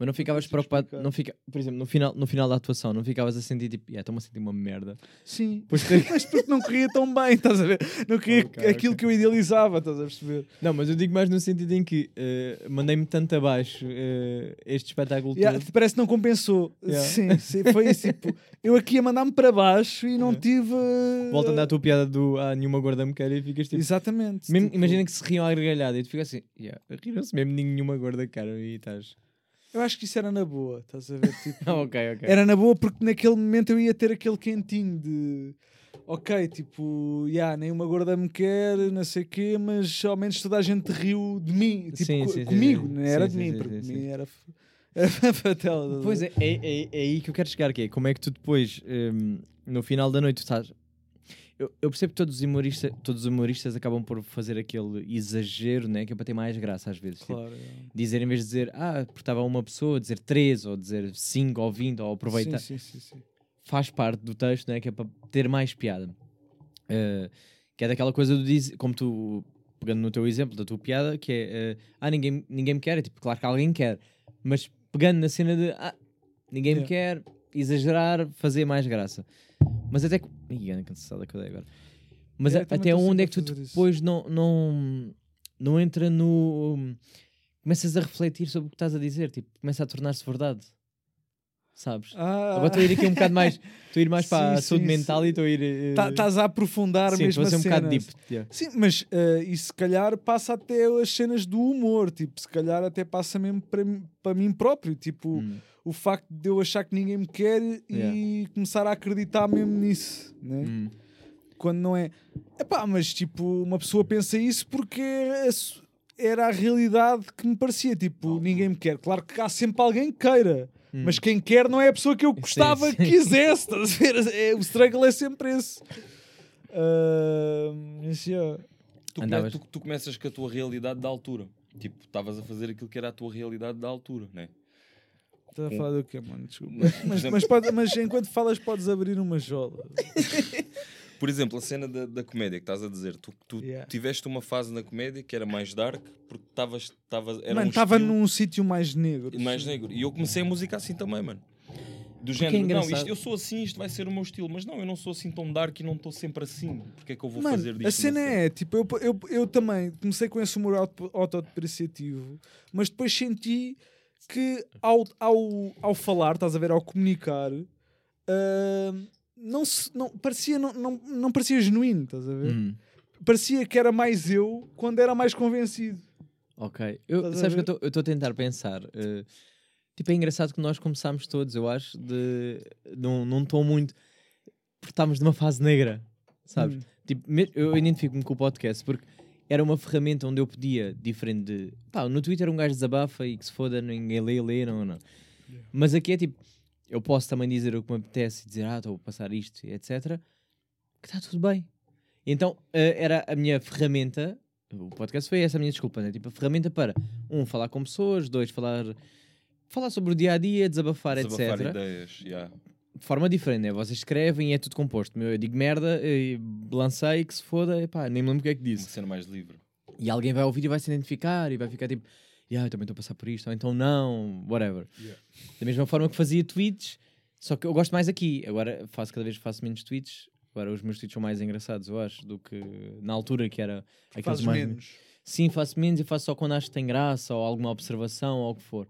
Mas não ficavas preocupado, explicar. não fica, por exemplo, no final, no final da atuação, não ficavas a sentir tipo, "Yeah, estou-me a sentir uma merda. Sim, Pois tem- mas porque não corria tão bem, estás a ver? Não Ok, aquilo que eu idealizava, estás a perceber? Não, mas eu digo mais no sentido em que eh, mandei-me tanto abaixo eh, este espetáculo Yeah, todo. parece que não compensou. Yeah. Sim, sim, foi isso. Tipo, eu aqui a mandar-me para baixo e não tive. uh, Volta a dar a tua piada do ah, nenhuma gorda me quer e ficas tipo. Exatamente. Mesmo- tipo, Imagina que se riam à gargalhada e tu ficas assim, yeah, riram-se mesmo nenhuma gorda cara e estás. Eu acho que isso era na boa, estás a ver? Tipo, Ah, ok, ok. Era na boa porque naquele momento eu ia ter aquele quentinho de ok, tipo, yeah, nem uma gorda me quer, não sei o quê, mas ao menos toda a gente riu de mim, tipo, Sim, co- sim, comigo, sim. não era de mim, porque de mim era, f- era fatela. Pois é, é, é, é aí que eu quero chegar, que é como é que tu depois, hum, no final da noite, tu estás. Eu, eu percebo que todos os, humoristas, todos os humoristas acabam por fazer aquele exagero, né? Que é para ter mais graça às vezes. Tipo, Claro, é. dizer, em vez de dizer, ah, porque estava uma pessoa, dizer três, ou dizer cinco, ou vinte, ou aproveitar. Sim, sim, sim, sim. faz parte do texto, né? que é para ter mais piada. Uh, que é daquela coisa do diz, como tu, pegando no teu exemplo da tua piada, que é uh, ah, ninguém, ninguém me quer, é tipo, claro que alguém quer, mas pegando na cena de ah, ninguém me quer, exagerar, fazer mais graça. Mas até que. Ih, anda cansada que eu dei agora. Mas É, a- até onde é que tu isso. depois não, não, não entra no. Começas a refletir sobre o que estás a dizer, tipo, começa a tornar-se verdade. Sabes? Ah, Agora estou a ir aqui um bocado mais. Estou a ir mais para a Sim, saúde sim, mental sim. e estou a ir. eh, tá- Estás a aprofundar sim, mesmo a ser um bocado deep. yeah. Sim, mas eh, isso se calhar passa até as cenas do humor, tipo, se calhar até passa mesmo para, mim- para mim próprio, tipo, Hum. O facto de eu achar que ninguém me quer e começar a acreditar mesmo nisso, né? Hum. quando não é. Epá, mas tipo, uma pessoa pensa isso porque era a realidade que me parecia. Tipo, ninguém me quer. Claro que há sempre alguém que queira. Hum. Mas quem quer não é a pessoa que eu Sim, gostava sim. que quisesse. estás a ver? É, o struggle é sempre esse. Mas, yeah. Tu, tu, tu começas com a tua realidade da altura. Tipo, estavas a fazer aquilo que era a tua realidade da altura, né? Estás a falar do quê, mano? Desculpa. Mas, mas, pode- mas enquanto falas, podes abrir uma jola. Por exemplo, a cena da, da comédia que estás a dizer, tu, tu Yeah. tiveste uma fase na comédia que era mais dark, porque estavas. Era mano, um estava estilo num sítio mais negro. mais negro. E eu comecei a música assim também, mano. Do é género, não, engraçado. isto, eu sou assim, isto vai ser o meu estilo, mas não, eu não sou assim tão dark e não estou sempre assim. Porque é que eu vou Mano, fazer disto? a cena é, tipo, eu, eu, eu também comecei com esse humor auto- autodepreciativo, mas depois senti que ao, ao, ao falar, estás a ver, ao comunicar, ah, não, se, não, parecia, não, não, não parecia genuíno, estás a ver? Hum. Parecia que era mais eu quando era mais convencido. Ok. Eu, Estás a sabes que eu estou a tentar pensar. eh, tipo, é engraçado que nós começámos todos, eu acho, de. Não, não estou muito. Porque estávamos numa fase negra, sabes? Hum. Tipo, eu identifico-me com o podcast porque era uma ferramenta onde eu podia, diferente de. Pá, no Twitter um gajo desabafa e que se foda, ninguém lê, lê, não, não. Mas aqui é tipo, eu posso também dizer o que me apetece e dizer, ah, estou a passar isto, etc. Que está tudo bem. Então eh, era a minha ferramenta. O podcast foi essa a minha desculpa, né? Tipo, a ferramenta para, um, falar com pessoas, dois, falar, falar sobre o dia a dia, desabafar, Desabafar etc ideias, yeah. De forma diferente, né? Vocês escrevem e é tudo composto. Meu, Eu digo merda, e lancei que se foda, epá, nem me lembro o que é que disse. cena mais livre. E alguém vai ouvir e vai se identificar e vai ficar tipo, yeah, eu também estou a passar por isto, ou então não, whatever. Yeah. Da mesma forma que fazia tweets, só que eu gosto mais aqui. Agora faço cada vez faço menos tweets. Agora os meus tweets são mais engraçados, eu acho, do que na altura que era aqueles mais. menos. Sim, faço menos e faço só quando acho que tem graça ou alguma observação ou o que for.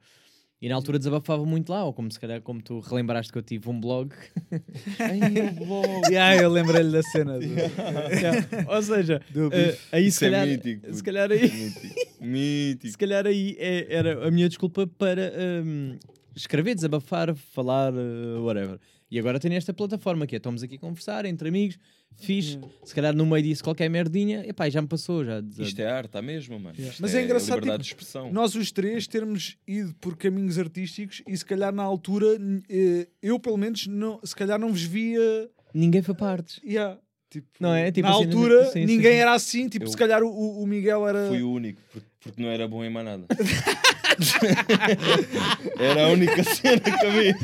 E na altura desabafava muito lá, ou como se calhar como tu relembraste que eu tive um blog. yeah, eu lembrei-lhe da cena. Do, Yeah. Ou seja, do eh, aí se é calhar, mítico, puto. se calhar aí, Mítico. Mítico. se calhar aí é- era a minha desculpa para hum, escrever, desabafar, falar, eh, whatever. E agora tenho esta plataforma que é, estamos aqui a conversar entre amigos, fixe, se calhar no meio disso qualquer merdinha, epá, já me passou, já. Isto é arte, à mesma, mano. Yeah. Mas é engraçado, liberdade tipo, de expressão. nós os três termos ido por caminhos artísticos e se calhar na altura eh, eu pelo menos não, se calhar não vos via ninguém foi partes. Yeah. Tipo, Não é? Tipo na assim, altura, ninguém sim. era assim. Tipo, Eu- se calhar o, o Miguel era. Fui o único, porque, porque não era bom em mais nada. era a única cena que havia.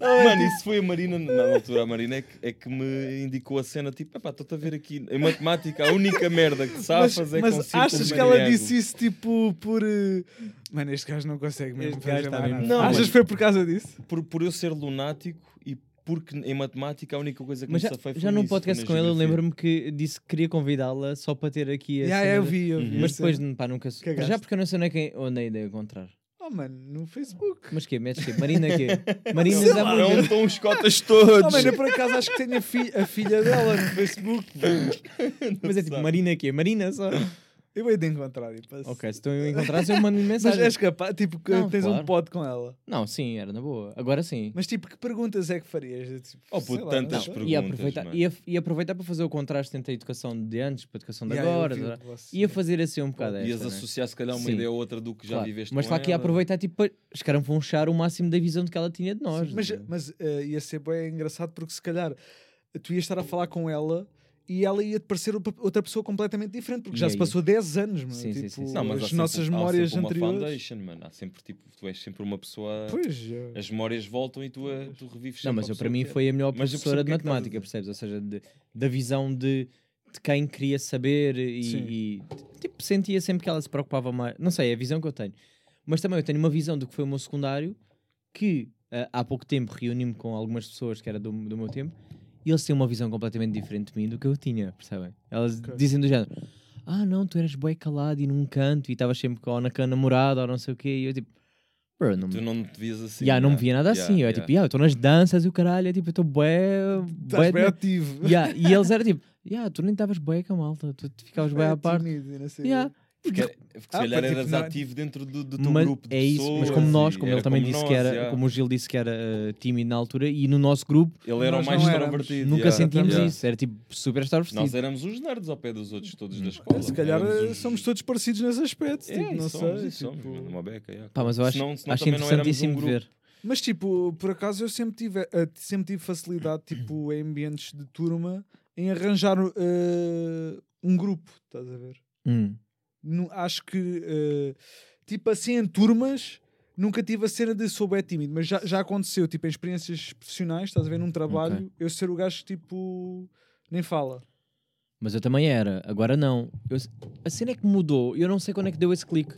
Mano, isso foi a Marina, na altura, a Marina é que, é que me indicou a cena, tipo, epá, estou-te a ver aqui, em matemática, a única merda que Mas, sabes é mas com achas que ela disse isso tipo por. eh, Mano, este gajo não consegue mesmo gajo fazer mais mesmo nada. Não, Achas mas- que foi por causa disso? Por, por eu ser lunático e porque em matemática a única coisa que Mas me já, safei foi já num podcast com ele, eu lembro-me que disse que queria convidá-la só para ter aqui a. Yeah, cena eu vi, eu vi. Mas depois, pá, nunca. Cagaste. Já porque eu não sei onde é que onde é de encontrar. Oh, mano, no Facebook. Mas quê? Metes quê? Marina quê? Marina Sei dá lá. Não estão os cotas todos. Oh, mano, eu por acaso acho que tenho a, fi- a filha dela no Facebook. Mas é tipo, Marina quê? Marina só. Eu hei de encontrar. E passo. Ok, se tu encontrares, eu mando Mas mensagem. és capaz, tipo, que Não, tens um claro. pod com ela. Não, sim, era na boa. Agora sim. Mas tipo, que perguntas é que farias? Tipo, Oh, puto, lá, tantas perguntas. E aproveitar, mano. e, a- e aproveitar para fazer o contraste entre a educação de antes para a educação de Yeah, agora. o tá? que Ia fazer assim um bocado Ias esta, né? associar se calhar uma Sim. ideia ou outra do que já Claro. viveste Mas com está aqui a ela. aproveitar tipo, para escaranfonchar o máximo da visão que ela tinha de nós. Mas, né? mas eh, ia ser bem engraçado porque se calhar tu ias estar a falar com ela e ela ia te parecer outra- pessoa completamente diferente porque E já aí? se passou 10 anos, mano. Sim, sim, tipo, sim, sim. Não, mas há as sempre- nossas há memórias sempre uma anteriores. foundation, mano. Há sempre tipo, tu és sempre uma pessoa. Pois, já. As memórias voltam e tu, a- tu revives Não, mas eu, para mim que é. foi a melhor Mas professora de é matemática, percebes? Ou seja, de- da visão de, de quem queria saber e, Sim. e, tipo, sentia sempre que ela se preocupava mais. Não sei, é a visão que eu tenho. Mas também eu tenho uma visão do que foi o meu secundário que ah, há pouco tempo reuni-me com algumas pessoas que era do, do meu tempo e eles têm uma visão completamente diferente de mim do que eu tinha, percebem? Elas Ok. dizem do género: Ah, não, tu eras bem calado e num canto e estavas sempre com, ou na com a namorada ou não sei o quê. E eu tipo, bro, não, Tu não te vias assim. Yeah, não me yeah. via nada Yeah, assim. Eu yeah. tipo, yeah, eu estou nas danças e o caralho, é tipo, eu estou bué. Estás bem bué- ativo. Yeah, E eles eram tipo, yeah, tu nem estavas bué com a malta, tu, ficavas bem à parte. tímido não sei Yeah. Porque, porque se Ah, calhar pá, tipo, eras não- ativo dentro do, do teu Mas grupo de é isso, mas pessoas como nós, como ele também como disse nós, que era, yeah. como o Gil disse que era eh, tímido na altura, e no nosso grupo Ele era o mais extrovertido. nunca yeah. sentimos Yeah. isso, era tipo super extrovertido. Nós éramos os nerds ao pé dos outros todos da escola. Se calhar eh, os- somos todos parecidos nesse aspecto. É, tipo, não somos, sei. somos, tipo- uma beca, yeah. Pá, mas eu acho, Senão- senão acho um interessantíssimo ver. Mas tipo, por acaso eu sempre tive, eh, sempre tive facilidade tipo, em ambientes de turma em arranjar eh, um grupo, estás a ver? Hum. Acho que eh, tipo assim em turmas nunca tive a cena de sou bem tímido, mas já, já aconteceu tipo em experiências profissionais, estás a ver num trabalho, eu ser o gajo que tipo nem fala. Mas eu também era, agora não. Eu- a cena é que mudou, eu não sei quando é que deu esse clique.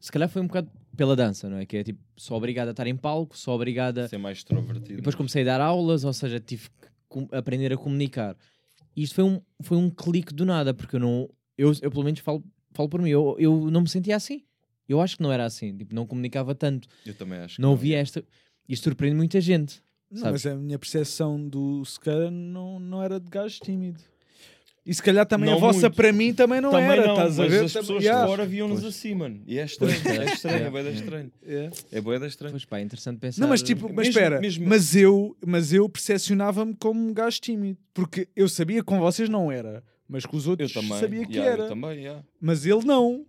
Se calhar foi um bocado pela dança, não é? Que é tipo, sou obrigado a estar em palco, sou obrigado a. Ser mais extrovertido. E depois comecei a dar aulas, ou seja, tive que aprender a comunicar. E isto foi um, foi um clique do nada, porque eu não. Eu, eu pelo menos falo, falo por mim, eu, eu não me sentia assim. Eu acho que não era assim, tipo, não comunicava tanto, Eu também acho não ouvia esta. Isto surpreende muita gente. Não, Sabes? mas a minha percepção do Sequeira não, não era de gajo tímido. E se calhar também Não a vossa muito. para mim também não Também era, não, estás a mas ver? as pessoas Yeah. de fora viam-nos assim, mano. E é estranho, Pois, é é. estranho, é Yeah. bué da estranho. É bué da estranho. Pois pá, é interessante pensar. Não, mas tipo, mas mesmo- espera, mesmo- mas eu, mas eu percepcionava-me como um gajo tímido, porque eu sabia que com vocês não era, mas com os Eu outros também. sabia que yeah, era. Eu também, yeah. Mas ele não.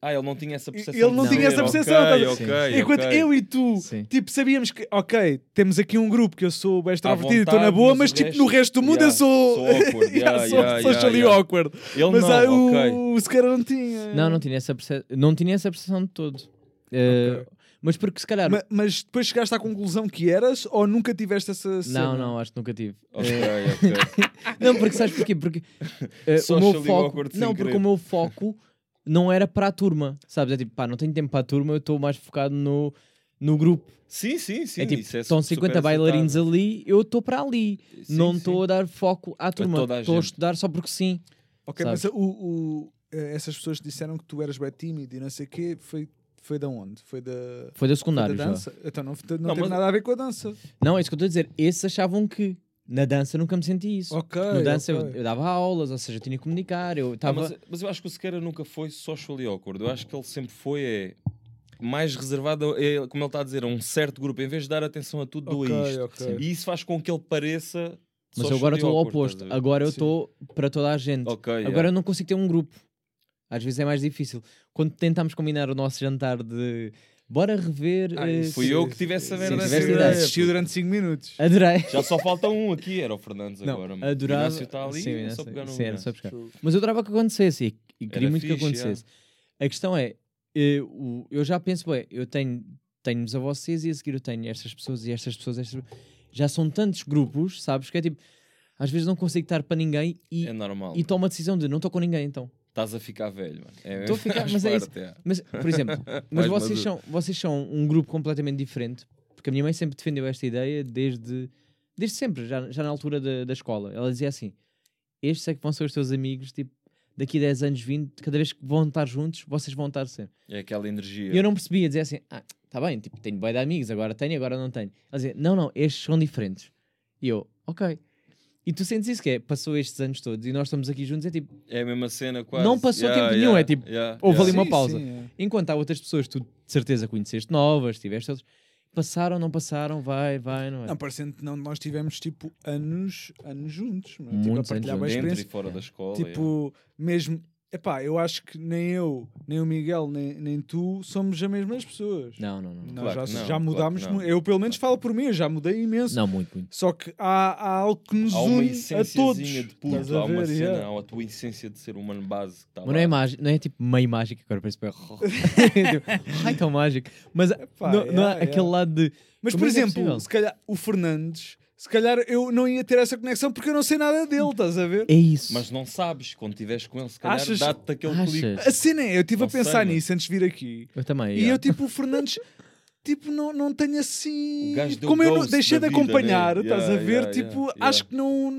Ah, ele não tinha essa percepção. Ele não de tinha essa percepção, Ok, estás ok, a- Enquanto ok. eu e tu, Sim. tipo, sabíamos que, ok, temos aqui um grupo que eu sou bem extrovertido e estou na boa, mas tipo, resto- no resto do mundo eu yeah, sou. sou awkward, Yeah, yeah, sou yeah, socially yeah, awkward. Ele Mas não, ah, o, ok. o Sequeira não tinha. Não, não tinha essa percepção, não tinha essa percepção de todo. Ok. Mas porque se calhar. Ma- Mas, depois chegaste à conclusão que eras ou nunca tiveste essa cena? Não, não, acho que nunca tive. Ok, Eh, ok. Não, porque sabes porquê? Porque eh, o meu foco. awkward sem Não, porque querer. o meu foco não era para a turma. Sabes? É tipo, pá, não tenho tempo para a turma, eu estou mais focado no, no grupo. Sim, sim, sim. é tipo, isso é estão super 50 bailarinos aceitável. ali, eu estou para ali. Sim, não sim. estou a dar foco à turma. toda a Estou a gente. estudar só porque sim. Ok, Sabes? mas o, o- eh, essas pessoas que disseram que tu eras bem tímido e não sei o quê, foi, foi da onde? Foi da, Foi da foi da secundário já. dança? Então não, não, Não, teve mas- nada a ver com a dança. Não, é isso que eu estou a dizer. Esses achavam que na dança nunca me senti isso. Ok. No dança eu- ok. eu, dava aulas, ou seja, eu tinha que comunicar. Eu Ah, estava. mas, mas eu acho que o Sequeira nunca foi socially awkward. Eu acho que ele sempre foi é, mais reservado, é, como ele está a dizer, a um certo grupo. Em vez de dar atenção a tudo, doa Ok, isto. ok. E isso faz com que ele pareça. Mas eu agora estou ao oposto. Agora eu estou para toda a gente. Ok, yeah. Agora eu não consigo ter um grupo. Às vezes é mais difícil. Quando tentámos combinar o nosso jantar de bora rever. Ah, eh, isso- Fui eu que tive essa merda. Assistiu durante 5 minutos. Adorei. Já só falta um aqui, era o Fernandes Não, agora. adorava- O Inácio está ali, Sim, é Inácio- só pegar sim, era só buscar. Mas eu adorava que acontecesse e, e queria Era muito que fixe, acontecesse. A questão é, eh, o- eu já penso, ué, eu tenho, tenho-vos a vocês e a seguir eu tenho estas pessoas e estas pessoas, estas já são tantos grupos, sabes, que é tipo, às vezes não consigo estar para ninguém e, É normal. e tomo a decisão de não estou com ninguém então. Estás a ficar velho, mano. É, Estou a ficar- mas é isso. é. Mas, por exemplo, mas vocês são, vocês são um grupo completamente diferente, porque a minha mãe sempre defendeu esta ideia desde, desde sempre, já, já na altura da, da escola. Ela dizia assim: estes é que vão ser os teus amigos, tipo, daqui a 10 anos, 20, cada vez que vão estar juntos, vocês vão estar sempre. É aquela energia. E eu não percebia, dizia assim: ah, tá bem, tipo, tenho bem de amigos, agora tenho, agora não tenho. Ela dizia: não, não, estes são diferentes. E eu, ok. E tu sentes isso que é, passou estes anos todos e nós estamos aqui juntos, é tipo, É a mesma cena quase. Não passou Yeah, tempo yeah, nenhum, é tipo, yeah, houve yeah. ali uma Sim, pausa. sim, é. Enquanto há outras pessoas que tu de certeza conheceste novas, tiveste outras, passaram, não passaram, vai, vai, não é? Não, parecendo que não, nós tivemos tipo anos, anos juntos, não é? tipo, a partilhar anos boas Dentro e experiências. fora da escola. Tipo, mesmo. Epá, eu acho que nem eu, nem o Miguel, nem, nem tu somos as mesmas pessoas. Não, não, não. Nós Claro já, não, já claro mudámos. mu- Eu, pelo menos, falo por mim, eu já mudei imenso. Não, muito, muito. Só que há, há algo que nos Há uma une a todos. de Estás puto, a há uma ver? cena, Yeah. há a tua essência de ser humano base que está Mas não é, mágico, não é tipo meio mágico, agora parece bem. Ai, tão mágico. Mas Pá, não, não há yeah, aquele yeah. lado de. Mas, Como por é é exemplo, possível? se calhar o Fernandes, se calhar eu não ia ter essa conexão porque eu não sei nada dele, estás a ver? É isso. Mas não sabes, quando estiveres com ele, se calhar Achas- dá-te aquele clique. Achas? A cena é, eu estive a sei, pensar mano. nisso antes de vir aqui. Eu também. E yeah. eu, tipo, o Fernandes, tipo, não, não tenho assim. O gajo deu Como eu não, deixei de da vida, acompanhar, né? estás a Yeah, ver? yeah, tipo, yeah, acho que não.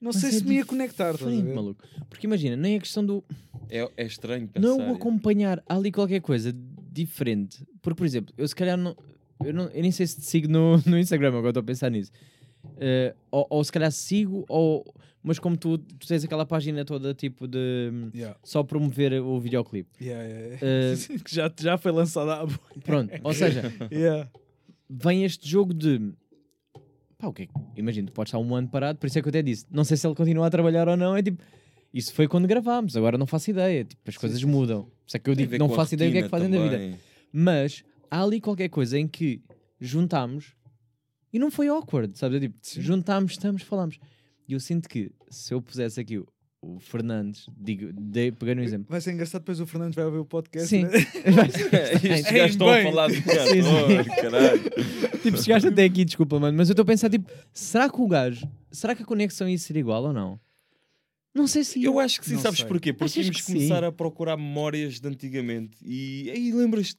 Não Mas sei é se me ia conectar, estás a ver? maluco. Porque imagina, nem a questão do. É, é estranho pensar. Não o acompanhar. Há ali qualquer coisa diferente. Porque, por exemplo, eu se calhar não. Eu, não, eu nem sei se te sigo no, no Instagram, agora estou a pensar nisso. Eh, ou, ou se calhar sigo, ou, mas como tu, tu tens aquela página toda tipo de Yeah, só promover o videoclipe. yeah, yeah. Eh, que já, já foi lançado há. pronto, ou seja, vem este jogo de pá, o que é que- Imagina, tu podes estar um ano parado, por isso é que eu até disse, não sei se ele continua a trabalhar ou não, é tipo, isso foi quando gravámos, agora não faço ideia, tipo, as coisas mudam. Por isso é que eu digo, não faço ideia o que é que fazem da vida. também. Mas há ali qualquer coisa em que juntámos e não foi awkward, sabe? Tipo, juntámos, estamos, falamos. E eu sinto que se eu pusesse aqui o, o Fernandes, digo, de, peguei no exemplo. Vai ser engraçado depois o Fernandes vai ouvir o podcast. Sim. né? Estes Sim, gajos estão a falar de Sim, sim. cantor, caralho. tipo, chegaste até aqui, desculpa, mano, mas eu estou a pensar, tipo, será que o gajo, será que a conexão ia ser igual ou não? Não sei se Eu acho que sim, Não sabes sei. porquê? Porque Achas que começar sim? a procurar memórias de antigamente. E aí lembras-te.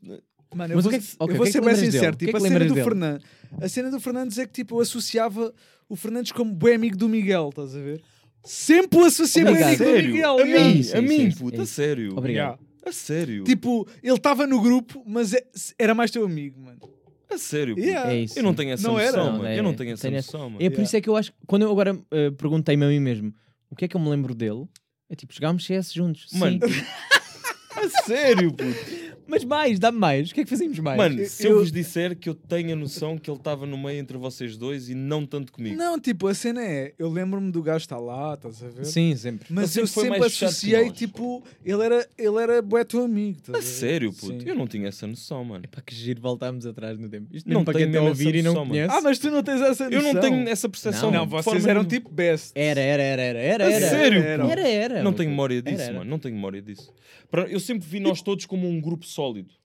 Mano, eu Mas o vou, que é que- ok, eu o vou que é ser lembras sincero. O que é Tipo, que a, cena do dele? Fernandes, a cena do Fernandes é que tipo, eu associava o Fernandes como bem amigo do Miguel, estás a ver? Sempre o associei bem amigo do sério? Miguel. a mim, a mim, sim, puta, sério. Obrigado. A sério. Tipo, ele estava no grupo, mas é- era mais teu amigo, mano. a sério. puto. Yeah. É isso. Eu não tenho essa Não era. noção, Não, mano. é- Eu não tenho essa tenho- noção, mano. É por isso é que eu acho que quando eu agora eh, perguntei-me a mim mesmo o que é que eu me lembro dele, é tipo, jogámos CS juntos. Mano, Sim. A sério, puto. Mas mais, dá-me mais. O que é que fazíamos mais? Mano, Eu- se eu, eu- vos disser que eu tenho a noção que ele estava no meio entre vocês dois e não tanto comigo. Não, tipo, a cena é, eu lembro-me do gajo estar lá, estás a ver? Sim, sempre. Mas eu sempre foi sempre associei, nós. tipo, ele era, ele era bué teu amigo. A ver? sério, puto. Sim. Eu não tinha essa noção, mano. Para que giro, voltámos atrás no tempo. Isto Não não para quem mesmo ouvir e não mano. conhece. Ah, mas tu não tens essa Eu noção. não tenho essa percepção. Não, Não, vocês eram tipo best. Era, era, era, era, era, A era. sério, Era. Era. Não tenho memória disso, mano. Não tenho memória disso. Para- Eu sempre vi nós todos como um grupo sólido.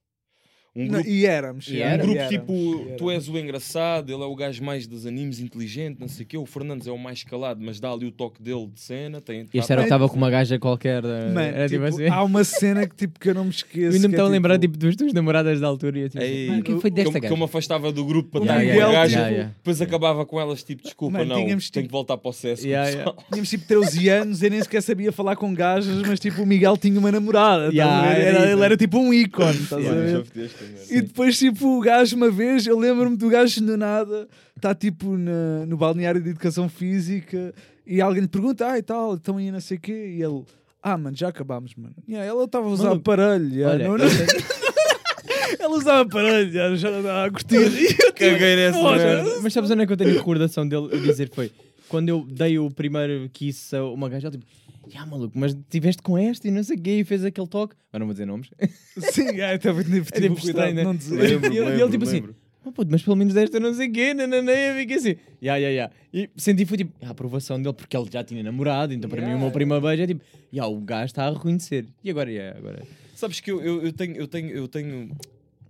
Um Não, grupo, e éramos. E um grupo éramos, tipo, e tu éramos. és o engraçado, ele é o gajo mais dos animes, inteligente, não sei o quê. O Fernandes é o mais calado, mas dá ali o toque dele de cena. Tem, Este tá- era o que estava com uma gaja qualquer. eh, Mano, era tipo tipo, assim. há uma cena que, tipo, que eu não me esqueço. Eu ainda me que é, estava a lembrar tipo, duas tuas namoradas da altura e eu tipo, Ei, mano, o que é que foi que, desta que gaja? eu me afastava do grupo para estar com Miguel, a gaja, yeah, yeah. depois acabava com elas, tipo, desculpa, Mano, não, tínhamos, tenho tipo- que voltar para o CS. Yeah. Tínhamos tipo 13 anos, eu nem sequer sabia falar com gajas, mas tipo o Miguel tinha uma namorada. Yeah, ele era tipo um ícone, estás a Yeah, ver? Mano. E depois, tipo, o gajo, uma vez, eu lembro-me do gajo do nada, está tipo na- no balneário de educação física e alguém lhe pergunta, ah, e tal, então aí não sei o quê, e ele, ah, mano, já acabámos, mano. Yeah, ela estava a usar Maluco, aparelho, yeah, olha, não- não- ela usava aparelho, já não estava a curtir. E eu, tipo, Caguei nessa "Porra, merda. Mas sabes onde é que eu tenho recordação dele a dizer foi quando eu dei o primeiro kiss a uma gaja, ela, tipo, Já, maluco, mas estiveste com esta e não sei o quê e fez aquele toque. Mas não vou dizer nomes. Sim, é, estava tive É tipo cuidado né? não dizer. Lembro, E ele- e ele lembro, tipo assim, lembro. Oh, puto, mas pelo menos desta não sei o quê, nananã, eu fiquei assim, ya, ya, ya. E senti foi tipo, a aprovação dele, porque ele já tinha namorado, então para mim o Yeah. meu primeiro beijo é tipo, o gajo está a reconhecer. E agora, ya, agora. Sabes que eu, eu, eu tenho, eu tenho, eu tenho,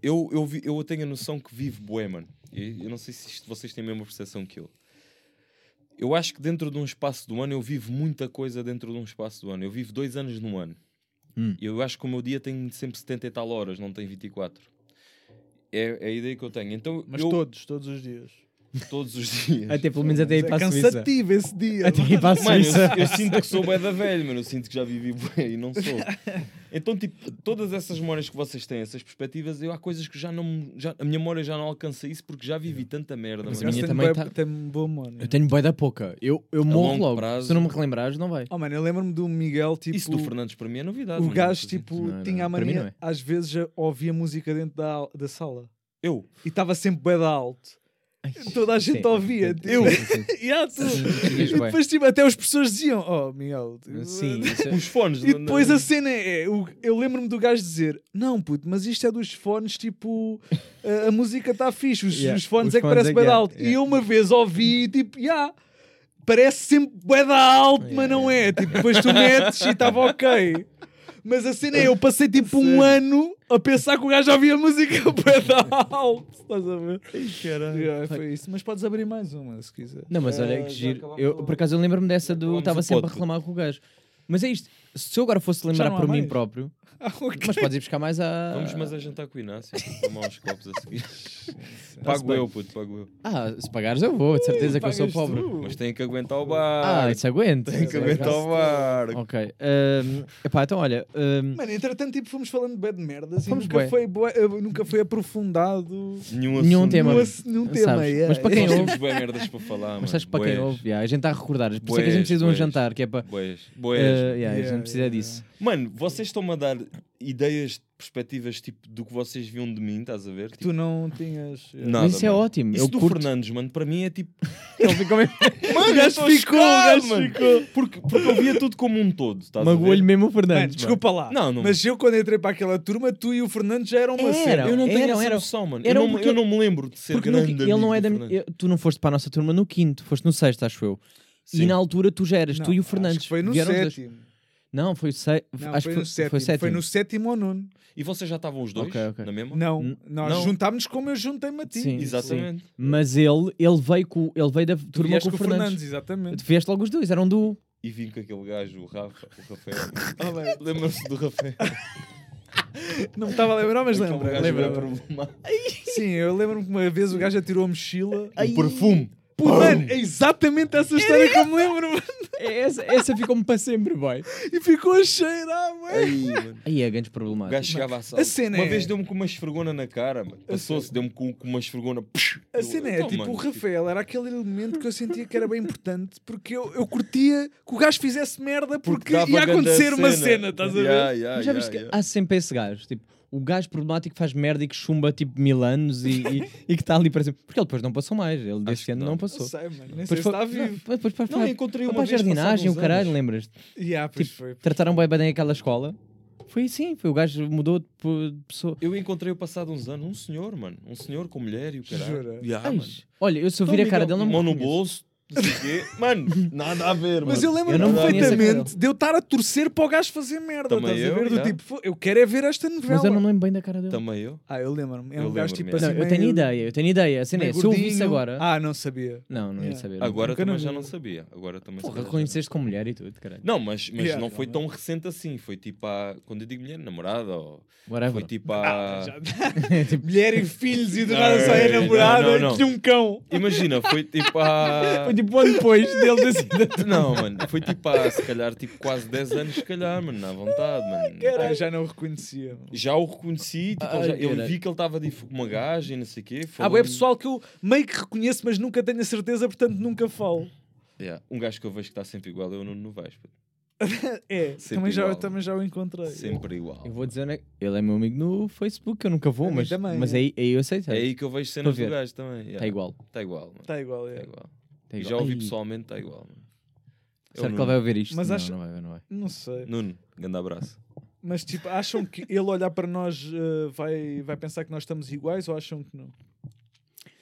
eu, eu, vi- eu tenho a noção que vivo bué, mano. E eu não sei se isto- vocês têm a mesma percepção que eu. Eu acho que dentro de um espaço do ano eu vivo muita coisa dentro de um espaço do ano. Eu vivo dois anos num ano. Hum. E eu acho que o meu dia tem sempre 70 e tal horas, não tem 24. É, é a ideia que eu tenho. Então, Mas eu, todos, todos os dias. Todos os dias. Até pelo menos até ir é para a Suíça. cansativo esse dia. Até ir para a Mano, Suíça. eu, eu sinto que sou bué da velha, mano. Eu sinto que já vivi bué e não sou. Então, tipo, todas essas memórias que vocês têm, essas perspectivas, eu há coisas que já não. me- Já, a minha memória já não alcança isso porque já vivi tanta merda. Mas mano. a minha também bué- tá- Tenho boa memória. Eu tenho boi da pouca. Eu, eu morro logo. prazo- Se não me relembrares, não vai. Oh, mano, eu lembro-me do Miguel, tipo... Isso do Fernandes para mim é novidade. O mano, gajo, tipo, Não, não, tinha a mania, é. às vezes, já ouvia música dentro da, da sala. Eu. E estava sempre bué da alto. Toda a gente Sim. ouvia. Tipo, Eu? Sim. Yeah, tu. E depois, tipo, até as pessoas diziam, oh, Miguel... tipo, Sim, é- Os fones. E depois não- a cena é, eu lembro-me do gajo dizer, não puto, mas isto é dos fones, tipo, a, a música está fixe, os, Yeah, os fones os é que fones parece é é, alto. E yeah. eu uma vez ouvi e tipo, yeah, parece sempre bué alto, mas Yeah, não é. Tipo, depois tu metes e estava ok. Mas a cena é, eu passei tipo um ano a pensar que o gajo ouvia música alto. Estás a ver? Yeah, foi isso. Mas podes abrir mais uma, se quiser. Não, mas olha Ah, que giro. Eu, por acaso eu lembro-me dessa do. Estava sempre a reclamar com o gajo. Mas é isto. Se eu agora fosse lembrar por mim próprio, Ah, ok. mas podes ir buscar mais a. Vamos, mas a jantar com o Inácio. Tomar uns copos a seguir. pago bem. eu, puto, pago eu. Ah, se pagares eu vou, de certeza que eu sou pobre. tu. Mas tem que aguentar o bar. Ah, isso aguento. tem que aguentar o bar. Ok. ahm, epá, então olha. ahm, Mano, entretanto, tipo, fomos falando de bué de merdas Fomos e nunca foi, bué- eh, nunca foi aprofundado Nenhum, Nenhum assunto. tema. num tema. Yeah. mas para quem Nós ouve- temos merdas para falar, mas sabes para quem ouve? yeah, a gente está a recordar. Por isso é que a gente precisa de um jantar, que é para. Boés, boés. eh, a gente precisa disso. Mano, vocês estão-me a dar ideias, perspectivas, tipo, do que vocês viam de mim, estás a ver? Tu não tinhas. yeah. Nada, Mas isso é mano. ótimo. Isso eu do curto. Fernandes, mano, para mim é tipo... Ele ficou mesmo. Mano, o gajo ficou, o gajo ficou. Porque, porque eu via tudo como um todo, estás a Magoou-lhe mesmo o Mano, Fernandes. desculpa lá. Não, não. Mas eu, quando entrei para aquela turma, tu e o Fernando já eram uma Era. cena. Eu não tenho Eram, essa noção, mano. Eram eu, não, porque- eu não me lembro de ser Porque no, grande qui- ele não é da. Fernandes. eu- tu não foste para a nossa turma no quinto, foste no sexto, acho eu. Sim. E na altura tu já eras, Não, tu e o acho Fernandes. que foi no sétimo. Não, foi. Não, acho foi, que no sétimo. Foi, sétimo. Foi no sétimo ou nono. E vocês já estavam os dois Ok, ok. na mesma? Não, N- nós não. juntámos como eu juntei-me a ti. Sim, Exatamente. Mas ele, ele veio com, ele veio da Tu turma com o com o Fernandes. Fernandes, exatamente. Tu vieste logo os dois, eram do. E vim com aquele gajo, o Rafa, o Rafael. Bem. Lembra-se do Rafael? Não me estava a lembrar, mas Aquele lembra. Sim, eu lembro-me que uma vez o gajo atirou a mochila. O perfume. Pô, mano, é exatamente essa história que eu me lembro, mano. Essa, essa ficou-me para sempre, boy. E ficou a cheirar, mano. Aí, mano. Aí é grandes O gajo chegava à sala. a cena Uma é- vez deu-me com uma esfregona na cara, mano. Passou-se, deu-me com, com uma esfregona. A cena é, Então, tipo, mano, o Rafael era aquele elemento que eu sentia que era bem importante porque eu, eu curtia que o gajo fizesse merda porque, dava ia acontecer uma cena, estás a ver? Yeah, yeah, Mas já yeah, viste que yeah. há sempre esse gajo, tipo, o gajo problemático que faz merda e que chumba tipo mil anos e, e, e que está ali para sempre. Porque ele depois não passou mais, ele deste que ano não. não Não passou. sei, mano, nem sei Depois se está foi- vivo. Não, depois para, Não, encontrei foi uma para a vez jardinagem, passado o uns caralho, anos. lembras? Yeah, Tipo, foi. Trataram bem bem aquela escola. Foi assim, foi o gajo mudou de pe- de pessoa. Eu encontrei o passado uns anos um senhor, mano. Um senhor com mulher e o caralho. Jura? Yeah, Ai, mano. olha, eu se eu Então, vir a cara dele não me Mão no bolso, não sei o quê. Mano, nada a ver, Mas mano. eu lembro-me Eu não conheço a perfeitamente de eu estar a torcer para o gajo fazer merda, Também estás a eu, ver? Do tipo, "Fô, eu quero é ver esta novela. Mas eu não me lembro bem da cara dele. Também eu. Ah, eu lembro-me. É Eu um gajo tipo é. assim. Não, eu tenho meio- ideia, eu tenho ideia. A cena é, se eu visse gordinho. agora. Ah, não sabia. Não, não ia Yeah. saber. Agora nunca também não já não sabia. Agora também Porra, sabia. reconheceste com mulher e tudo, caralho. Não, mas, mas Yeah, não foi tão recente assim. Foi tipo há. Quando eu digo mulher, namorada. Ou... Whatever. Foi tipo há. Ah, já- Tipo, Mulher e filhos e do Não, nada só é não, namorada não, não. de um cão. Imagina, foi tipo há. Tipo um ano depois dele ter sido. Não, mano. Foi tipo há, se calhar, tipo quase 10 anos, se calhar, mano. Na vontade, mano. Ah, eu já não o reconhecia. mano. Já o reconheci, tipo, Ai, já- eu caralho. vi que ele estava de uma gaja e não sei o quê. Falou-me- bué pessoal que eu meio que reconheço, mas nunca tenho a certeza, portanto nunca falo. Yeah, Um gajo que eu vejo que está sempre igual é o Nuno Novaes. É, Sempre também já, também já o encontrei. Sempre igual. Eu vou dizer, né? ele é meu amigo no Facebook, eu nunca vou, mas, também, mas é. aí, aí eu aceito. É aí que eu vejo cenas do gajo também. Está igual. Está igual, mano. Está igual, é. Tá igual. Tá E igual. já ouvi Ai, pessoalmente, está igual. Mano. É o Será que Nuno. ele vai ouvir isto? Mas não, acho- não vai, não vai. Não sei. Nuno, grande abraço. Mas tipo, acham que ele olhar para nós eh, vai, vai pensar que nós estamos iguais ou acham que não?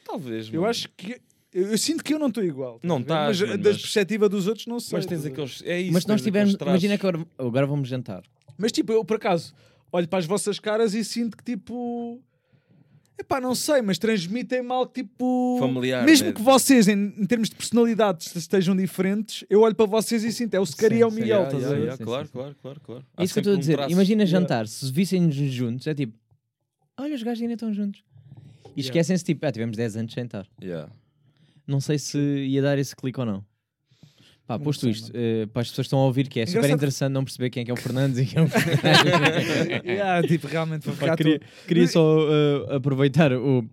Talvez. Eu mano. acho que. Eu, eu sinto que eu não estou igual. Não estás a ver? estás, Mas mano, da mas- perspectiva dos outros, não sei. Mas tens estás a ver? aqueles. É isso. Mas se nós tens tivermos. Imagina que agora, agora vamos jantar. Mas tipo, eu por acaso olho para as vossas caras e sinto que tipo. Epá, não sei, mas transmitem mal tipo. Familiar, Mesmo né? que vocês, em, em termos de personalidade, estejam diferentes, eu olho para vocês e sinto, é o Secari e é o Miguel, estás a ver? claro, claro, claro, claro. Há isso que eu estou a um dizer. traço. Imagina Yeah. jantar, se vissem-nos juntos, é tipo, olha, os gajos ainda estão juntos. E Yeah. esquecem-se, tipo, ah, tivemos 10 anos sem estar. Yeah. Não sei se ia dar esse clique ou não. Pá, posto isto, eh, para as pessoas que estão a ouvir, que é super Engraçado- interessante não perceber quem é que é o Fernandes e quem é o Yeah, tipo, realmente vou Pá, queria, queria só eh, aproveitar o.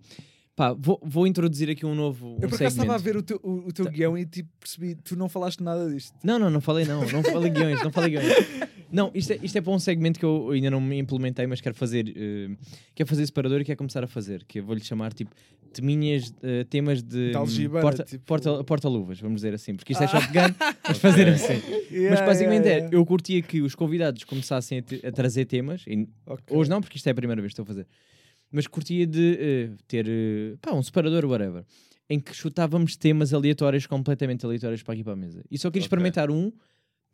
Pá, vou, vou introduzir aqui um novo. Eu um por acaso estava a ver o teu, o, o teu Tá. guião e tipo percebi, tu não falaste nada disto. Não, não, não falei não. Não falei guiões, não falei guiões. Não, isto é, isto é para um segmento que eu ainda não me implementei, mas quero fazer. eh, quero fazer separador e quero começar a fazer. Que eu vou-lhe chamar tipo teminhas, eh, temas de porta, tipo- porta, porta-luvas, vamos dizer assim. Porque isto é shotgun, vamos fazer assim. Mas Yeah, basicamente yeah, é, eu curtia que os convidados começassem a, te- a trazer temas, e yeah. Ok. hoje não, porque isto é a primeira vez que estou a fazer, mas curtia de eh, ter pá, um separador, whatever, em que chutávamos temas aleatórios, completamente aleatórios para aqui para a mesa. E só queria Ok. experimentar um,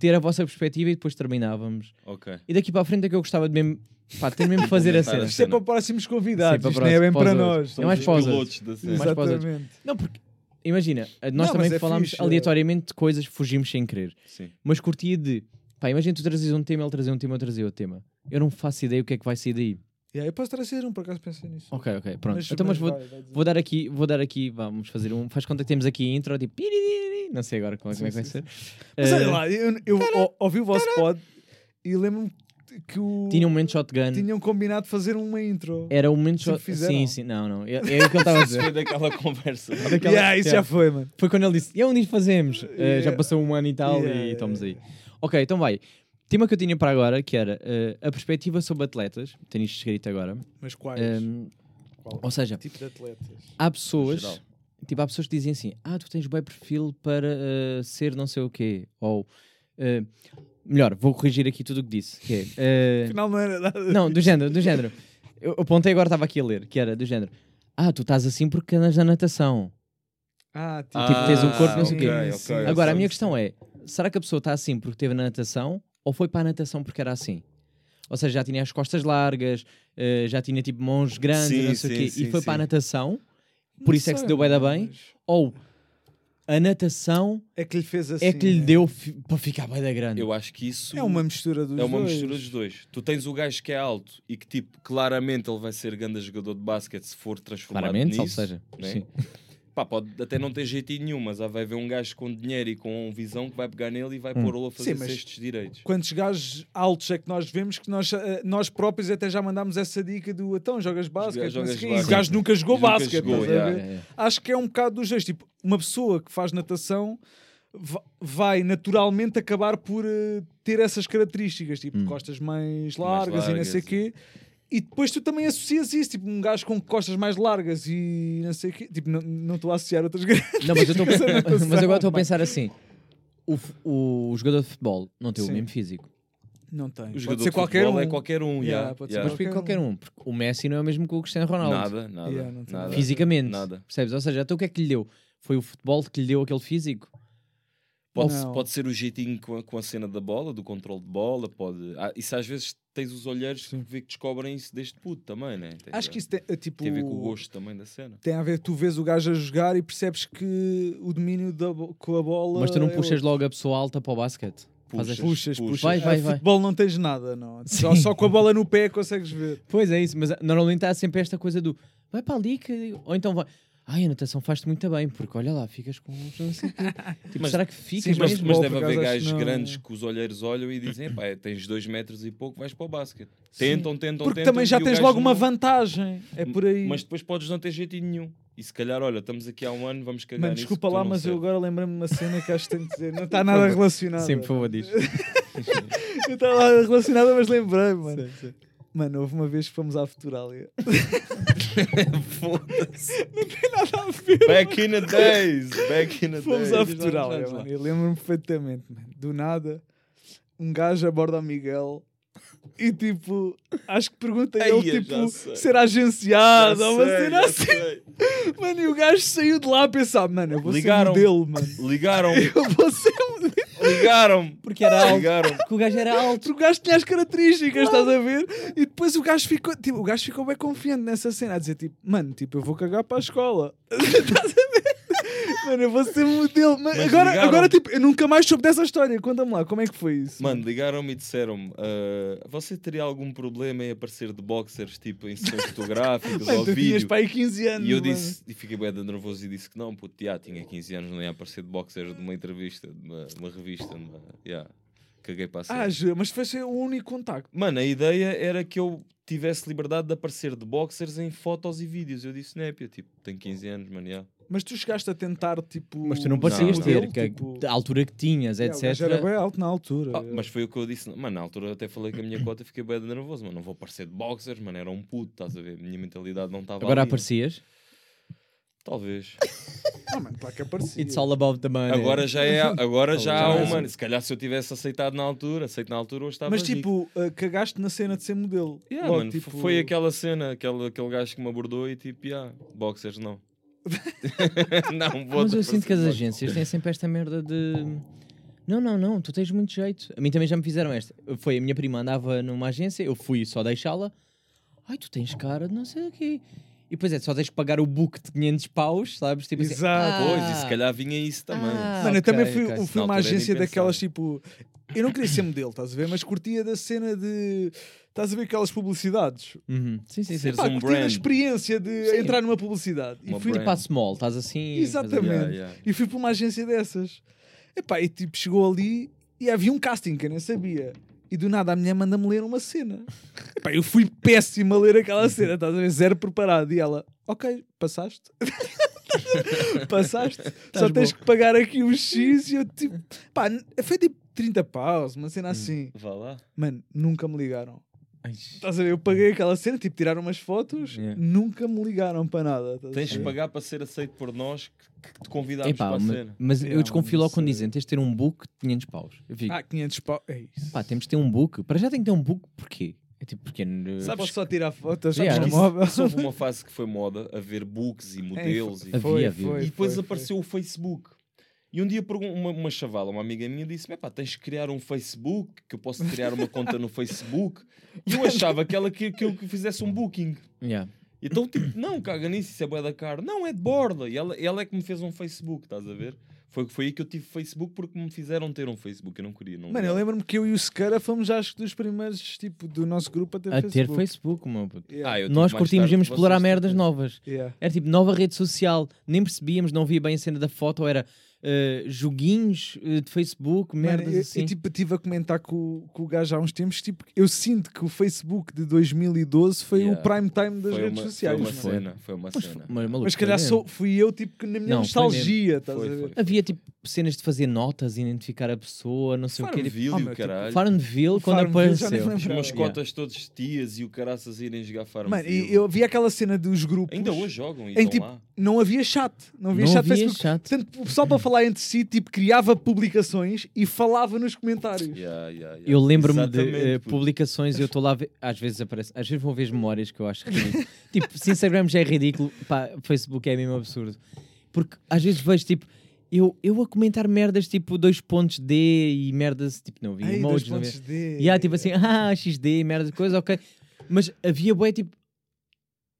ter a vossa perspectiva e depois terminávamos. Ok. E daqui para a frente é que eu gostava de mesmo, pá, ter mesmo de fazer a cena. Isto é para próximos convidados, Sim, para isto não é bem para nós. É mais Somos para os os pilotos da cena. Exatamente. Não, porque, imagina, nós Não, também é falámos fixe, é. aleatoriamente de coisas, fugimos sem querer. Sim. Mas curtia de, pá, imagina tu trazias um tema, ele trazia um tema, eu trazia outro tema. Eu não faço ideia o que é que vai sair daí. Yeah, eu posso trazer um, por acaso pensei nisso. Ok, ok, pronto. então, mas vou, vai, vai dizer. Vou dar aqui, vou dar aqui, vamos fazer um. Faz conta que temos aqui a intro, tipo. piririri, Não sei agora como, é- como é que vai Sim, ser. Mas Eh, olha lá, eu, eu ou- ouvi o vosso pod e lembro-me que o... Tinha um momento shotgun. tinham combinado fazer uma intro. Era um momento Sim, shot... fizeram. Sim, sim, não, não. É, é o que ele estava a Isso foi dizer. daquela conversa. Daquela- Yeah, isso já Yeah. foi, mano. Foi quando ele disse: E onde fazemos? Eh, Yeah. já passou um ano e tal Yeah, e yeah, estamos aí. Ok, então vai. Tema que eu tinha para agora, que era eh, a perspectiva sobre atletas. Tenho isto escrito agora. Mas quais? Ehm, Qual ou seja, tipo de atletas? há pessoas. Tipo, há pessoas que dizem assim: Ah, tu tens bem perfil para eh, ser não sei o quê. Ou. eh, melhor, vou corrigir aqui tudo o que disse. Que é, Afinal não era nada. Não, do género, do género. Eu apontei agora, estava aqui a ler, que era do género. Ah, tu estás assim porque andas na natação. Ah, tipo, Tipo, tens um corpo, não sei o quê. ok, ok, Agora, a minha questão é: será que a pessoa está assim porque teve na natação ou foi para a natação porque era assim? Ou seja, já tinha as costas largas, eh, já tinha tipo mãos grandes, Sim, não sei o sim, quê, e sim, foi para a sim. natação, por isso é que se deu bué da bem. ou a natação É que lhe fez assim. é que lhe né? deu fi- para ficar bem da grande. Eu acho que isso É uma mistura dos é uma dois. mistura dos dois. Tu tens o gajo que é alto e que, tipo, claramente ele vai ser grande jogador de basquete se for transformado Claramente, nisso. ou seja, né? sim. Pá, pode até não ter jeitinho nenhum, mas vai ver um gajo com dinheiro e com visão que vai pegar nele e vai Hum. pôr-lo a fazer Sim, cestos direitos. Quantos gajos altos é que nós vemos que nós, eh, nós próprios até já mandámos essa dica do então jogas basquete, sei jogas o quê", e gajo nunca jogou basquete. yeah. é. Acho que é um bocado dos dois. Tipo, uma pessoa que faz natação va- vai naturalmente acabar por eh, ter essas características, tipo Hum. costas mais largas, e não largas, sei o quê. E depois tu também associas isso, tipo, um gajo com costas mais largas e não sei o quê. Tipo, não- não estou a associar outras Não, mas eu natação, mas agora estou a pensar assim: o, f- o jogador de futebol não tem Sim. o mesmo físico. Não tem. O Pode jogador ser de qualquer futebol um. é qualquer um. Yeah, yeah, pode ser yeah. Mas por Qualquer um, porque o Messi não é o mesmo que o Cristiano Ronaldo. Nada, nada. Yeah, nada. Fisicamente. Nada. Percebes? Ou seja, então o que é que lhe deu? Foi o futebol que lhe deu aquele físico? Pode, Não. pode ser o jeitinho com a, com a cena da bola, do controle de bola, pode. Ah, isso às vezes tens os olheiros que vê que descobrem isso deste puto também, né? Tem, Acho que isso tem, eh, tipo, tem a ver com o gosto também da cena. tem a ver, tu vês o gajo a jogar e percebes que o domínio da com a bola. Mas tu não é puxas outro. logo a pessoa alta para o basquete. Puxas, Puxas, puxas. puxas. Vai, vai, A vai. futebol não tens nada, não. Só, Sim. só com a bola no pé consegues ver. Pois é isso, mas normalmente há sempre esta coisa do vai para ali que... ou então vai. Ai, a natação faz-te muito bem, porque olha lá, ficas com. Não sei o quê. tipo, Mas- será que ficas sim, Mas, mesmo? mas Futebol, deve haver gajos não- grandes que os olheiros olham e dizem: pá, tens dois metros e pouco, vais para o basquete. Tentam, tentam, Porque tentam. também já tens logo uma vantagem. É por aí. Mas depois podes não ter jeitinho nenhum. E se calhar, olha, estamos aqui há um ano, vamos cagar Mano, desculpa lá, mas eu serves. agora lembrei-me de uma cena que acho que tenho que dizer. Não está nada relacionada. Sim, por favor, diz. Não está nada relacionada, mas lembrei, mano. Mano, houve uma vez que fomos à Futurália. Foda-se. Não tem nada a ver. Back in the days. Back in the Fomos days. à Futurália, mano. Eu lembro-me perfeitamente, mano. Do nada, um gajo aborda o Miguel e tipo, acho que pergunta ele tipo, ser agenciado Já ou uma cena assim. sei. Mano, e o gajo saiu de lá a pensar, mano, eu vou Ligaram. ser modelo, mano. Ligaram. Eu vou ser modelo. Ligaram. Porque era alto. Ligaram. Porque o gajo era alto. Porque o gajo tinha as características, estás a ver? E depois o gajo ficou, tipo, o gajo ficou bem confiante nessa cena, a dizer tipo, mano, tipo, eu vou cagar para a escola. estás a ver? Mano, eu vou ser modelo. Mas Mas agora, agora, tipo, eu nunca mais soube dessa história. Conta-me lá, como é que foi isso? Mano, ligaram-me e disseram-me: "Ah, Você teria algum problema em aparecer de boxers, tipo em sessões fotográficas Mano, ou tu tinhas vídeo? para aí 15 anos. E eu mano. disse, e fiquei bem nervoso e disse que não, puto, já, tinha 15 anos, não ia aparecer de boxers de uma entrevista, de uma, de uma revista, de uma, já, caguei para a cena. Ah, juro, mas foi ser o único contacto. Mano, a ideia era que eu tivesse liberdade de aparecer de boxers em fotos e vídeos. Eu disse, népia, tipo, tenho 15 anos, mano, já. Mas tu chegaste a tentar, tipo. Mas tu não Não, parecias não. ter, modelo, que tipo- a altura que tinhas, É, etc. gajo era bem alto na altura. Ah, mas foi o que eu disse. Mano, na altura até falei com a minha cota fiquei bem nervoso. Mano, não vou aparecer de boxers, mano, era um puto, estás a ver? Minha mentalidade não estava Agora ali. aparecias. Talvez. Ah, mano, claro que aparecia. It's all about the money. Agora já é, agora já há é. um, mano. Se calhar se eu tivesse aceitado na altura, aceito na altura, hoje estava Mas rico. tipo, uh, cagaste na cena de ser modelo. Yeah, Logo, mano, tipo, foi aquela cena, aquele, aquele gajo que me abordou e tipo, yeah, boxers não. não, vou Mas eu sinto que as agências têm sempre esta merda de. Não, não, não, tu tens muito jeito. A mim também já me fizeram esta. Foi a minha prima andava numa agência, eu fui só deixá-la. Ai, tu tens cara de não sei o quê. E depois é, só tens que pagar o book de 500 paus, sabes? Tipo assim, Exato. Pois, ah, e se calhar vinha isso também. Ah, Mano, eu também fui, ok. eu fui uma agência daquelas tipo. Eu não queria ser modelo, estás a ver? Mas curtia da cena de. Estás a ver aquelas publicidades? Uhum. Sim, sim, sim. Pá, um curtia a experiência de Sim. entrar numa publicidade. Uma e fui. Tipo a small, estás assim. Exatamente. Yeah, yeah. e fui para uma agência dessas. Epá, e tipo, chegou ali e havia um casting que eu nem sabia. E do nada a mulher manda-me ler uma cena. Epá, eu fui péssimo a ler aquela cena, estás a ver? Zero preparado. E ela, ok, passaste. passaste. Só tens que pagar aqui um X e eu tipo. Pá, foi tipo 30 paus, uma cena assim. Vá lá. Mano, nunca me ligaram. Ai, Estás a ver? Eu paguei aquela cena, tipo, tiraram umas fotos, Yeah. nunca me ligaram para nada. Tens de pagar para ser aceito por nós que, que te convidámos para a ma- cena. mas Yeah, eu desconfio logo quando dizem tens de ter um book de 500 paus. Eu fico, Ah, 500 paus. É isso. pá, temos de ter um book. Para já tem que ter um book, porquê? É tipo, porque. Sabes Posso só tirar fotos Yeah, no móvel? isso houve uma fase que foi moda, a ver books e modelos. e, Havia, Foi, havia. foi, e depois foi, apareceu o Facebook. E um dia uma, uma chavala, uma amiga minha, disse-me: "Epá, tens que criar um Facebook, que eu posso criar uma conta no Facebook. E eu achava que ela queria que eu que fizesse um booking. yeah. Então, tipo, não, caga nisso, isso é bué da cara. Não, é de borda. E ela, ela é que me fez um Facebook, estás a ver? Foi, foi aí que eu tive Facebook porque me fizeram ter um Facebook. Eu não queria. Não Mano, eu lembro-me que eu e o Secara fomos acho que dos primeiros, tipo, do nosso grupo a ter A Facebook. ter Facebook, meu puto. Yeah. Ah, Nós curtimos íamos que explorar merdas novas. Yeah. Era tipo nova rede social, nem percebíamos, não via bem a cena da foto, era uh, joguinhos uh, de Facebook, Mano, merdas eu, assim. eu tipo, estive a comentar com, com o gajo há uns tempos, tipo, eu sinto que o Facebook de 2012 foi Yeah. o prime time das Foi redes uma, sociais. foi uma mano. Cena. Foi uma mas, cena. mas, maluco, Mas se calhar mesmo. fui eu, tipo, que na minha Não, nostalgia, estás Foi, a ver? foi. Havia tipo cenas de fazer notas, identificar a pessoa, não sei o quê. Tipo, Farmville oh, e meu, o tipo, caralho. Farmville, quando Farmville apareceu. Os meus Yeah. cotas todos tias e o caraças irem jogar Mano, Farmville. e eu vi aquela cena dos grupos. Ainda hoje jogam e em estão tipo, lá. não havia chat. Não havia Não chat havia Facebook. chat. O pessoal para falar entre si, tipo, criava publicações e falava nos comentários. Yeah, yeah, yeah. Eu lembro-me de puto. publicações e eu estou lá a ver, às vezes aparece, às vezes vou ver as memórias que eu acho ridículo. tipo, se Instagram já é ridículo, pá, Facebook é mesmo absurdo. Porque às vezes vejo tipo, eu, eu a comentar merdas tipo dois pontos D e merdas tipo, não dois emojis, não. E há tipo assim, ah, XD, merda de coisa, ok. Mas havia bué tipo,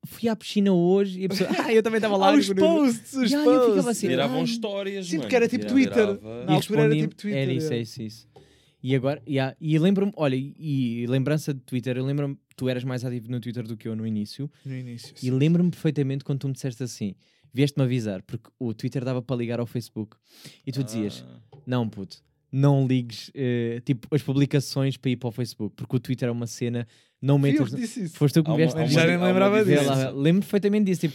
fui à piscina hoje e a pessoa, ah, eu também estava lá. Os posts, os Yeah, eu ficava posts. assim, Tiravam ai, histórias, Sim, mano. porque era tipo Tirava- Twitter. tirava- Na altura era tipo Twitter, Era isso, é. é isso, é isso. E agora, yeah, e lembro-me, olha, e, e lembrança de Twitter, eu lembro-me, tu eras mais ativo no Twitter do que eu no início, No início. e lembro-me perfeitamente quando tu me disseste assim, vieste-me avisar, porque o Twitter dava para ligar ao Facebook, e tu dizias, Ah, não puto, não ligues, eh, tipo, as publicações para ir para o Facebook, porque o Twitter é uma cena, não metas... Foste tu que me vieste uma- Já nem lembrava disso. lá. Lembro-me perfeitamente disso, tipo,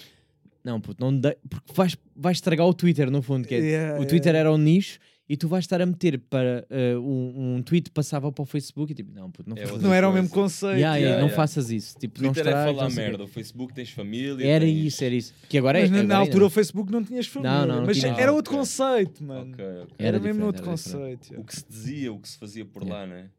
não puto, não dei, porque vais, vais estragar o Twitter no fundo, que é, Yeah, o Twitter yeah. era um nicho e tu vais estar a meter para uh, um, um tweet passava para o Facebook e tipo, não, puto, não É Não era o mesmo conceito. Yeah, yeah, yeah, não yeah. faças isso. Tipo, não Twitter é falar não sei o quê. merda. O Facebook tens família. Era tens- isso, era isso. Que agora Mas é. na, agora na ainda- altura o Facebook não tinhas família. Não, não, não mas tinha. era outro conceito, mano. Ok, ok. Era, Era mesmo outro era conceito. O que se dizia, o que se fazia por lá, né?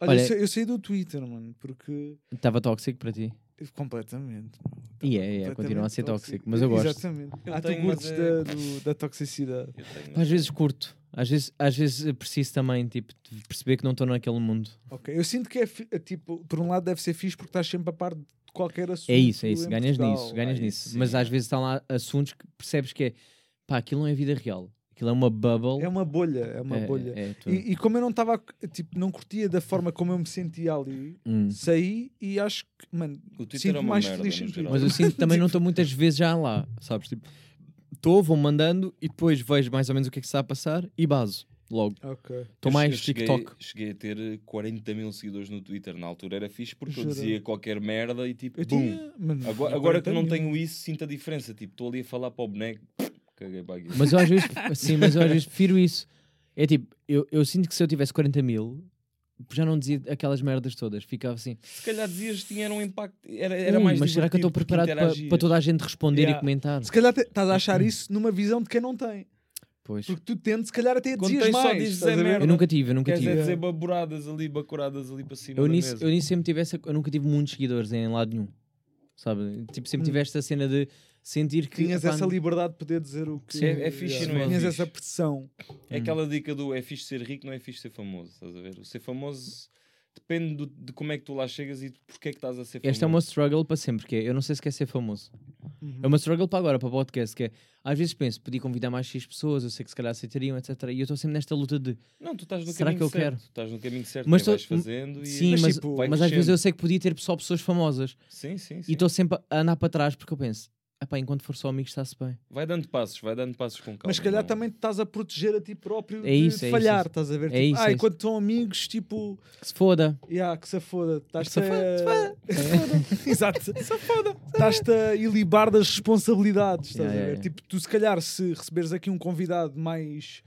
Olha, Olha- eu, saí, eu saí do Twitter, mano, porque. Estava tóxico para ti. Completamente. E é, é, continua a ser tóxico, mas eu gosto. Exatamente. Eu ah, tu curtes é- da, do- da toxicidade. Às vezes curto. Às vezes, às vezes preciso também, tipo, de perceber que não estou naquele mundo. Ok. Eu sinto que é, fi- é tipo, por um lado deve ser fixe porque estás sempre a par de qualquer assunto. É isso, é isso. em Ganhas Portugal. nisso, ganhas nisso. isso Mas sim. às vezes estão lá assuntos que percebes que é pá, aquilo não é vida real. Aquilo é uma bubble. É uma bolha, é uma É- bolha. é, tu- E, e como eu não estava, tipo, não curtia da forma como eu me sentia ali, Hum. saí e acho que, mano, O Twitter sinto é uma mais merda, feliz no sem geral. Mas eu sinto que também não estou muitas vezes já lá, sabes? Tipo, estou, vou mandando e depois vejo mais ou menos o que é que se está a passar e baso logo. Ok. Estou Eu mais cheguei- TikTok. Cheguei a ter eh, 40 mil seguidores no Twitter. Na altura era fixe porque eu Jura? dizia qualquer merda e tipo, Eu bum. tinha. Agora, agora que 40 não tenho isso, sinto a diferença. Tipo, estou ali a falar para o boneco, caguei para aquilo. Mas eu às vezes, sim, mas eu às vezes prefiro isso. É tipo, eu, eu sinto que se eu tivesse 40 mil, já não dizia aquelas merdas todas. Ficava assim, Se calhar dizias que tinha um impacto. Era, era "Ui, mais mas será que eu estou preparado para, para toda a gente responder Yeah. e comentar? Se calhar estás a achar isso numa visão de quem não tem. Pois. Porque tu tentes, se calhar até dizias mais. dizes é merda. Eu nunca tive, eu nunca Queres é tive. dizer baboradas ali, bacuradas ali para cima Eu da nisso, mesa. eu nisso sempre tivesse, eu nunca tive muitos seguidores em lado nenhum. Sabe? Tipo, sempre Hum. tiveste a cena de sentir que. Tinhas epá, essa liberdade de poder dizer o que. É- é fixe e não é Tinhas essa pressão. É aquela dica do é fixe ser rico, não é fixe ser famoso. Estás a ver? O ser famoso depende do- de como é que tu lá chegas e de porque é que estás a ser famoso. Esta é uma struggle para sempre, que é, eu não sei se quer ser famoso. Uhum. É uma struggle para agora, para o podcast, que é, às vezes penso, podia convidar mais X pessoas, eu sei que se calhar aceitariam, etc. E eu estou sempre nesta luta de, Não, tu estás no Será caminho que eu certo. quero? Tu estás no caminho certo, Mas tô- vais fazendo e sim, Mas, mas, tipo, mas às vezes eu sei que podia ter só pessoas famosas. Sim, sim, sim. E estou sempre a andar para trás, porque eu penso, epá, enquanto for só amigos está-se bem. Vai dando passos, vai dando passos com calma. Mas se calhar não- também te estás a proteger a ti próprio É de isso, é isso, falhar, é isso. estás a ver? É tipo, isso, ah, é enquanto estão amigos, tipo, Que se foda. yeah, que se foda, estás se foda, se foda. Exato, se foda. Estás-te a ilibar das responsabilidades, estás Yeah, a ver? yeah, yeah. Tipo, tu se calhar se receberes aqui um convidado mais,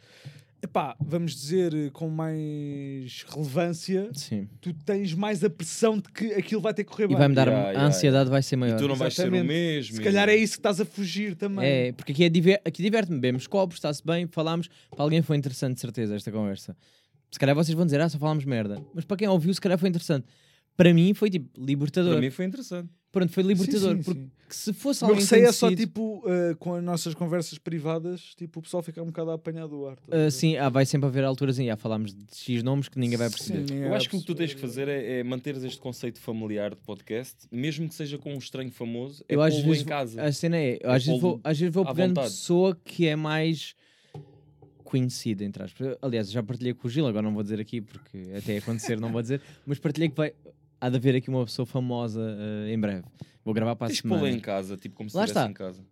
epá, vamos dizer, com mais relevância, Sim. tu tens mais a pressão de que aquilo vai ter que correr E bem. vai-me dar, Yeah, a yeah, ansiedade vai ser E maior. tu não vais ser o Exatamente. mesmo. Se e- calhar é isso que estás a fugir também. É, porque aqui, é diver aqui diverte-me, bebemos copos, está-se bem, falámos. Para alguém foi interessante, de certeza, esta conversa. Se calhar vocês vão dizer, ah, só falámos merda. Mas para quem ouviu, se calhar foi interessante. Para mim foi tipo libertador. Para mim foi interessante. Pronto, foi libertador. sim, porque sim. se fosse O meu alguém receio é só, tipo, uh, com as nossas conversas privadas, tipo, o pessoal fica um bocado a apanhar do ar. Ah, ver? sim, ah, vai sempre haver alturas em. Ah, falámos de X nomes que ninguém vai perceber. Sim, ninguém Eu vai acho que o que tu tens que fazer é, é manteres este conceito familiar de podcast, mesmo que seja com um estranho famoso, é Eu às vezes em casa. a cena é, eu É às vezes vou, às vezes vou à pegando vontade. pessoa que é mais conhecida, entre aspas. Aliás, já partilhei com o Gil, agora não vou dizer aqui porque até acontecer não vou dizer, mas partilhei que vai há de haver aqui uma pessoa famosa ah, em breve. Vou gravar para a Tens semana. em casa, tipo como se estivesse está. em casa.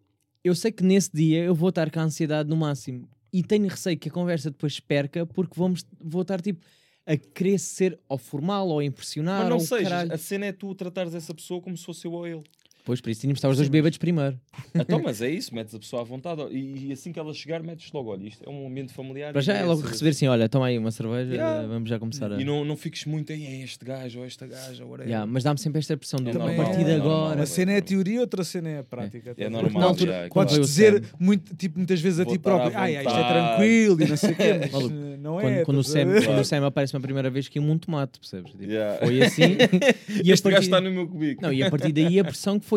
Eu sei que nesse dia eu vou estar com a ansiedade no máximo e tenho receio que a conversa depois perca porque vamos, vou estar tipo a querer ser ou formal ou impressionar Mas não sejas, caralho. a cena é tu tratares essa pessoa como se fosse eu ou ele. Pois, por isso tínhamos estar os dois bêbados primeiro. Então, mas é isso, metes a pessoa à vontade e, e assim que ela chegar, metes logo, olha, isto é um ambiente familiar. Para já e é logo essa- receber assim, olha, toma aí uma cerveja, Yeah. vamos já começar a... E não, não fiques muito em "É este gajo ou esta gaja, ou whatever. Yeah, mas dá-me sempre esta pressão de É a partir de é normal, agora. Uma cena é a teoria, outra cena é a prática. É a ver? normal, Porque na altura já, Podes claro. dizer muito, tipo, muitas vezes a Vou ti próprio, ai, ai, isto é vontade." tranquilo e não sei o quê, mas não Quando, é. quando, o estás a Sam, quando o. Sam aparece uma primeira vez que um tomate, percebes? Tipo, Yeah. Foi assim. e, Este gajo está no meu cubico. não, e a partir daí a pressão que foi,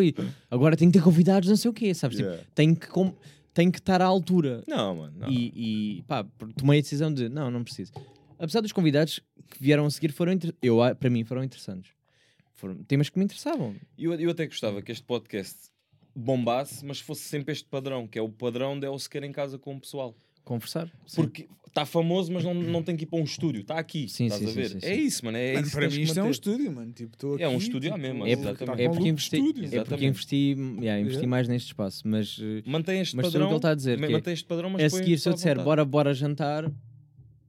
agora tenho que ter convidados, não sei o quê, sabes? Tipo, Yeah. tenho, que com- tenho que estar à altura. Não, mano. Não. E, e pá, tomei a decisão de não, não preciso. Apesar dos convidados que vieram a seguir foram inter- eu para mim foram interessantes. Foram temas que me interessavam. Eu, eu até gostava que este podcast bombasse, mas fosse sempre este padrão, que é o padrão de eu se quer em casa com o pessoal. Conversar. Sim. Porque está famoso, mas não, não tem que ir para um estúdio. Está aqui. Sim, estás sim, a sim, ver? sim, É isso, mano. É Mano, isso para mim isto é um estúdio, mano. Tipo, tô É um aqui, estúdio tipo, mesmo, é, tá porque, com é um porque investi, é porque investi, yeah, investi Yeah. mais neste espaço, mas eh, Mantém este Mas tudo o que padrão. ele está a dizer, ma- que é, mantém este padrão, mas a seguir se eu disser bora, bora jantar,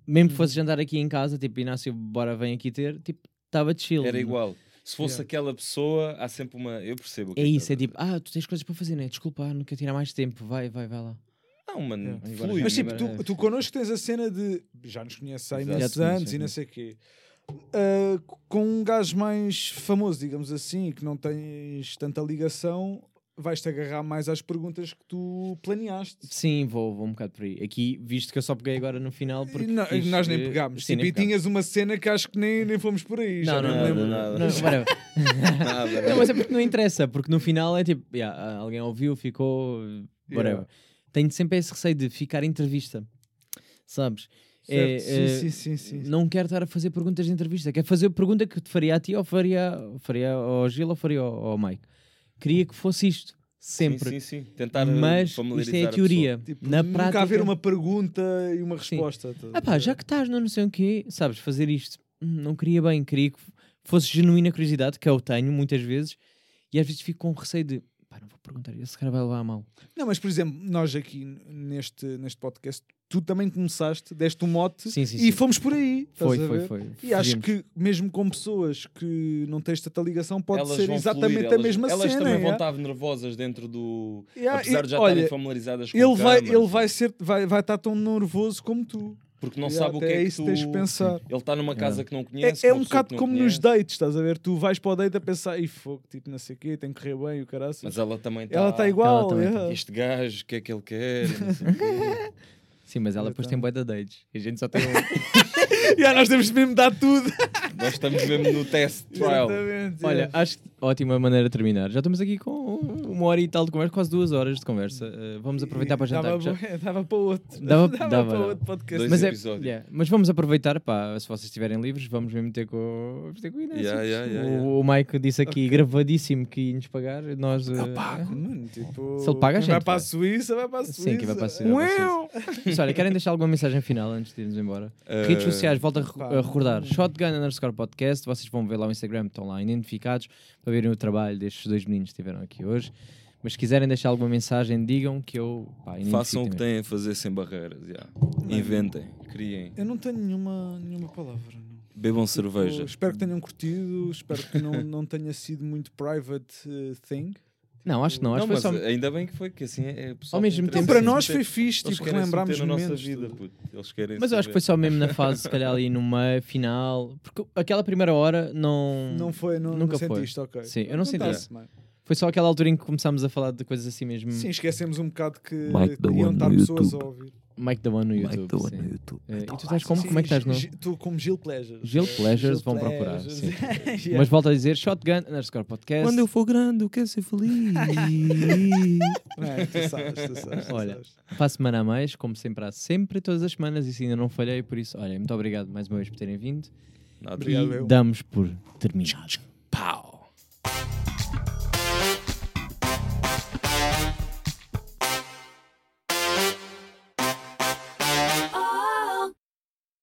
mesmo que fosse jantar aqui em casa, tipo Inácio, bora vem aqui ter, tipo, estava de chill. Era igual. Se fosse Yeah. aquela pessoa, há sempre uma. Eu percebo. o que É que isso, é tipo, ah, tu tens coisas para fazer, né? Desculpa, não quero tirar mais tempo, vai, vai, vai lá. Não, Não, mano, É. flui. Mas tipo, tu, é- tu connosco tens a cena de já nos conheces há imensos Já anos já e não sei o quê. Ah, com um gajo mais famoso, digamos assim, que não tens tanta ligação, vais-te agarrar mais às perguntas que tu planeaste. Sim, vou, vou um bocado por aí. Aqui, visto que eu só peguei agora no final, porque. não- quis, nós nem eh, pegámos. sim, Tipo, nem e pegámos. tinhas uma cena que acho que nem, nem fomos por aí. já Não, não, não, me lembro. nada. Não, whatever. Nada, Não, mas é porque não interessa, porque no final é tipo, yeah, alguém ouviu, ficou, whatever. Yeah. Tenho sempre esse receio de ficar em entrevista, sabes? É, Certo, é, sim, sim, sim, sim. Não quero estar a fazer perguntas de entrevista, quero fazer pergunta que te faria a ti, ou faria, faria ao Gil, ou faria ao, ao Mike. Queria que fosse isto, sempre. Sim, sim, sim. Tentar Mas familiarizar isto é a teoria. Tipo, Na nunca prática. haver uma pergunta e uma Sim. resposta. a Ah pá, já que estás no não sei o quê, sabes, fazer isto, hum, não queria bem, queria que fosse genuína curiosidade, que eu tenho muitas vezes, e às vezes fico com receio de, pá, não vou perguntar, esse cara vai levar a mal. Não, mas por exemplo, nós aqui neste, neste podcast, tu também começaste, deste um mote Sim, sim, e sim. fomos por aí. Foi, foi, foi. E acho Fugimos. que mesmo com pessoas que não tens tanta ligação, pode Elas ser vão exatamente fluir, a elas- mesma elas cena. também vão yeah. estar nervosas dentro do. Yeah, Apesar de já olha, estarem familiarizadas com ele vai, ele vai ser, vai, vai estar tão nervoso como tu. Porque não Yeah, sabe o que é que isso tu. tens que pensar. Ele está numa casa que não conhece. É, é um bocado que como conhece, nos dates, estás a ver? Tu vais para o date a pensar, e fogo, tipo, não sei o quê, tem que correr bem, o caraças. Mas ela também está. Ela está igual. Ela também yeah. Este gajo, o que é que ele quer? Não sei o quê. Sim, mas ela depois tem bué de dates. E a gente só tem um... Yeah, nós temos de mesmo dar tudo. Nós estamos mesmo no test trial. Exatamente, Olha, yeah. acho que ótima maneira de terminar. Já estamos aqui com uma hora e tal de conversa, quase duas horas de conversa. Uh, vamos aproveitar para jantar. Dava, já- dava para outro. Dava- para dava, dava. outro podcast. Dois Mas, é, episódios. yeah, mas vamos aproveitar, pá, se vocês estiverem livres, vamos mesmo ter com, vamos ter com o Inés. Yeah, yeah, yeah, o, yeah. o Mike disse aqui, gravadíssimo, que ia nos pagar. Nós, uh, Pago, mano, tipo, Se ele paga, a quem vai gente para a vai. Suíça, vai para a Suíça. Sim, quem vai para a Suíça, para Uau! Mas olha, querem deixar alguma mensagem final antes de irmos embora? Uh, Redes sociais, volto a, re- pá, a recordar. Shotgun underscore podcast. Vocês vão ver lá o Instagram, estão lá identificados para verem o trabalho destes dois meninos que estiveram aqui hoje. Mas se quiserem deixar alguma mensagem, digam que eu pá, Façam o que têm a fazer sem barreiras. yeah. Inventem, criem, Eu não tenho nenhuma, nenhuma palavra. não. bebam Tipo, cerveja. espero que tenham curtido, espero que não, não tenha sido muito private uh, thing. Não, acho que não. Acho Não, que foi só... ainda bem que foi, que assim é. é pessoal Ao mesmo tem tempo, Não, para nós foi fixe, eles tipo, relembrarmos na nossa vida, puto. Eles querem Mas eu acho que foi só mesmo na fase, se calhar ali no meio, final. Porque aquela primeira hora não. Não foi, não, Nunca não foi. sentiste, ok. Sim, eu não senti. Acontece, mano. Foi só aquela altura em que começámos a falar de coisas assim mesmo. Sim, esquecemos um bocado que Mike the iam One estar no pessoas YouTube. a ouvir. Mike da One no Mike YouTube. the One sim. no YouTube. Eh, e tu estás como? Sim, Como é que estás no. Gi- Tu como Gil Pleasures. Gil Pleasures, vão procurar, sim. Yeah. Mas volto a dizer, Shotgun underscore podcast. Quando eu for grande, eu quero ser feliz. Não, tu sabes, tu sabes, tu Olha, sabes. Para a semana a mais, como sempre há sempre, todas as semanas, e se ainda não falhei, por isso, olha, muito obrigado mais uma vez por terem vindo. Nada. Obrigado, e eu. damos por terminado.